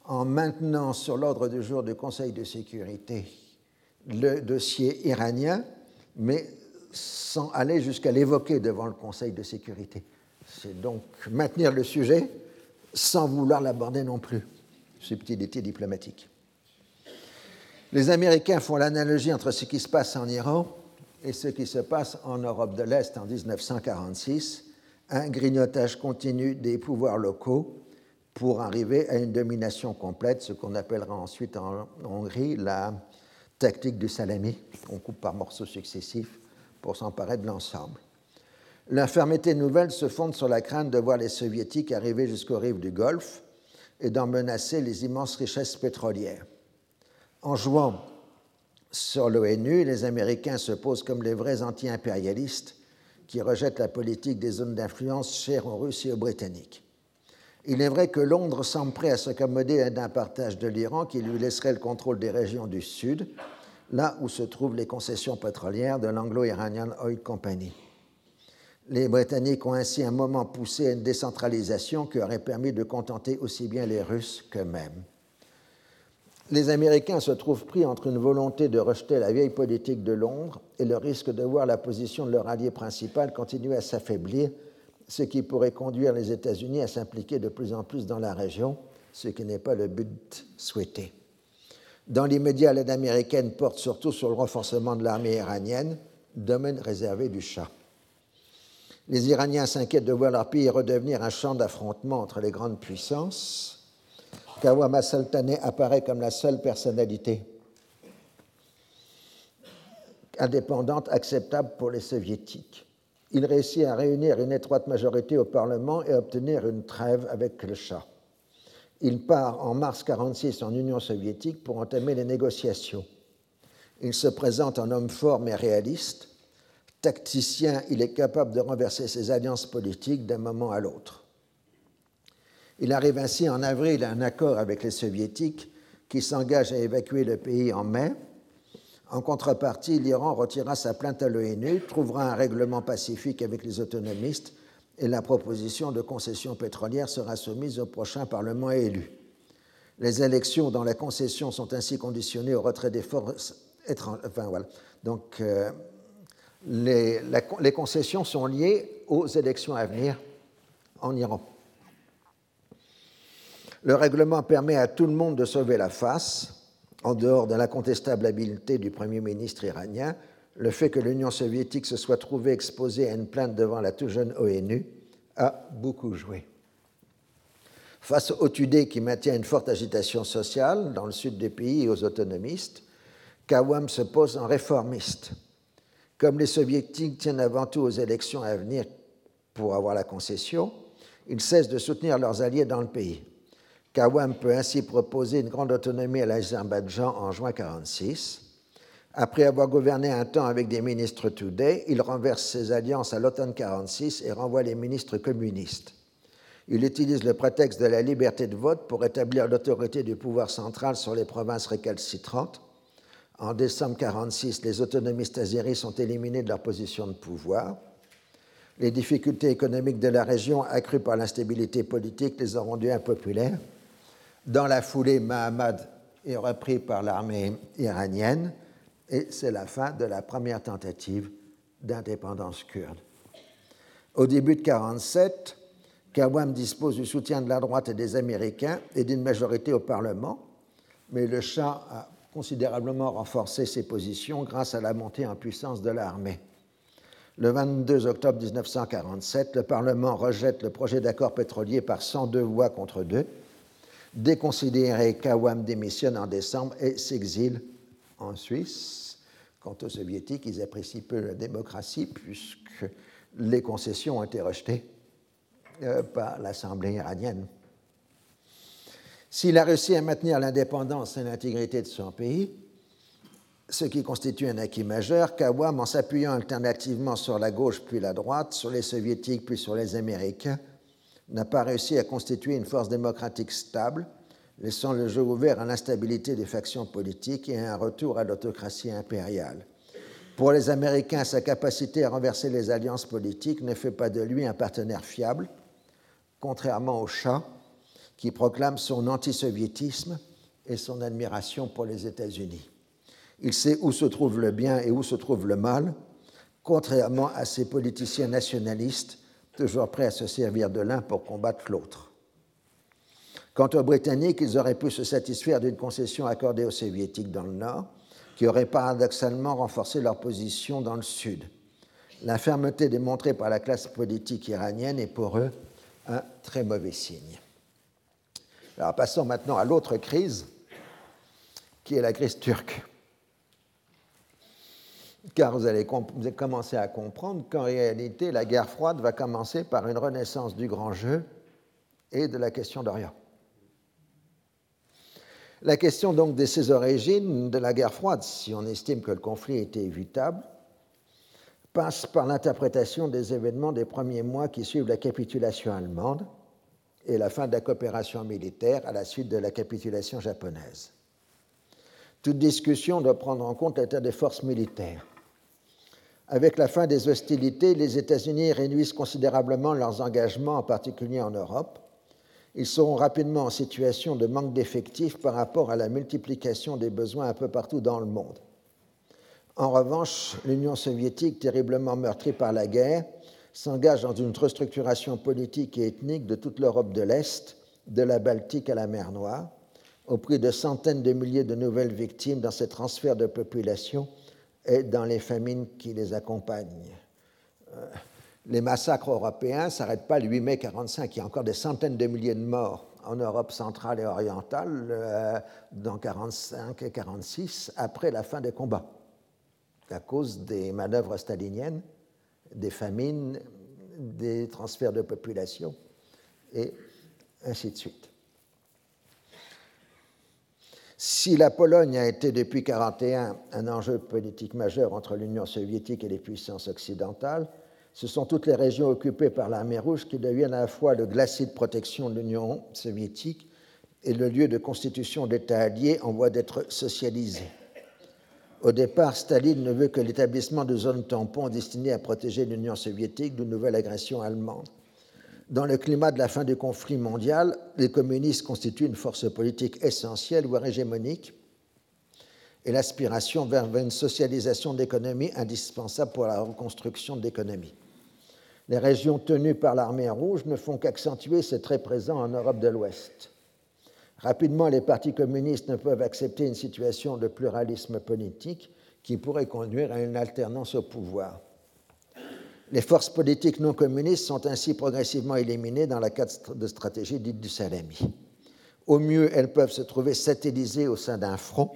en maintenant sur l'ordre du jour du Conseil de sécurité le dossier iranien, mais sans aller jusqu'à l'évoquer devant le Conseil de sécurité. C'est donc maintenir le sujet sans vouloir l'aborder non plus. Subtilité diplomatique. Les Américains font l'analogie entre ce qui se passe en Iran et ce qui se passe en Europe de l'Est en 1946, un grignotage continu des pouvoirs locaux pour arriver à une domination complète, ce qu'on appellera ensuite en Hongrie la tactique du salami. On coupe par morceaux successifs pour s'emparer de l'ensemble. L'infirmité nouvelle se fonde sur la crainte de voir les soviétiques arriver jusqu'aux rives du Golfe et d'en menacer les immenses richesses pétrolières. En jouant sur l'ONU, les Américains se posent comme les vrais anti-impérialistes qui rejettent la politique des zones d'influence chères aux Russes et aux Britanniques. Il est vrai que Londres semble prêt à s'accommoder d'un partage de l'Iran qui lui laisserait le contrôle des régions du Sud, là où se trouvent les concessions pétrolières de l'Anglo-Iranian Oil Company. Les Britanniques ont ainsi un moment poussé à une décentralisation qui aurait permis de contenter aussi bien les Russes qu'eux-mêmes. Les Américains se trouvent pris entre une volonté de rejeter la vieille politique de Londres et le risque de voir la position de leur allié principal continuer à s'affaiblir ce qui pourrait conduire les États-Unis à s'impliquer de plus en plus dans la région, ce qui n'est pas le but souhaité. Dans l'immédiat, l'aide américaine porte surtout sur le renforcement de l'armée iranienne, domaine réservé du Shah. Les Iraniens s'inquiètent de voir leur pays redevenir un champ d'affrontement entre les grandes puissances. Kawama Sultaneh apparaît comme la seule personnalité indépendante acceptable pour les soviétiques il réussit à réunir une étroite majorité au Parlement et à obtenir une trêve avec le Shah. Il part en mars 1946 en Union soviétique pour entamer les négociations. Il se présente en homme fort mais réaliste. Tacticien, il est capable de renverser ses alliances politiques d'un moment à l'autre. Il arrive ainsi en avril à un accord avec les soviétiques qui s'engagent à évacuer le pays en mai en contrepartie, l'Iran retirera sa plainte à l'ONU, trouvera un règlement pacifique avec les autonomistes et la proposition de concession pétrolière sera soumise au prochain Parlement élu. Les élections dans la concession sont ainsi conditionnées au retrait des forces étrangères. Donc, euh, les concessions sont liées aux élections à venir en Iran. Le règlement permet à tout le monde de sauver la face en dehors de l'incontestable habileté du Premier ministre iranien, le fait que l'Union soviétique se soit trouvée exposée à une plainte devant la tout jeune ONU a beaucoup joué. Face au Tudé qui maintient une forte agitation sociale dans le sud du pays et aux autonomistes, Kawam se pose en réformiste. Comme les soviétiques tiennent avant tout aux élections à venir pour avoir la concession, ils cessent de soutenir leurs alliés dans le pays. Kawam peut ainsi proposer une grande autonomie à l'Azerbaïdjan en juin 1946. Après avoir gouverné un temps avec des ministres Today, il renverse ses alliances à l'automne 46 et renvoie les ministres communistes. Il utilise le prétexte de la liberté de vote pour établir l'autorité du pouvoir central sur les provinces récalcitrantes. En décembre 1946, les autonomistes azéris sont éliminés de leur position de pouvoir. Les difficultés économiques de la région, accrues par l'instabilité politique, les ont rendus impopulaires. Dans la foulée, Mahamad est repris par l'armée iranienne et c'est la fin de la première tentative d'indépendance kurde. Au début de 1947, Kawam dispose du soutien de la droite et des Américains et d'une majorité au Parlement, mais le Shah a considérablement renforcé ses positions grâce à la montée en puissance de l'armée. Le 22 octobre 1947, le Parlement rejette le projet d'accord pétrolier par 102 voix contre 2. Déconsidéré, Kawam démissionne en décembre et s'exile en Suisse. Quant aux soviétiques, ils apprécient peu la démocratie puisque les concessions ont été rejetées euh, par l'Assemblée iranienne. S'il a réussi à maintenir l'indépendance et l'intégrité de son pays, ce qui constitue un acquis majeur, Kawam, en s'appuyant alternativement sur la gauche puis la droite, sur les soviétiques puis sur les américains, n'a pas réussi à constituer une force démocratique stable, laissant le jeu ouvert à l'instabilité des factions politiques et à un retour à l'autocratie impériale. Pour les Américains, sa capacité à renverser les alliances politiques ne fait pas de lui un partenaire fiable, contrairement au Shah, qui proclame son antisoviétisme et son admiration pour les États-Unis. Il sait où se trouve le bien et où se trouve le mal, contrairement à ces politiciens nationalistes toujours prêts à se servir de l'un pour combattre l'autre. Quant aux Britanniques, ils auraient pu se satisfaire d'une concession accordée aux Soviétiques dans le Nord, qui aurait paradoxalement renforcé leur position dans le Sud. La fermeté démontrée par la classe politique iranienne est pour eux un très mauvais signe. Passons maintenant à l'autre crise, qui est la crise turque. Car vous allez, commencer à comprendre qu'en réalité, la guerre froide va commencer par une renaissance du grand jeu et de la question d'Orient. La question donc de ses origines, de la guerre froide, si on estime que le conflit était évitable, passe par l'interprétation des événements des premiers mois qui suivent la capitulation allemande et la fin de la coopération militaire à la suite de la capitulation japonaise. Toute discussion doit prendre en compte l'état des forces militaires. Avec la fin des hostilités, les États-Unis réduisent considérablement leurs engagements, en particulier en Europe. Ils seront rapidement en situation de manque d'effectifs par rapport à la multiplication des besoins un peu partout dans le monde. En revanche, l'Union soviétique, terriblement meurtrie par la guerre, s'engage dans une restructuration politique et ethnique de toute l'Europe de l'Est, de la Baltique à la mer Noire, au prix de centaines de milliers de nouvelles victimes dans ces transferts de population et dans les famines qui les accompagnent. Euh, les massacres européens ne s'arrêtent pas le 8 mai 1945. Il y a encore des centaines de milliers de morts en Europe centrale et orientale euh, dans 1945 et 1946, après la fin des combats à cause des manœuvres staliniennes, des famines, des transferts de population, et ainsi de suite. Si la Pologne a été depuis 1941 un enjeu politique majeur entre l'Union soviétique et les puissances occidentales, ce sont toutes les régions occupées par l'armée rouge qui deviennent à la fois le glacis de protection de l'Union soviétique et le lieu de constitution d'États alliés en voie d'être socialisés. Au départ, Staline ne veut que l'établissement de zones tampons destinées à protéger l'Union soviétique d'une nouvelle agression allemande. Dans le climat de la fin du conflit mondial, les communistes constituent une force politique essentielle, voire hégémonique, et l'aspiration vers une socialisation d'économie indispensable pour la reconstruction de l'économie. Les régions tenues par l'armée rouge ne font qu'accentuer ces traits présents en Europe de l'Ouest. Rapidement, les partis communistes ne peuvent accepter une situation de pluralisme politique qui pourrait conduire à une alternance au pouvoir. Les forces politiques non communistes sont ainsi progressivement éliminées dans la cadre de stratégie dite du salami. Au mieux, elles peuvent se trouver satellisées au sein d'un front.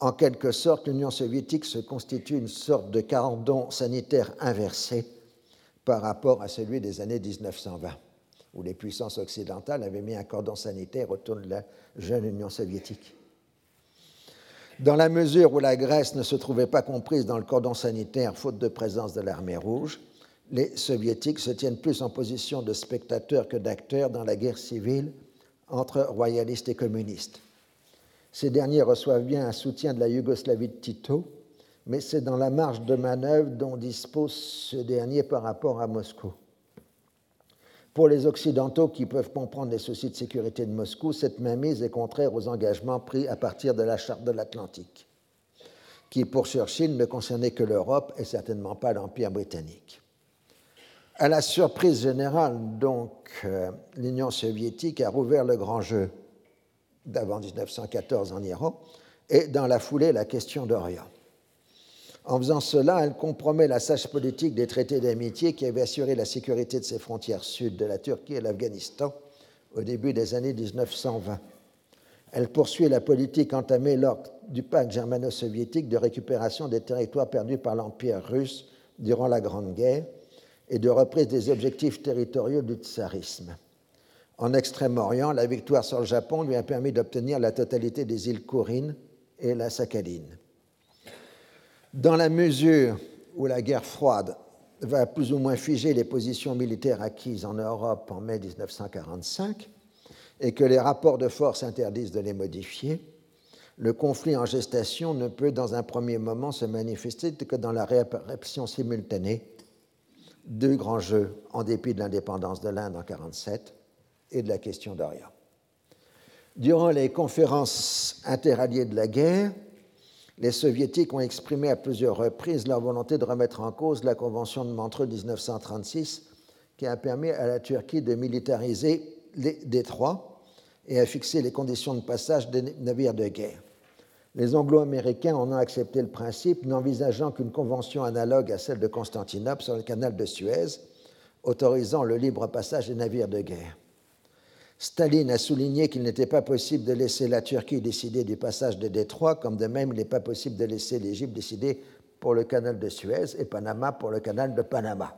En quelque sorte, l'Union soviétique se constitue une sorte de cordon sanitaire inversé par rapport à celui des années 1920 où les puissances occidentales avaient mis un cordon sanitaire autour de la jeune Union soviétique. Dans la mesure où la Grèce ne se trouvait pas comprise dans le cordon sanitaire faute de présence de l'armée rouge, les soviétiques se tiennent plus en position de spectateurs que d'acteurs dans la guerre civile entre royalistes et communistes. Ces derniers reçoivent bien un soutien de la Yougoslavie de Tito, mais c'est dans la marge de manœuvre dont dispose ce dernier par rapport à Moscou. Pour les Occidentaux qui peuvent comprendre les soucis de sécurité de Moscou, cette mainmise est contraire aux engagements pris à partir de la Charte de l'Atlantique, qui pour Churchill ne concernait que l'Europe et certainement pas l'Empire britannique. À la surprise générale, donc, euh, l'Union soviétique a rouvert le grand jeu d'avant 1914 en Iran et dans la foulée la question d'Orient. En faisant cela, elle compromet la sage politique des traités d'amitié qui avaient assuré la sécurité de ses frontières sud de la Turquie et l'Afghanistan au début des années 1920. Elle poursuit la politique entamée lors du pacte germano-soviétique de récupération des territoires perdus par l'Empire russe durant la Grande Guerre et de reprise des objectifs territoriaux du tsarisme. En Extrême-Orient, la victoire sur le Japon lui a permis d'obtenir la totalité des îles Kourines et la Sakhaline. Dans la mesure où la guerre froide va plus ou moins figer les positions militaires acquises en Europe en mai 1945 et que les rapports de force interdisent de les modifier, le conflit en gestation ne peut dans un premier moment se manifester que dans la réapparition simultanée deux grands jeux en dépit de l'indépendance de l'Inde en 1947 et de la question d'Orient. Durant les conférences interalliées de la guerre, les soviétiques ont exprimé à plusieurs reprises leur volonté de remettre en cause la Convention de Montreux 1936 qui a permis à la Turquie de militariser les détroits et à fixer les conditions de passage des navires de guerre. Les Anglo-Américains en ont accepté le principe, n'envisageant qu'une convention analogue à celle de Constantinople sur le canal de Suez, autorisant le libre passage des navires de guerre. Staline a souligné qu'il n'était pas possible de laisser la Turquie décider du passage des détroits, comme de même il n'est pas possible de laisser l'Égypte décider pour le canal de Suez et Panama pour le canal de Panama.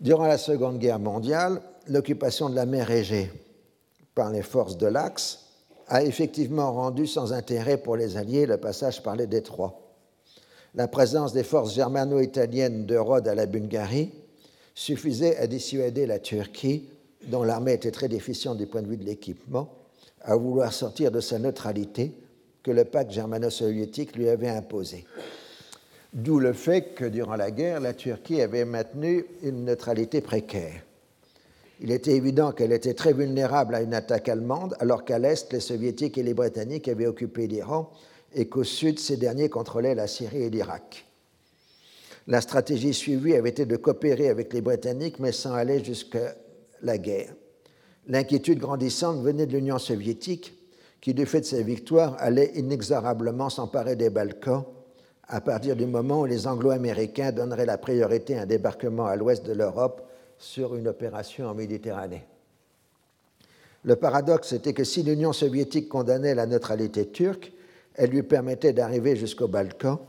Durant la Seconde Guerre mondiale, l'occupation de la mer Égée par les forces de l'Axe a effectivement rendu sans intérêt pour les Alliés le passage par les détroits. La présence des forces germano-italiennes de Rhodes à la Bulgarie suffisait à dissuader la Turquie, dont l'armée était très déficiente du point de vue de l'équipement, à vouloir sortir de sa neutralité que le pacte germano-soviétique lui avait imposé. D'où le fait que durant la guerre, la Turquie avait maintenu une neutralité précaire. Il était évident qu'elle était très vulnérable à une attaque allemande, alors qu'à l'est, les soviétiques et les britanniques avaient occupé l'Iran et qu'au sud, ces derniers contrôlaient la Syrie et l'Irak. La stratégie suivie avait été de coopérer avec les Britanniques, mais sans aller jusqu'à la guerre. L'inquiétude grandissante venait de l'Union soviétique, qui, du fait de sa victoire, allait inexorablement s'emparer des Balkans à partir du moment où les Anglo-Américains donneraient la priorité à un débarquement à l'ouest de l'Europe sur une opération en Méditerranée. Le paradoxe était que si l'Union soviétique condamnait la neutralité turque, elle lui permettait d'arriver jusqu'au Balkan,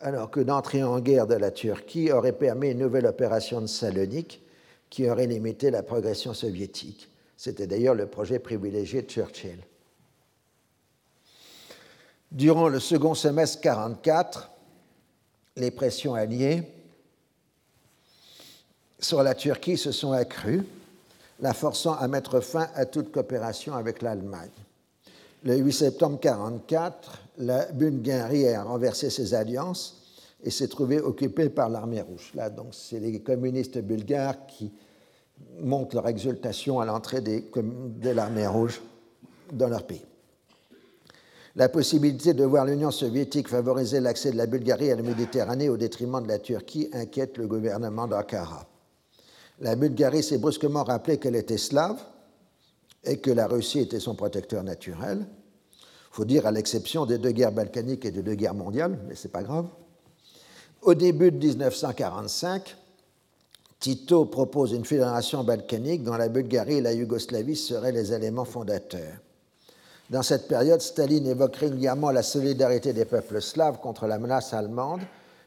alors qu'une entrée en guerre de la Turquie aurait permis une nouvelle opération de Salonique qui aurait limité la progression soviétique. C'était d'ailleurs le projet privilégié de Churchill. Durant le second semestre 1944, les pressions alliées sur la Turquie se sont accrues, la forçant à mettre fin à toute coopération avec l'Allemagne. Le 8 septembre 1944, la Bulgarie a renversé ses alliances et s'est trouvée occupée par l'armée rouge. Là, donc, c'est les communistes bulgares qui montrent leur exultation à l'entrée de l'armée rouge dans leur pays. La possibilité de voir l'Union soviétique favoriser l'accès de la Bulgarie à la Méditerranée au détriment de la Turquie inquiète le gouvernement d'Ankara la Bulgarie s'est brusquement rappelé qu'elle était slave et que la Russie était son protecteur naturel. Il faut dire à l'exception des deux guerres balkaniques et des deux guerres mondiales, mais ce n'est pas grave. Au début de 1945, Tito propose une fédération balkanique dont la Bulgarie et la Yougoslavie seraient les éléments fondateurs. Dans cette période, Staline évoque régulièrement la solidarité des peuples slaves contre la menace allemande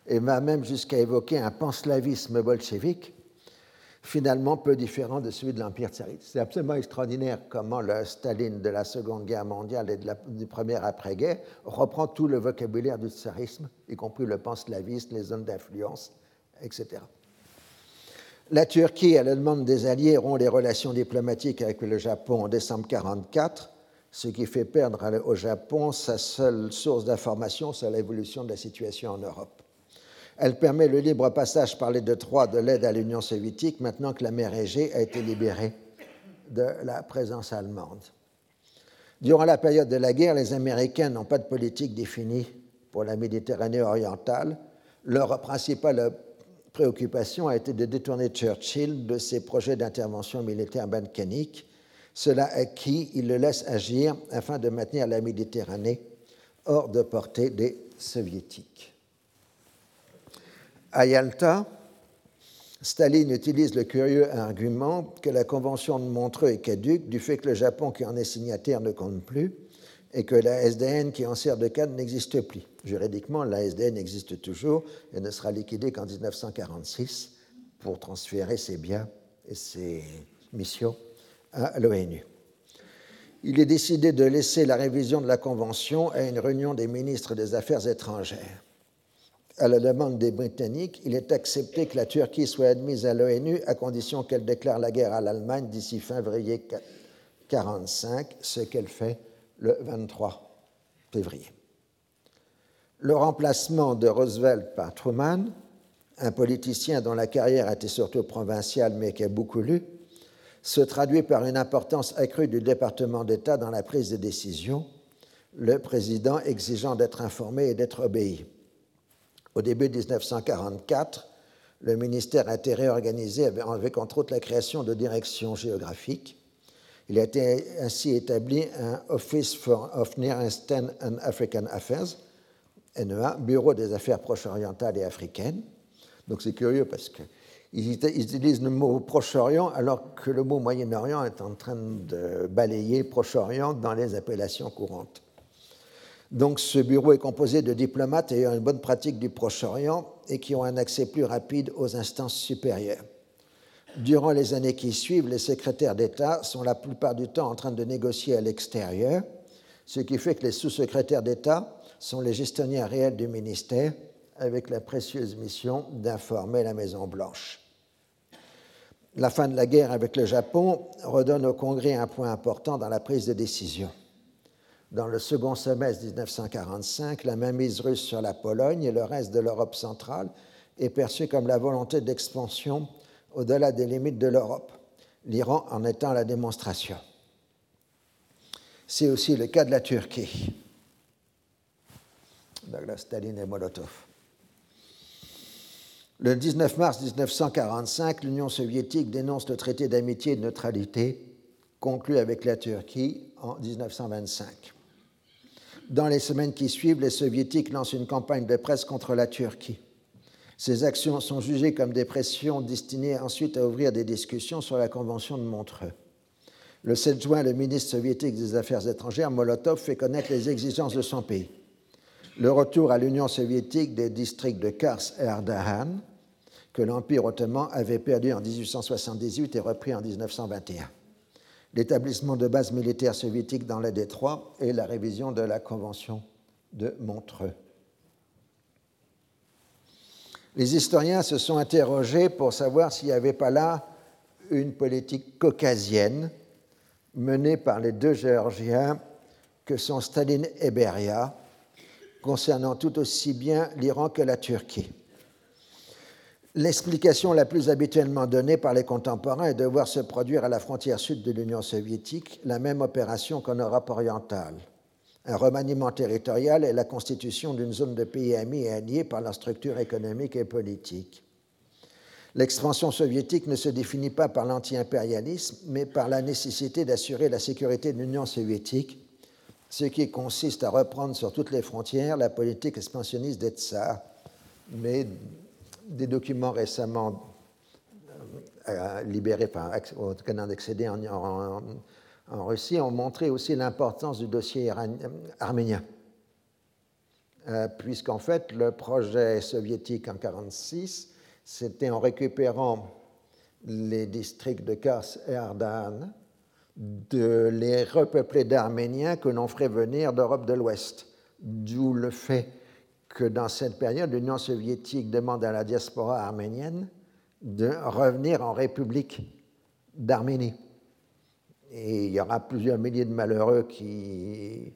et va même jusqu'à évoquer un panslavisme bolchevique finalement peu différent de celui de l'Empire tsariste. C'est absolument extraordinaire comment le Staline de la Seconde Guerre mondiale et de la, du première après-guerre reprend tout le vocabulaire du tsarisme, y compris le panslavisme, les zones d'influence, etc. La Turquie, à la demande des Alliés, rompt les relations diplomatiques avec le Japon en décembre 1944, ce qui fait perdre au Japon sa seule source d'information sur l'évolution de la situation en Europe. Elle permet le libre passage par les Détroits de l'aide à l'Union soviétique maintenant que la mer Égée a été libérée de la présence allemande. Durant la période de la guerre, les Américains n'ont pas de politique définie pour la Méditerranée orientale. Leur principale préoccupation a été de détourner Churchill de ses projets d'intervention militaire balkanique, cela à qui il le laisse agir afin de maintenir la Méditerranée hors de portée des soviétiques. À Yalta, Staline utilise le curieux argument que la Convention de Montreux est caduque du fait que le Japon qui en est signataire ne compte plus et que la SDN qui en sert de cadre n'existe plus. Juridiquement, la SDN existe toujours et ne sera liquidée qu'en 1946 pour transférer ses biens et ses missions à l'ONU. Il est décidé de laisser la révision de la Convention à une réunion des ministres des Affaires étrangères. À la demande des Britanniques, il est accepté que la Turquie soit admise à l'ONU à condition qu'elle déclare la guerre à l'Allemagne d'ici février 1945, ce qu'elle fait le 23 février. Le remplacement de Roosevelt par Truman, un politicien dont la carrière était surtout provinciale mais qui a beaucoup lu, se traduit par une importance accrue du département d'État dans la prise de décision, le président exigeant d'être informé et d'être obéi. Au début de 1944, le ministère a été réorganisé avec entre autres la création de directions géographiques. Il a été ainsi établi un Office for, of Near Eastern and African Affairs, NEA, Bureau des affaires proche-orientales et africaines. Donc c'est curieux parce qu'ils utilisent le mot Proche-Orient alors que le mot Moyen-Orient est en train de balayer Proche-Orient dans les appellations courantes. Donc ce bureau est composé de diplomates ayant une bonne pratique du Proche-Orient et qui ont un accès plus rapide aux instances supérieures. Durant les années qui suivent, les secrétaires d'État sont la plupart du temps en train de négocier à l'extérieur, ce qui fait que les sous-secrétaires d'État sont les gestionnaires réels du ministère avec la précieuse mission d'informer la Maison-Blanche. La fin de la guerre avec le Japon redonne au Congrès un point important dans la prise de décision. Dans le second semestre 1945, la mainmise russe sur la Pologne et le reste de l'Europe centrale est perçue comme la volonté d'expansion au-delà des limites de l'Europe, l'Iran en étant la démonstration. C'est aussi le cas de la Turquie. Douglas Staline et Molotov. Le 19 mars 1945, l'Union soviétique dénonce le traité d'amitié et de neutralité conclu avec la Turquie en 1925. Dans les semaines qui suivent, les soviétiques lancent une campagne de presse contre la Turquie. Ces actions sont jugées comme des pressions destinées ensuite à ouvrir des discussions sur la Convention de Montreux. Le 7 juin, le ministre soviétique des Affaires étrangères, Molotov, fait connaître les exigences de son pays. Le retour à l'Union soviétique des districts de Kars et Ardahan, que l'Empire ottoman avait perdu en 1878 et repris en 1921 l'établissement de bases militaires soviétiques dans les détroits et la révision de la Convention de Montreux. Les historiens se sont interrogés pour savoir s'il n'y avait pas là une politique caucasienne menée par les deux Géorgiens que sont Staline et Beria, concernant tout aussi bien l'Iran que la Turquie. L'explication la plus habituellement donnée par les contemporains est de voir se produire à la frontière sud de l'Union soviétique la même opération qu'en Europe orientale, un remaniement territorial et la constitution d'une zone de pays amis et alliés par leur structure économique et politique. L'expansion soviétique ne se définit pas par l'anti-impérialisme, mais par la nécessité d'assurer la sécurité de l'Union soviétique, ce qui consiste à reprendre sur toutes les frontières la politique expansionniste des tsars, des documents récemment euh, libérés au canal d'accéder en, en, en, Russie ont montré aussi l'importance du dossier arménien. Euh, Puisqu'en fait, le projet soviétique en 1946, c'était en récupérant les districts de Kars et Ardahan, de les repeupler d'Arméniens que l'on ferait venir d'Europe de l'Ouest. D'où le fait que dans cette période, l'Union soviétique demande à la diaspora arménienne de revenir en République d'Arménie. Et il y aura plusieurs milliers de malheureux qui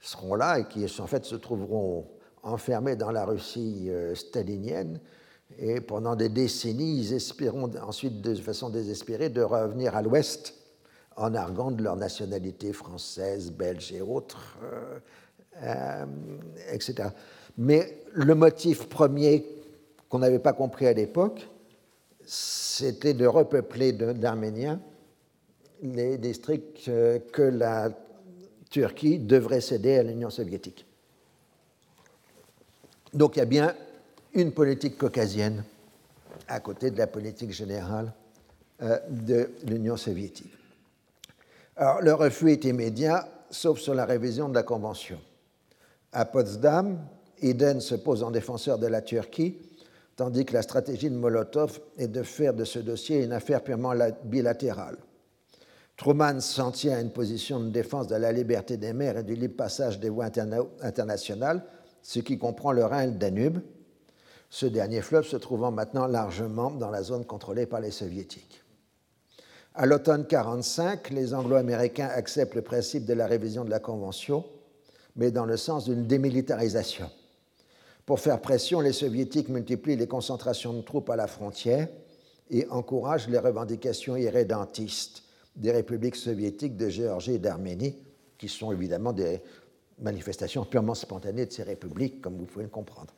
seront là et qui en fait se trouveront enfermés dans la Russie euh, stalinienne. Et pendant des décennies, ils espéreront ensuite de façon désespérée de revenir à l'Ouest en arguant de leur nationalité française, belge et autres, euh, euh, etc. Mais le motif premier qu'on n'avait pas compris à l'époque, c'était de repeupler d'Arméniens les districts euh, que la Turquie devrait céder à l'Union soviétique. Donc il y a bien une politique caucasienne à côté de la politique générale de l'Union soviétique. Alors, le refus est immédiat, sauf sur la révision de la Convention. À Potsdam, Eden se pose en défenseur de la Turquie, tandis que la stratégie de Molotov est de faire de ce dossier une affaire purement bilatérale. Truman s'en tient à une position de défense de la liberté des mers et du libre passage des voies internationales, ce qui comprend le Rhin et le Danube, ce dernier fleuve se trouvant maintenant largement dans la zone contrôlée par les soviétiques. À l'automne 1945, les Anglo-Américains acceptent le principe de la révision de la Convention, mais dans le sens d'une démilitarisation. Pour faire pression, les Soviétiques multiplient les concentrations de troupes à la frontière et encouragent les revendications irrédentistes des républiques soviétiques de Géorgie et d'Arménie, qui sont évidemment des manifestations purement spontanées de ces républiques, comme vous pouvez le comprendre.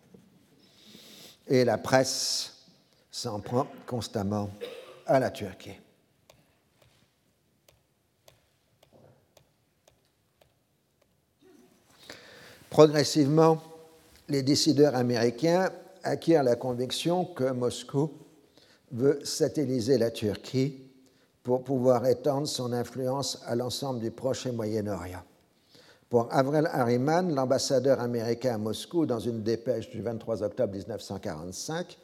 Et la presse s'en prend constamment à la Turquie. Progressivement, les décideurs américains acquièrent la conviction que Moscou veut satelliser la Turquie pour pouvoir étendre son influence à l'ensemble du Proche et Moyen-Orient. Pour Avril Harriman, l'ambassadeur américain à Moscou, dans une dépêche du 23 octobre 1945,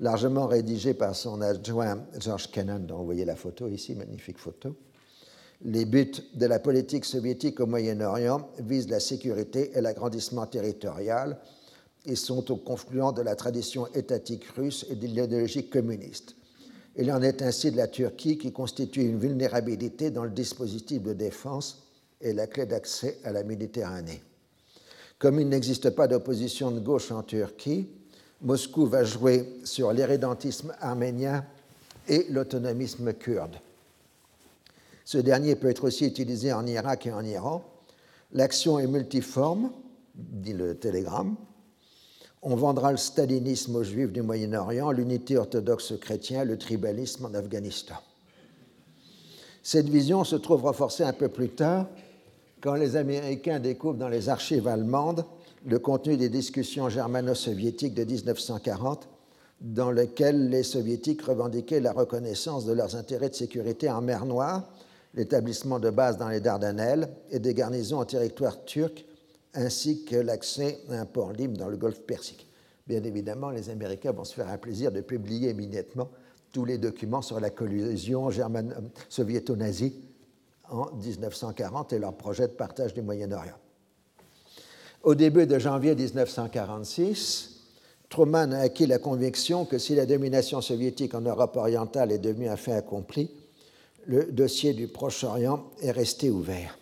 largement rédigée par son adjoint George Kennan, dont vous voyez la photo ici, magnifique photo, les buts de la politique soviétique au Moyen-Orient visent la sécurité et l'agrandissement territorial et sont au confluent de la tradition étatique russe et de l'idéologie communiste. Il en est ainsi de la Turquie qui constitue une vulnérabilité dans le dispositif de défense et la clé d'accès à la Méditerranée. Comme il n'existe pas d'opposition de gauche en Turquie, Moscou va jouer sur l'hérédentisme arménien et l'autonomisme kurde. Ce dernier peut être aussi utilisé en Irak et en Iran. L'action est multiforme, dit le télégramme. On vendra le stalinisme aux juifs du Moyen-Orient, l'unité orthodoxe chrétien, le tribalisme en Afghanistan. Cette vision se trouve renforcée un peu plus tard quand les Américains découvrent dans les archives allemandes le contenu des discussions germano-soviétiques de 1940 dans lesquelles les soviétiques revendiquaient la reconnaissance de leurs intérêts de sécurité en mer Noire l'établissement de bases dans les Dardanelles et des garnisons en territoire turc, ainsi que l'accès à un port libre dans le golfe Persique. Bien évidemment, les Américains vont se faire un plaisir de publier immédiatement tous les documents sur la collusion soviéto-nazie en 1940 et leur projet de partage du Moyen-Orient. Au début de janvier 1946, Truman a acquis la conviction que si la domination soviétique en Europe orientale est devenue un fait accompli, le dossier du Proche-Orient est resté ouvert.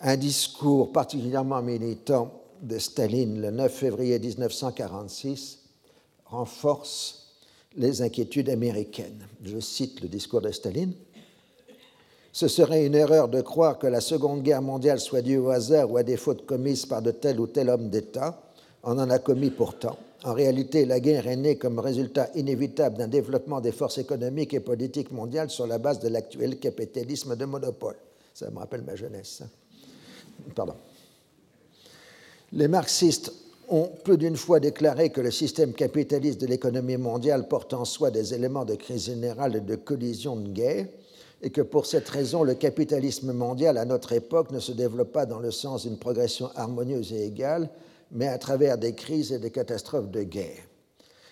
Un discours particulièrement militant de Staline le 9 février 1946 renforce les inquiétudes américaines. Je cite le discours de Staline. Ce serait une erreur de croire que la Seconde Guerre mondiale soit due au hasard ou à des fautes commises par de tel ou tel homme d'État. On en a commis pourtant. En réalité, la guerre est née comme résultat inévitable d'un développement des forces économiques et politiques mondiales sur la base de l'actuel capitalisme de monopole. Ça me rappelle ma jeunesse. Pardon. Les marxistes ont plus d'une fois déclaré que le système capitaliste de l'économie mondiale porte en soi des éléments de crise générale et de collision de guerre, et que pour cette raison, le capitalisme mondial à notre époque ne se développe pas dans le sens d'une progression harmonieuse et égale, mais à travers des crises et des catastrophes de guerre.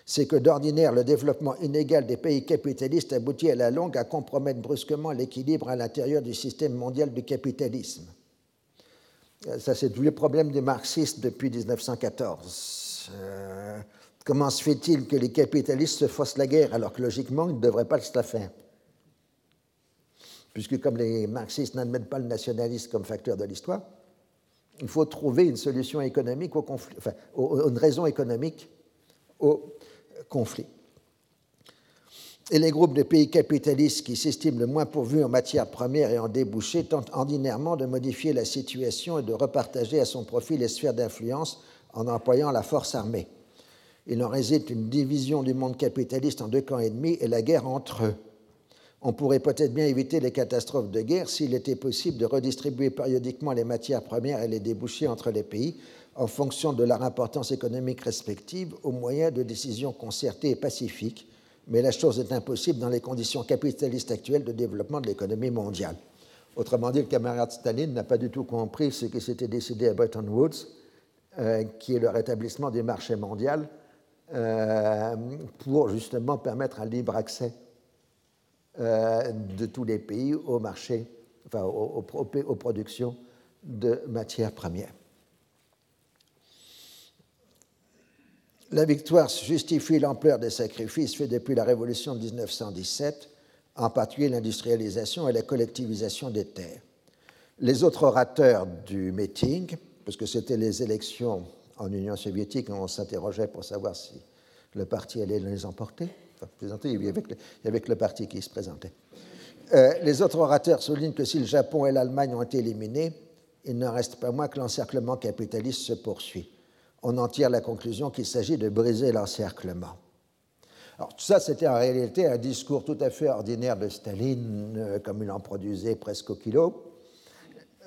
c'est que d'ordinaire, le développement inégal des pays capitalistes aboutit à la longue à compromettre brusquement l'équilibre à l'intérieur du système mondial du capitalisme. Euh, ça, c'est le problème des marxistes depuis 1914. Euh, comment se fait-il que les capitalistes se fassent la guerre alors que logiquement, ils ne devraient pas se la faire? Puisque comme les marxistes n'admettent pas le nationalisme comme facteur de l'histoire, il faut trouver une solution économique au conflit, enfin, une raison économique au conflit. Et les groupes de pays capitalistes qui s'estiment le moins pourvus en matière première et en débouchés tentent ordinairement de modifier la situation et de repartager à son profit les sphères d'influence en employant la force armée. Il en résulte une division du monde capitaliste en deux camps ennemis et la guerre entre eux. On pourrait peut-être bien éviter les catastrophes de guerre s'il était possible de redistribuer périodiquement les matières premières et les débouchés entre les pays en fonction de leur importance économique respective au moyen de décisions concertées et pacifiques mais la chose est impossible dans les conditions capitalistes actuelles de développement de l'économie mondiale. Autrement dit, le camarade Staline n'a pas du tout compris ce qui s'était décidé à Bretton Woods, euh, qui est le rétablissement du marché mondial, euh, pour justement permettre un libre accès de tous les pays au marché, enfin aux productions de matières premières. La victoire justifie l'ampleur des sacrifices faits depuis la Révolution de 1917, en particulier l'industrialisation et la collectivisation des terres. Les autres orateurs du meeting, parce que c'était les élections en Union soviétique, on s'interrogeait pour savoir si le parti allait les emporter. Enfin, il y avait le, parti qui se présentait. Euh, les autres orateurs soulignent que si le Japon et l'Allemagne ont été éliminés, il ne reste pas moins que l'encerclement capitaliste se poursuit on en tire la conclusion qu'il s'agit de briser l'encerclement. Alors tout ça, c'était en réalité un discours tout à fait ordinaire de Staline, euh, comme il en produisait presque au kilo.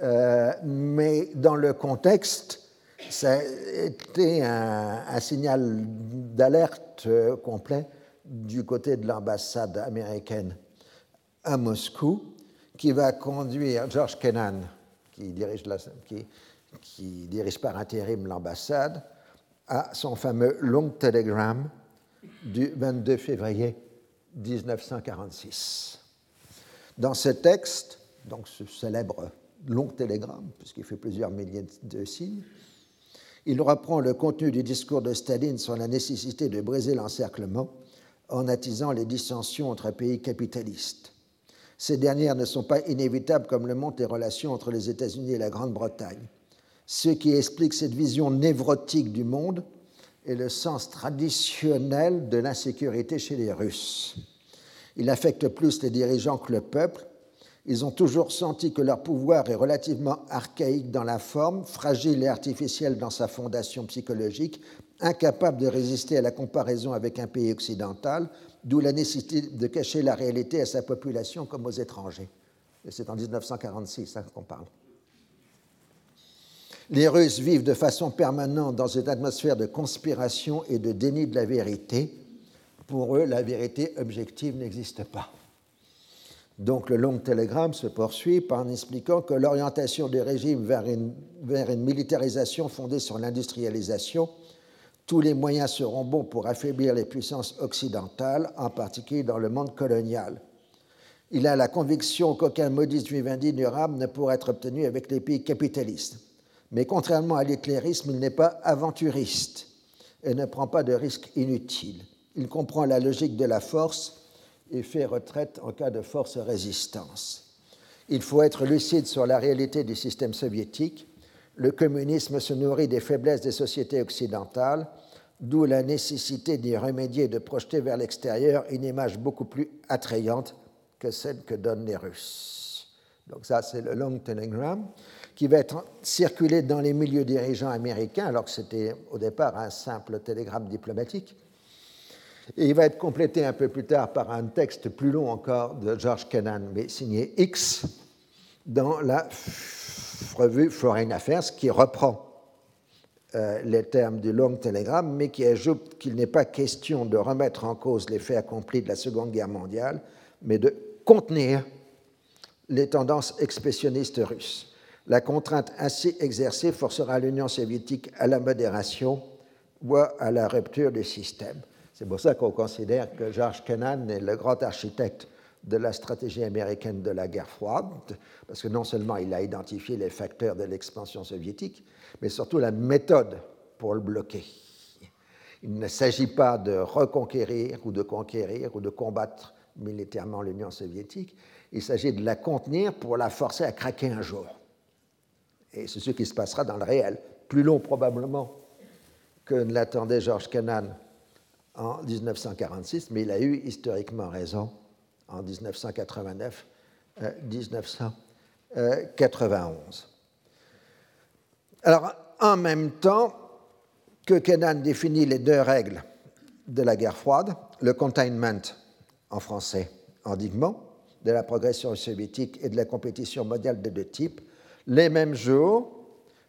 Euh, mais dans le contexte, ça a été un, signal d'alerte complet du côté de l'ambassade américaine à Moscou, qui va conduire George Kennan, qui dirige par intérim l'ambassade, à son fameux long télégramme du 22 février 1946. Dans ce texte, donc ce célèbre long télégramme, puisqu'il fait plusieurs milliers de signes, il reprend le contenu du discours de Staline sur la nécessité de briser l'encerclement en attisant les dissensions entre pays capitalistes. Ces dernières ne sont pas inévitables comme le montrent les relations entre les États-Unis et la Grande-Bretagne. Ce qui explique cette vision névrotique du monde est le sens traditionnel de l'insécurité chez les Russes. Il affecte plus les dirigeants que le peuple. Ils ont toujours senti que leur pouvoir est relativement archaïque dans la forme, fragile et artificiel dans sa fondation psychologique, incapable de résister à la comparaison avec un pays occidental, d'où la nécessité de cacher la réalité à sa population comme aux étrangers. C'est en 1946 hein, qu'on parle. Les Russes vivent de façon permanente dans une atmosphère de conspiration et de déni de la vérité. Pour eux, la vérité objective n'existe pas. Donc le long télégramme se poursuit en expliquant que l'orientation du régime vers une, vers une militarisation fondée sur l'industrialisation, tous les moyens seront bons pour affaiblir les puissances occidentales, en particulier dans le monde colonial. Il a la conviction qu'aucun modiste vivendi durable ne pourra être obtenu avec les pays capitalistes mais contrairement à l'éclairisme, il n'est pas aventuriste et ne prend pas de risques inutiles. Il comprend la logique de la force et fait retraite en cas de force résistance. Il faut être lucide sur la réalité du système soviétique. Le communisme se nourrit des faiblesses des sociétés occidentales, d'où la nécessité d'y remédier et de projeter vers l'extérieur une image beaucoup plus attrayante que celle que donnent les Russes. Donc ça, c'est le long telegram qui va être circulé dans les milieux dirigeants américains, alors que c'était au départ un simple télégramme diplomatique. Et il va être complété un peu plus tard par un texte plus long encore de George Kennan, mais signé X, dans la revue Foreign Affairs, qui reprend euh, les termes du long télégramme, mais qui ajoute qu'il n'est pas question de remettre en cause les faits accomplis de la Seconde Guerre mondiale, mais de contenir les tendances expressionnistes russes. La contrainte ainsi exercée forcera l'Union soviétique à la modération ou à la rupture du système. C'est pour ça qu'on considère que George Kennan est le grand architecte de la stratégie américaine de la guerre froide, parce que non seulement il a identifié les facteurs de l'expansion soviétique, mais surtout la méthode pour le bloquer. Il ne s'agit pas de reconquérir ou de conquérir ou de combattre militairement l'Union soviétique, il s'agit de la contenir pour la forcer à craquer un jour. Et c'est ce qui se passera dans le réel, plus long probablement que ne l'attendait George Kennan en 1946, mais il a eu historiquement raison en 1989, 1991. Alors, en même temps que Kennan définit les deux règles de la guerre froide, le containment en français, endiguement, de la progression soviétique et de la compétition mondiale de deux types, les mêmes jours,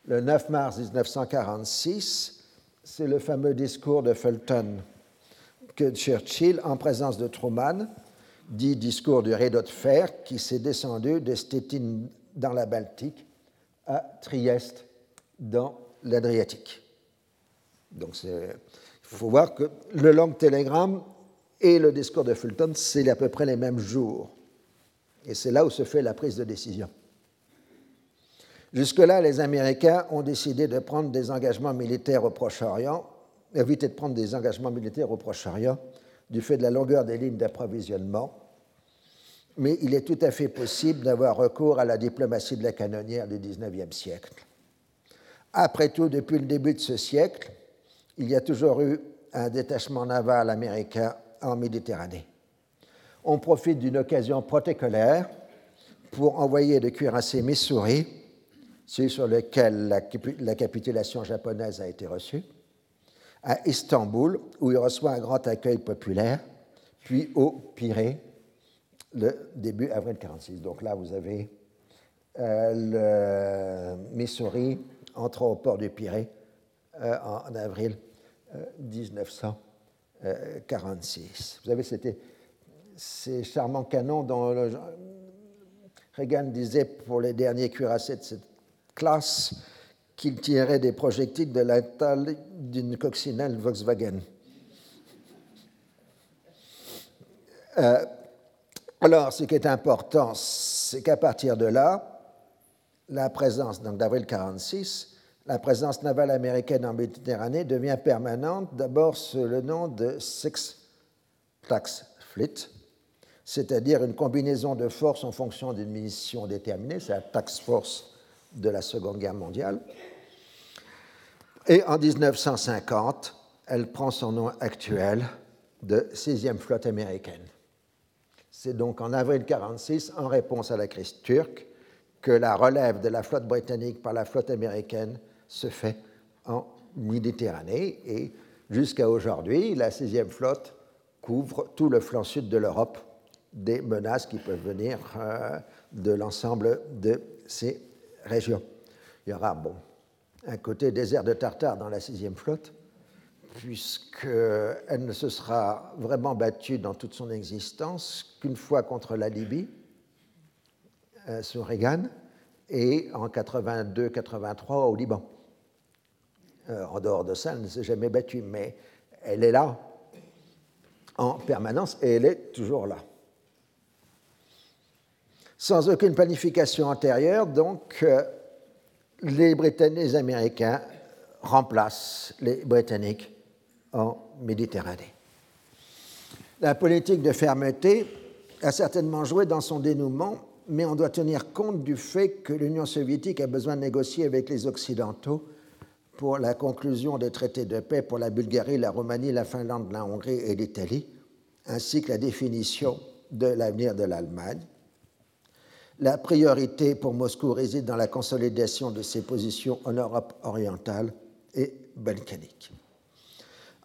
le 9 mars 1946, c'est le fameux discours de Fulton que Churchill, en présence de Truman, dit discours du rideau de fer qui s'est descendu de Stettin dans la Baltique à Trieste dans l'Adriatique. Donc il faut voir que le long télégramme et le discours de Fulton, c'est à peu près les mêmes jours. Et c'est là où se fait la prise de décision. Jusque-là, les Américains ont décidé de prendre des engagements militaires au Proche-Orient, éviter de prendre des engagements militaires au Proche-Orient du fait de la longueur des lignes d'approvisionnement, mais il est tout à fait possible d'avoir recours à la diplomatie de la canonnière du XIXe siècle. Après tout, depuis le début de ce siècle, il y a toujours eu un détachement naval américain en Méditerranée. On profite d'une occasion protocolaire pour envoyer de cuirassés Missouri, celui sur lequel la capitulation japonaise a été reçue, à Istanbul, où il reçoit un grand accueil populaire, puis au Pirée, le début avril 1946. Donc là, vous avez euh, le Missouri entrant au port du Pirée euh, en, avril 1946. Euh, vous avez ces charmants canons dont Reagan disait pour les derniers cuirassés de cette classe qu'il tirait des projectiles de la taille d'une coccinelle Volkswagen. Euh, alors, ce qui est important, c'est qu'à partir de là, la présence, donc d'avril 1946, la présence navale américaine en Méditerranée devient permanente, d'abord sous le nom de Six Tax Fleet, c'est-à-dire une combinaison de forces en fonction d'une mission déterminée, c'est la Tax Force de la Seconde Guerre mondiale. Et en 1950, elle prend son nom actuel de 6e flotte américaine. C'est donc en avril 1946, en réponse à la crise turque, que la relève de la flotte britannique par la flotte américaine se fait en Méditerranée. Et jusqu'à aujourd'hui, la 6e flotte couvre tout le flanc sud de l'Europe des menaces qui peuvent venir euh, de l'ensemble de ces région. Il y aura, un côté désert de Tartare dans la sixième flotte, puisqu'elle ne se sera vraiment battue dans toute son existence qu'une fois contre la Libye, euh, sous Reagan, et en 82-83 au Liban. Euh, en dehors de ça, elle ne s'est jamais battue, mais elle est là en permanence et elle est toujours là sans aucune planification antérieure. Donc, euh, les Britanniques les Américains remplacent les Britanniques en Méditerranée. La politique de fermeté a certainement joué dans son dénouement, mais on doit tenir compte du fait que l'Union soviétique a besoin de négocier avec les Occidentaux pour la conclusion des traités de paix pour la Bulgarie, la Roumanie, la Finlande, la Hongrie et l'Italie, ainsi que la définition de l'avenir de l'Allemagne. La priorité pour Moscou réside dans la consolidation de ses positions en Europe orientale et balkanique.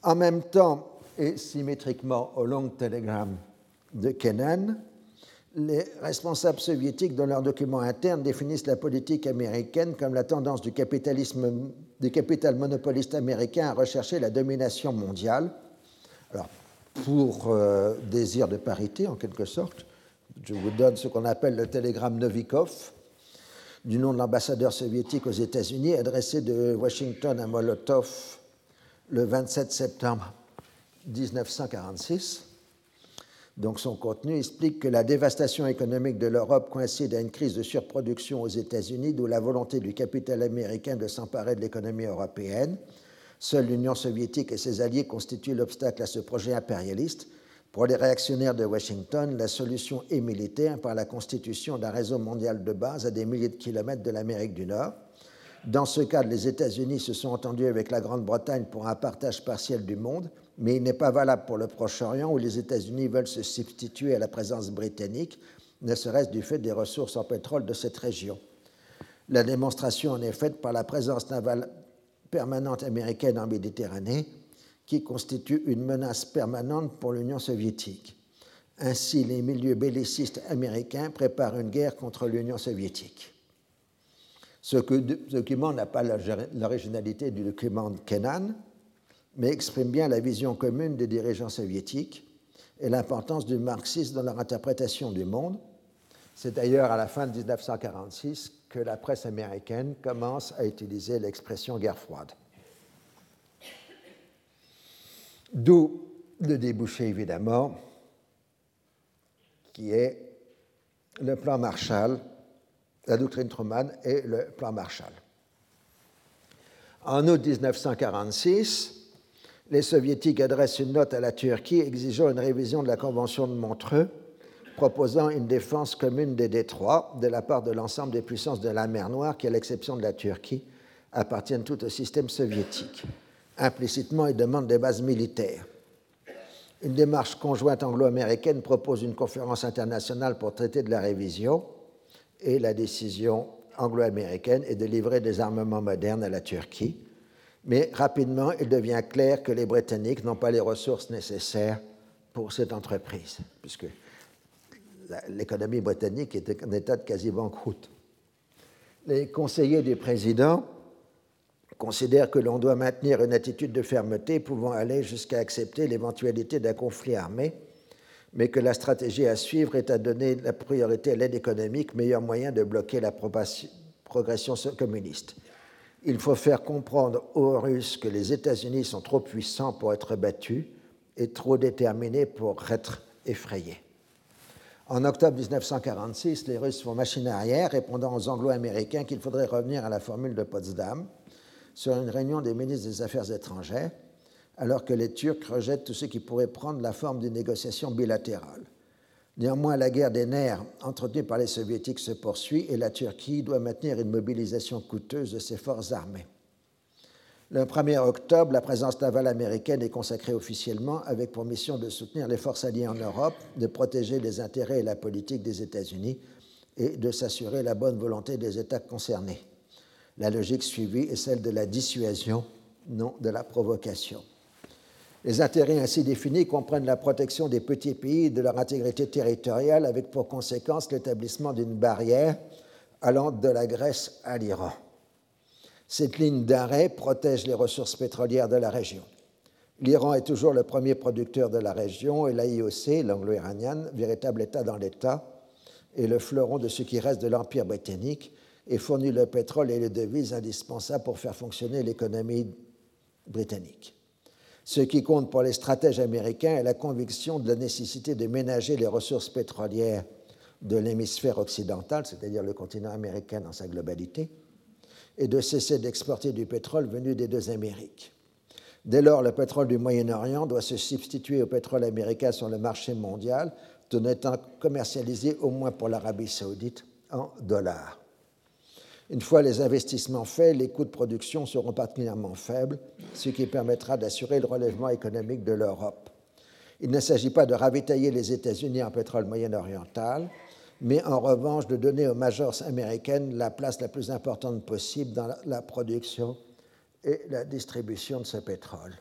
En même temps, et symétriquement au long télégramme de Kennan, les responsables soviétiques, dans leurs documents internes, définissent la politique américaine comme la tendance du capitalisme, du capital monopoliste américain à rechercher la domination mondiale. Alors, pour euh, désir de parité, en quelque sorte, je vous donne ce qu'on appelle le télégramme Novikov, du nom de l'ambassadeur soviétique aux États-Unis, adressé de Washington à Molotov le 27 septembre 1946. Donc son contenu explique que la dévastation économique de l'Europe coïncide à une crise de surproduction aux États-Unis, d'où la volonté du capital américain de s'emparer de l'économie européenne. Seule l'Union soviétique et ses alliés constituent l'obstacle à ce projet impérialiste. Pour les réactionnaires de Washington, la solution est militaire par la constitution d'un réseau mondial de base à des milliers de kilomètres de l'Amérique du Nord. Dans ce cadre, les États-Unis se sont entendus avec la Grande-Bretagne pour un partage partiel du monde, mais il n'est pas valable pour le Proche-Orient où les États-Unis veulent se substituer à la présence britannique, ne serait-ce du fait des ressources en pétrole de cette région. La démonstration en est faite par la présence navale permanente américaine en Méditerranée, qui constitue une menace permanente pour l'Union soviétique. Ainsi, les milieux bellicistes américains préparent une guerre contre l'Union soviétique. Ce document n'a pas l'originalité du document de Kennan, mais exprime bien la vision commune des dirigeants soviétiques et l'importance du marxisme dans leur interprétation du monde. C'est d'ailleurs à la fin de 1946 que la presse américaine commence à utiliser l'expression guerre froide. D'où le débouché, évidemment, qui est le plan Marshall la doctrine Truman et le plan Marshall. En août 1946, les soviétiques adressent une note à la Turquie exigeant une révision de la Convention de Montreux, proposant une défense commune des détroits de la part de l'ensemble des puissances de la mer Noire qui, à l'exception de la Turquie, appartiennent toutes au système soviétique. Implicitement, ils demandent des bases militaires. Une démarche conjointe anglo-américaine propose une conférence internationale pour traiter de la révision et la décision anglo-américaine est de livrer des armements modernes à la Turquie. Mais rapidement, il devient clair que les Britanniques n'ont pas les ressources nécessaires pour cette entreprise, puisque l'économie britannique est en état de quasi-banqueroute. Les conseillers du président considèrent que l'on doit maintenir une attitude de fermeté pouvant aller jusqu'à accepter l'éventualité d'un conflit armé mais que la stratégie à suivre est à donner la priorité à l'aide économique, meilleur moyen de bloquer la progression communiste. Il faut faire comprendre aux Russes que les États-Unis sont trop puissants pour être battus et trop déterminés pour être effrayés. En octobre 1946, les Russes font machine arrière, répondant aux Anglo-Américains qu'il faudrait revenir à la formule de Potsdam sur une réunion des ministres des Affaires étrangères alors que les Turcs rejettent tout ce qui pourrait prendre la forme d'une négociation bilatérale. Néanmoins, la guerre des nerfs entretenue par les Soviétiques se poursuit et la Turquie doit maintenir une mobilisation coûteuse de ses forces armées. Le 1er octobre, la présence navale américaine est consacrée officiellement avec pour mission de soutenir les forces alliées en Europe, de protéger les intérêts et la politique des États-Unis et de s'assurer la bonne volonté des États concernés. La logique suivie est celle de la dissuasion, non de la provocation. Les intérêts ainsi définis comprennent la protection des petits pays et de leur intégrité territoriale, avec pour conséquence l'établissement d'une barrière allant de la Grèce à l'Iran. Cette ligne d'arrêt protège les ressources pétrolières de la région. L'Iran est toujours le premier producteur de la région et l'AIOC, l'anglo-iranienne, véritable État dans l'État, est le fleuron de ce qui reste de l'Empire britannique et fournit le pétrole et les devises indispensables pour faire fonctionner l'économie britannique. Ce qui compte pour les stratèges américains est la conviction de la nécessité de ménager les ressources pétrolières de l'hémisphère occidental, c'est-à-dire le continent américain dans sa globalité, et de cesser d'exporter du pétrole venu des deux Amériques. Dès lors, le pétrole du Moyen-Orient doit se substituer au pétrole américain sur le marché mondial, tout étant commercialisé au moins pour l'Arabie saoudite en dollars. Une fois les investissements faits, les coûts de production seront particulièrement faibles, ce qui permettra d'assurer le relèvement économique de l'Europe. Il ne s'agit pas de ravitailler les États-Unis en pétrole moyen-oriental, mais en revanche de donner aux majors américaines la place la plus importante possible dans la production et la distribution de ce pétrole.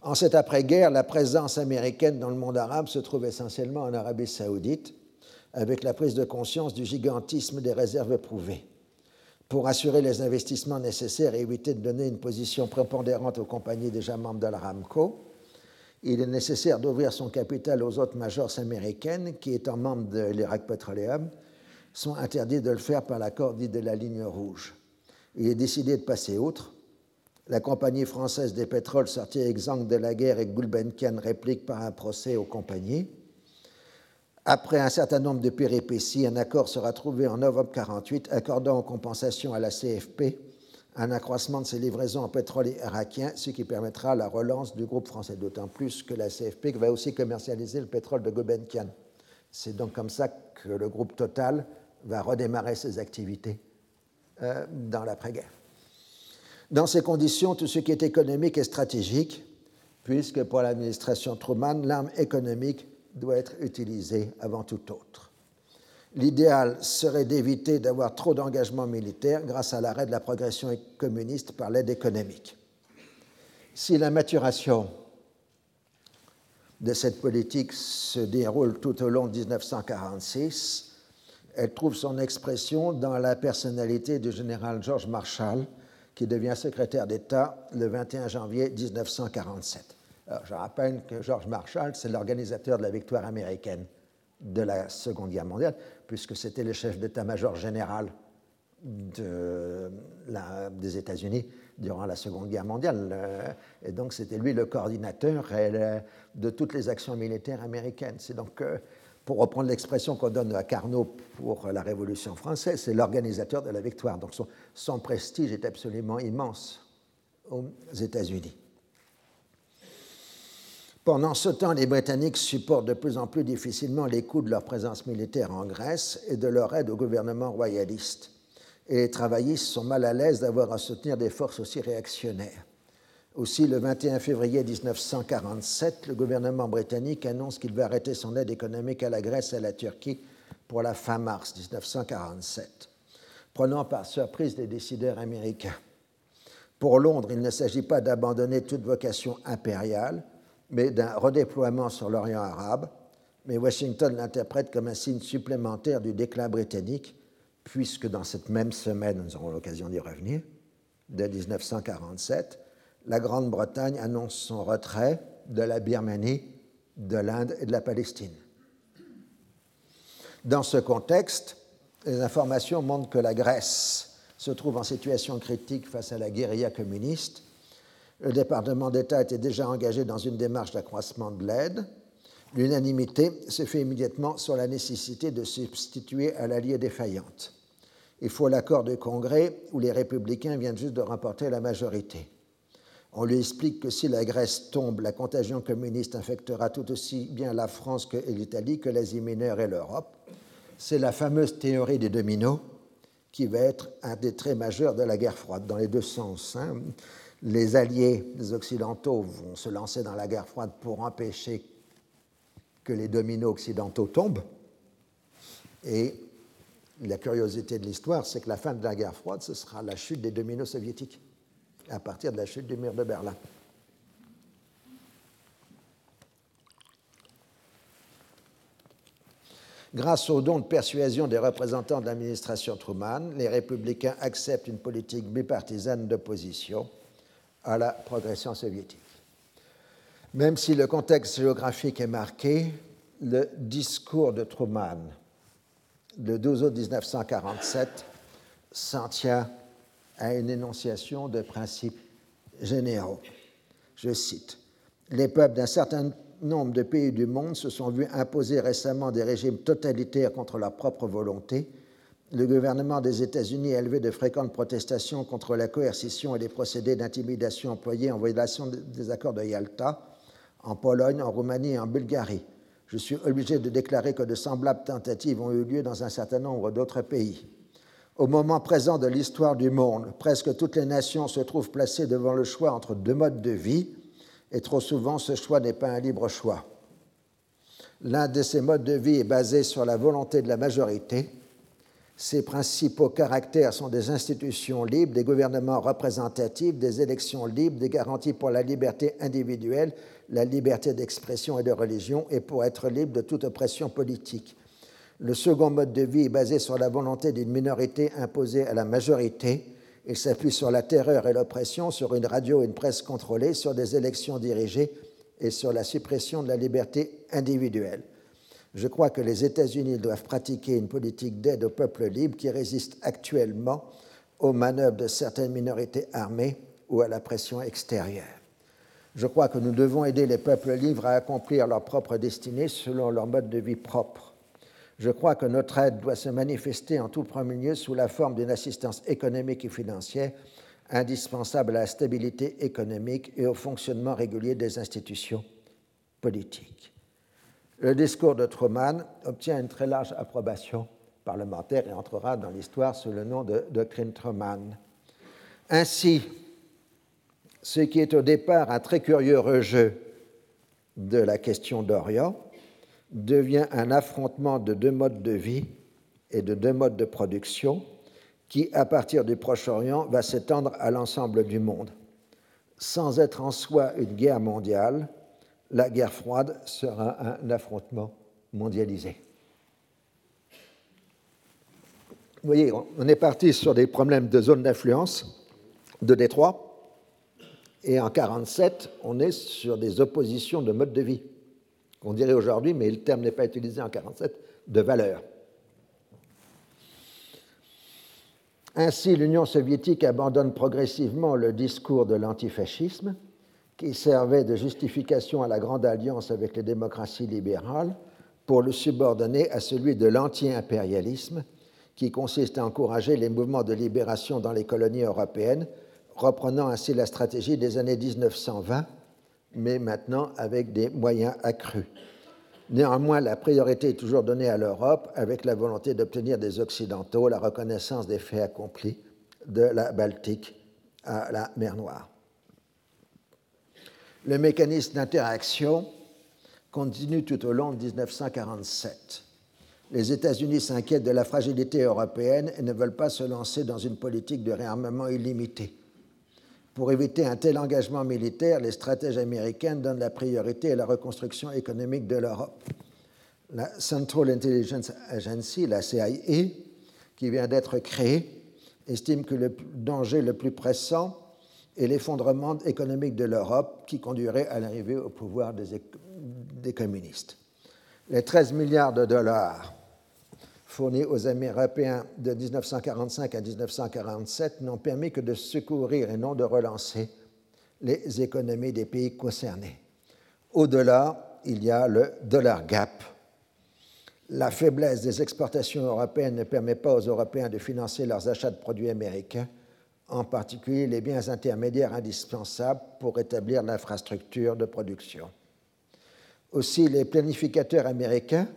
En cette après-guerre, la présence américaine dans le monde arabe se trouve essentiellement en Arabie saoudite, avec la prise de conscience du gigantisme des réserves prouvées. Pour assurer les investissements nécessaires et éviter de donner une position prépondérante aux compagnies déjà membres de l'Aramco, il est nécessaire d'ouvrir son capital aux autres majors américaines qui, étant membres de l'Irak Petroleum, sont interdits de le faire par l'accord dit de la ligne rouge. Il est décidé de passer outre La compagnie française des pétroles sortie exsangue de la guerre et Gulbenkian réplique par un procès aux compagnies. Après un certain nombre de péripéties, un accord sera trouvé en novembre 1948 accordant en compensation à la CFP un accroissement de ses livraisons en pétrole irakien, ce qui permettra la relance du groupe français, d'autant plus que la CFP va aussi commercialiser le pétrole de Gulbenkian. C'est donc comme ça que le groupe Total va redémarrer ses activités euh, dans l'après-guerre. Dans ces conditions, tout ce qui est économique est stratégique, puisque pour l'administration Truman, l'arme économique doit être utilisée avant tout autre. L'idéal serait d'éviter d'avoir trop d'engagement militaire grâce à l'arrêt de la progression communiste par l'aide économique. Si la maturation de cette politique se déroule tout au long de 1946, elle trouve son expression dans la personnalité du général George Marshall, qui devient secrétaire d'État le 21 janvier 1947. Je rappelle que George Marshall, c'est l'organisateur de la victoire américaine de la Seconde Guerre mondiale, puisque c'était le chef d'état-major général des États-Unis durant la Seconde Guerre mondiale. Euh, et donc, c'était lui le coordinateur de toutes les actions militaires américaines. C'est donc, euh, pour reprendre l'expression qu'on donne à Carnot pour la Révolution française, c'est l'organisateur de la victoire. Donc, son prestige est absolument immense aux États-Unis. Pendant ce temps, les Britanniques supportent de plus en plus difficilement les coûts de leur présence militaire en Grèce et de leur aide au gouvernement royaliste. Et les travaillistes sont mal à l'aise d'avoir à soutenir des forces aussi réactionnaires. Aussi, le 21 février 1947, le gouvernement britannique annonce qu'il va arrêter son aide économique à la Grèce et à la Turquie pour la fin mars 1947, prenant par surprise les décideurs américains. Pour Londres, il ne s'agit pas d'abandonner toute vocation impériale, mais d'un redéploiement sur l'Orient arabe, mais Washington l'interprète comme un signe supplémentaire du déclin britannique, puisque dans cette même semaine, nous aurons l'occasion d'y revenir, de 1947, la Grande-Bretagne annonce son retrait de la Birmanie, de l'Inde et de la Palestine. Dans ce contexte, les informations montrent que la Grèce se trouve en situation critique face à la guérilla communiste le département d'État était déjà engagé dans une démarche d'accroissement de l'aide. L'unanimité se fait immédiatement sur la nécessité de substituer à l'allié défaillante. Il faut l'accord du Congrès où les républicains viennent juste de remporter la majorité. On lui explique que si la Grèce tombe, la contagion communiste infectera tout aussi bien la France que l'Italie, que l'Asie mineure et l'Europe. C'est la fameuse théorie des dominos qui va être un des traits majeurs de la guerre froide, dans les deux sens. Hein les alliés occidentaux vont se lancer dans la guerre froide pour empêcher que les dominos occidentaux tombent. Et la curiosité de l'histoire, c'est que la fin de la guerre froide, ce sera la chute des dominos soviétiques, à partir de la chute du mur de Berlin. Grâce aux dons de persuasion des représentants de l'administration Truman, les républicains acceptent une politique bipartisane d'opposition à la progression soviétique. Même si le contexte géographique est marqué, le discours de Truman le 12 août 1947 s'en tient à une énonciation de principes généraux. Je cite Les peuples d'un certain nombre de pays du monde se sont vus imposer récemment des régimes totalitaires contre leur propre volonté le gouvernement des États-Unis a élevé de fréquentes protestations contre la coercition et les procédés d'intimidation employés en violation des accords de Yalta en Pologne, en Roumanie et en Bulgarie. Je suis obligé de déclarer que de semblables tentatives ont eu lieu dans un certain nombre d'autres pays. Au moment présent de l'histoire du monde, presque toutes les nations se trouvent placées devant le choix entre deux modes de vie, et trop souvent ce choix n'est pas un libre choix. L'un de ces modes de vie est basé sur la volonté de la majorité, ses principaux caractères sont des institutions libres, des gouvernements représentatifs, des élections libres, des garanties pour la liberté individuelle, la liberté d'expression et de religion, et pour être libre de toute oppression politique. Le second mode de vie est basé sur la volonté d'une minorité imposée à la majorité. Il s'appuie sur la terreur et l'oppression, sur une radio et une presse contrôlée, sur des élections dirigées et sur la suppression de la liberté individuelle. Je crois que les États-Unis doivent pratiquer une politique d'aide au peuple libre qui résiste actuellement aux manœuvres de certaines minorités armées ou à la pression extérieure. Je crois que nous devons aider les peuples libres à accomplir leur propre destinée selon leur mode de vie propre. Je crois que notre aide doit se manifester en tout premier lieu sous la forme d'une assistance économique et financière indispensable à la stabilité économique et au fonctionnement régulier des institutions politiques. Le discours de Truman obtient une très large approbation parlementaire et entrera dans l'histoire sous le nom de doctrine Truman. Ainsi, ce qui est au départ un très curieux rejeu de la question d'Orient devient un affrontement de deux modes de vie et de deux modes de production qui, à partir du Proche-Orient, va s'étendre à l'ensemble du monde. Sans être en soi une guerre mondiale, la guerre froide sera un affrontement mondialisé. Vous voyez, on est parti sur des problèmes de zone d'influence de Détroit, et en 1947, on est sur des oppositions de mode de vie, qu'on dirait aujourd'hui, mais le terme n'est pas utilisé en 1947, de valeur. Ainsi, l'Union soviétique abandonne progressivement le discours de l'antifascisme, qui servait de justification à la grande alliance avec les démocraties libérales, pour le subordonner à celui de l'anti-impérialisme, qui consiste à encourager les mouvements de libération dans les colonies européennes, reprenant ainsi la stratégie des années 1920, mais maintenant avec des moyens accrus. Néanmoins, la priorité est toujours donnée à l'Europe avec la volonté d'obtenir des Occidentaux la reconnaissance des faits accomplis de la Baltique à la mer Noire. Le mécanisme d'interaction continue tout au long de 1947. Les États-Unis s'inquiètent de la fragilité européenne et ne veulent pas se lancer dans une politique de réarmement illimité. Pour éviter un tel engagement militaire, les stratèges américains donnent la priorité à la reconstruction économique de l'Europe. La Central Intelligence Agency, la CIA, qui vient d'être créée, estime que le danger le plus pressant est l'effondrement économique de l'Europe qui conduirait à l'arrivée au pouvoir des, des communistes. Les 13 milliards de dollars fournis aux Européens de 1945 à 1947 n'ont permis que de secourir et non de relancer les économies des pays concernés. Au-delà, il y a le dollar gap. La faiblesse des exportations européennes ne permet pas aux Européens de financer leurs achats de produits américains, en particulier les biens intermédiaires indispensables pour établir l'infrastructure de production. Aussi, les planificateurs américains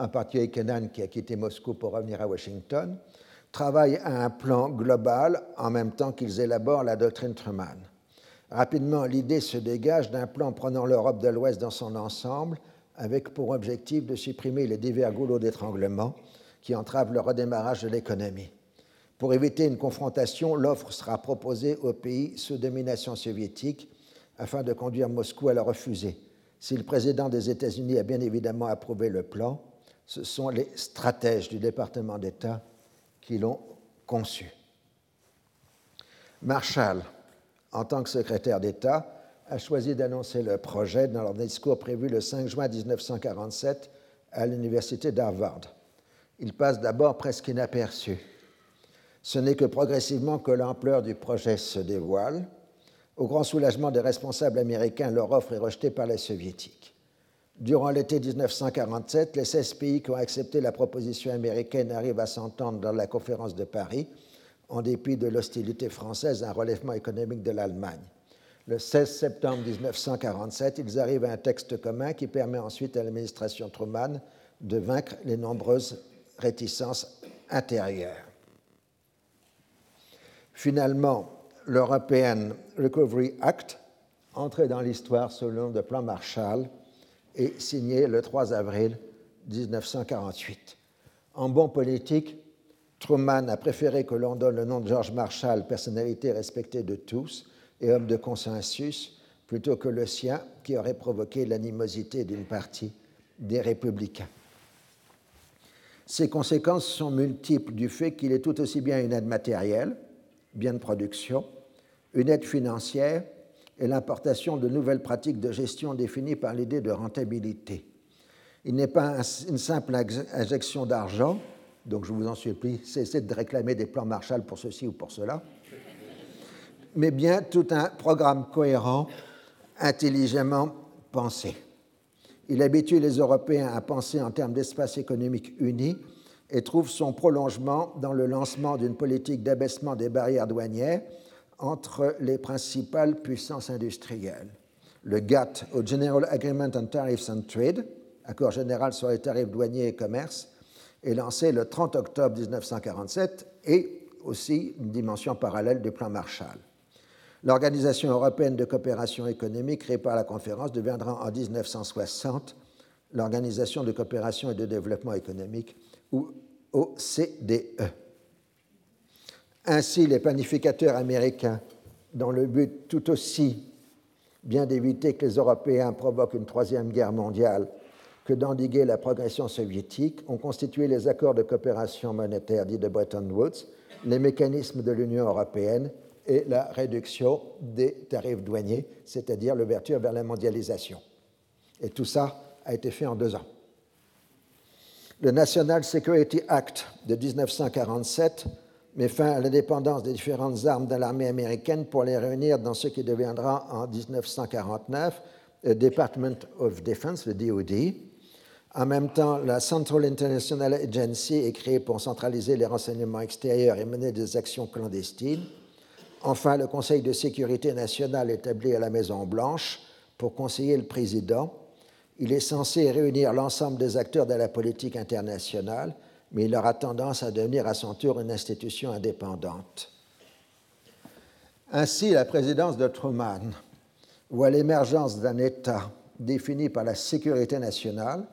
en particulier Kenan qui a quitté Moscou pour revenir à Washington, travaillent à un plan global en même temps qu'ils élaborent la doctrine Truman. Rapidement, l'idée se dégage d'un plan prenant l'Europe de l'Ouest dans son ensemble, avec pour objectif de supprimer les divers goulots d'étranglement qui entravent le redémarrage de l'économie. Pour éviter une confrontation, l'offre sera proposée aux pays sous domination soviétique afin de conduire Moscou à la refuser. Si le président des États-Unis a bien évidemment approuvé le plan, ce sont les stratèges du département d'État qui l'ont conçu. Marshall, en tant que secrétaire d'État, a choisi d'annoncer le projet dans leur discours prévu le 5 juin 1947 à l'université d'Harvard. Il passe d'abord presque inaperçu. Ce n'est que progressivement que l'ampleur du projet se dévoile. Au grand soulagement des responsables américains, leur offre est rejetée par les soviétiques. Durant l'été 1947, les 16 pays qui ont accepté la proposition américaine arrivent à s'entendre dans la conférence de Paris, en dépit de l'hostilité française à un relèvement économique de l'Allemagne. Le 16 septembre 1947, ils arrivent à un texte commun qui permet ensuite à l'administration Truman de vaincre les nombreuses réticences intérieures. Finalement, l'European Recovery Act, entré dans l'histoire selon le plan Marshall, et signé le 3 avril 1948. En bon politique, Truman a préféré que l'on donne le nom de George Marshall, personnalité respectée de tous et homme de consensus, plutôt que le sien, qui aurait provoqué l'animosité d'une partie des républicains. Ces conséquences sont multiples du fait qu'il est tout aussi bien une aide matérielle, bien de production, une aide financière et l'importation de nouvelles pratiques de gestion définies par l'idée de rentabilité. Il n'est pas une simple injection d'argent, donc je vous en supplie, cessez de réclamer des plans Marshall pour ceci ou pour cela. mais bien tout un programme cohérent, intelligemment pensé. Il habitue les Européens à penser en termes d'espace économique uni et trouve son prolongement dans le lancement d'une politique d'abaissement des barrières douanières entre les principales puissances industrielles. Le GATT, au General Agreement on Tariffs and Trade, accord général sur les tarifs douaniers et commerce, est lancé le 30 octobre 1947 et aussi une dimension parallèle du plan Marshall. L'Organisation européenne de coopération économique, créée par la conférence, deviendra en 1960 l'Organisation de coopération et de développement économique, ou OCDE. Ainsi, les planificateurs américains, dans le but tout aussi bien d'éviter que les Européens provoquent une troisième guerre mondiale que d'endiguer la progression soviétique, ont constitué les accords de coopération monétaire dits de Bretton Woods, les mécanismes de l'Union européenne et la réduction des tarifs douaniers, c'est-à-dire l'ouverture vers la mondialisation. Et tout ça a été fait en deux ans. Le National Security Act de 1947 met fin à l'indépendance des différentes armes de l'armée américaine pour les réunir dans ce qui deviendra en 1949 le Department of Defense, le DoD. En même temps, la Central International Agency est créée pour centraliser les renseignements extérieurs et mener des actions clandestines. Enfin, le Conseil de sécurité nationale établi à la Maison-Blanche pour conseiller le président. Il est censé réunir l'ensemble des acteurs de la politique internationale mais il aura tendance à devenir à son tour une institution indépendante. Ainsi, la présidence de Truman voit l'émergence d'un État défini par la sécurité nationale,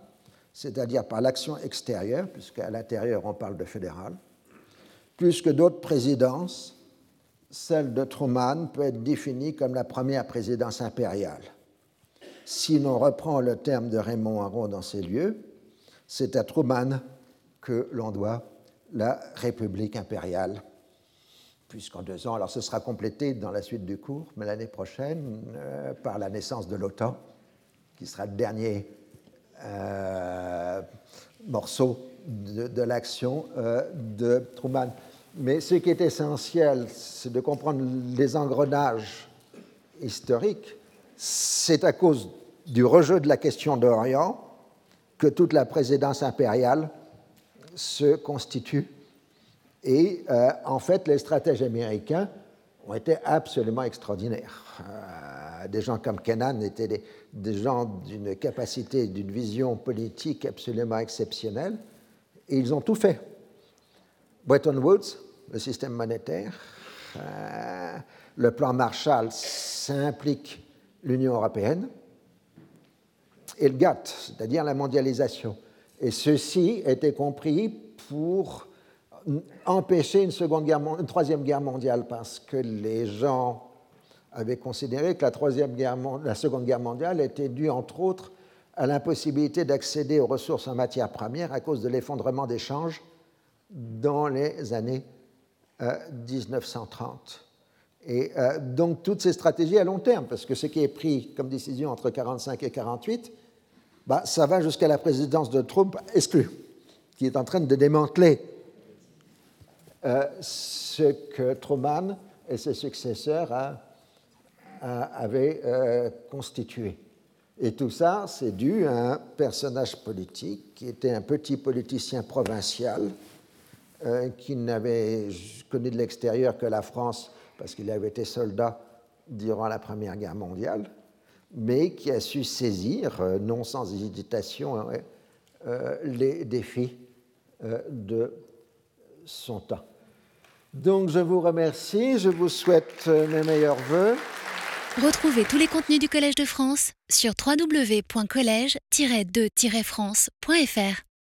c'est-à-dire par l'action extérieure, puisqu'à l'intérieur on parle de fédéral, plus que d'autres présidences, celle de Truman peut être définie comme la première présidence impériale. Si l'on reprend le terme de Raymond Aron dans ces lieux, c'est à Truman que l'on doit la République impériale. Puisqu'en deux ans, alors ce sera complété dans la suite du cours, mais l'année prochaine, euh, par la naissance de l'OTAN, qui sera le dernier euh, morceau de, l'action euh, de Truman. Mais ce qui est essentiel, c'est de comprendre les engrenages historiques. C'est à cause du rejet de la question d'Orient que toute la présidence impériale se constitue. Et euh, en fait, les stratèges américains ont été absolument extraordinaires. Euh, des gens comme Kennan étaient des, gens d'une capacité, d'une vision politique absolument exceptionnelle, et ils ont tout fait. Bretton Woods, le système monétaire, euh, le plan Marshall, ça implique l'Union européenne, et le GATT, c'est-à-dire la mondialisation. Et ceci était compris pour empêcher une, seconde guerre, une troisième guerre mondiale, parce que les gens avaient considéré que la, troisième guerre, la seconde guerre mondiale était due, entre autres, à l'impossibilité d'accéder aux ressources en matière première à cause de l'effondrement des changes dans les années 1930. Et euh, donc toutes ces stratégies à long terme, parce que ce qui est pris comme décision entre 1945 et 1948, bah, ça va jusqu'à la présidence de Trump exclue, qui est en train de démanteler euh, ce que Truman et ses successeurs avaient euh, constitué. Et tout ça, c'est dû à un personnage politique qui était un petit politicien provincial qui n'avait connu de l'extérieur que la France parce qu'il avait été soldat durant la Première Guerre mondiale mais qui a su saisir, euh, non sans hésitation, hein, euh, les défis euh, de son temps. Donc je vous remercie, je vous souhaite mes meilleurs voeux. Retrouvez tous les contenus du Collège de France sur www.colège-2-france.fr.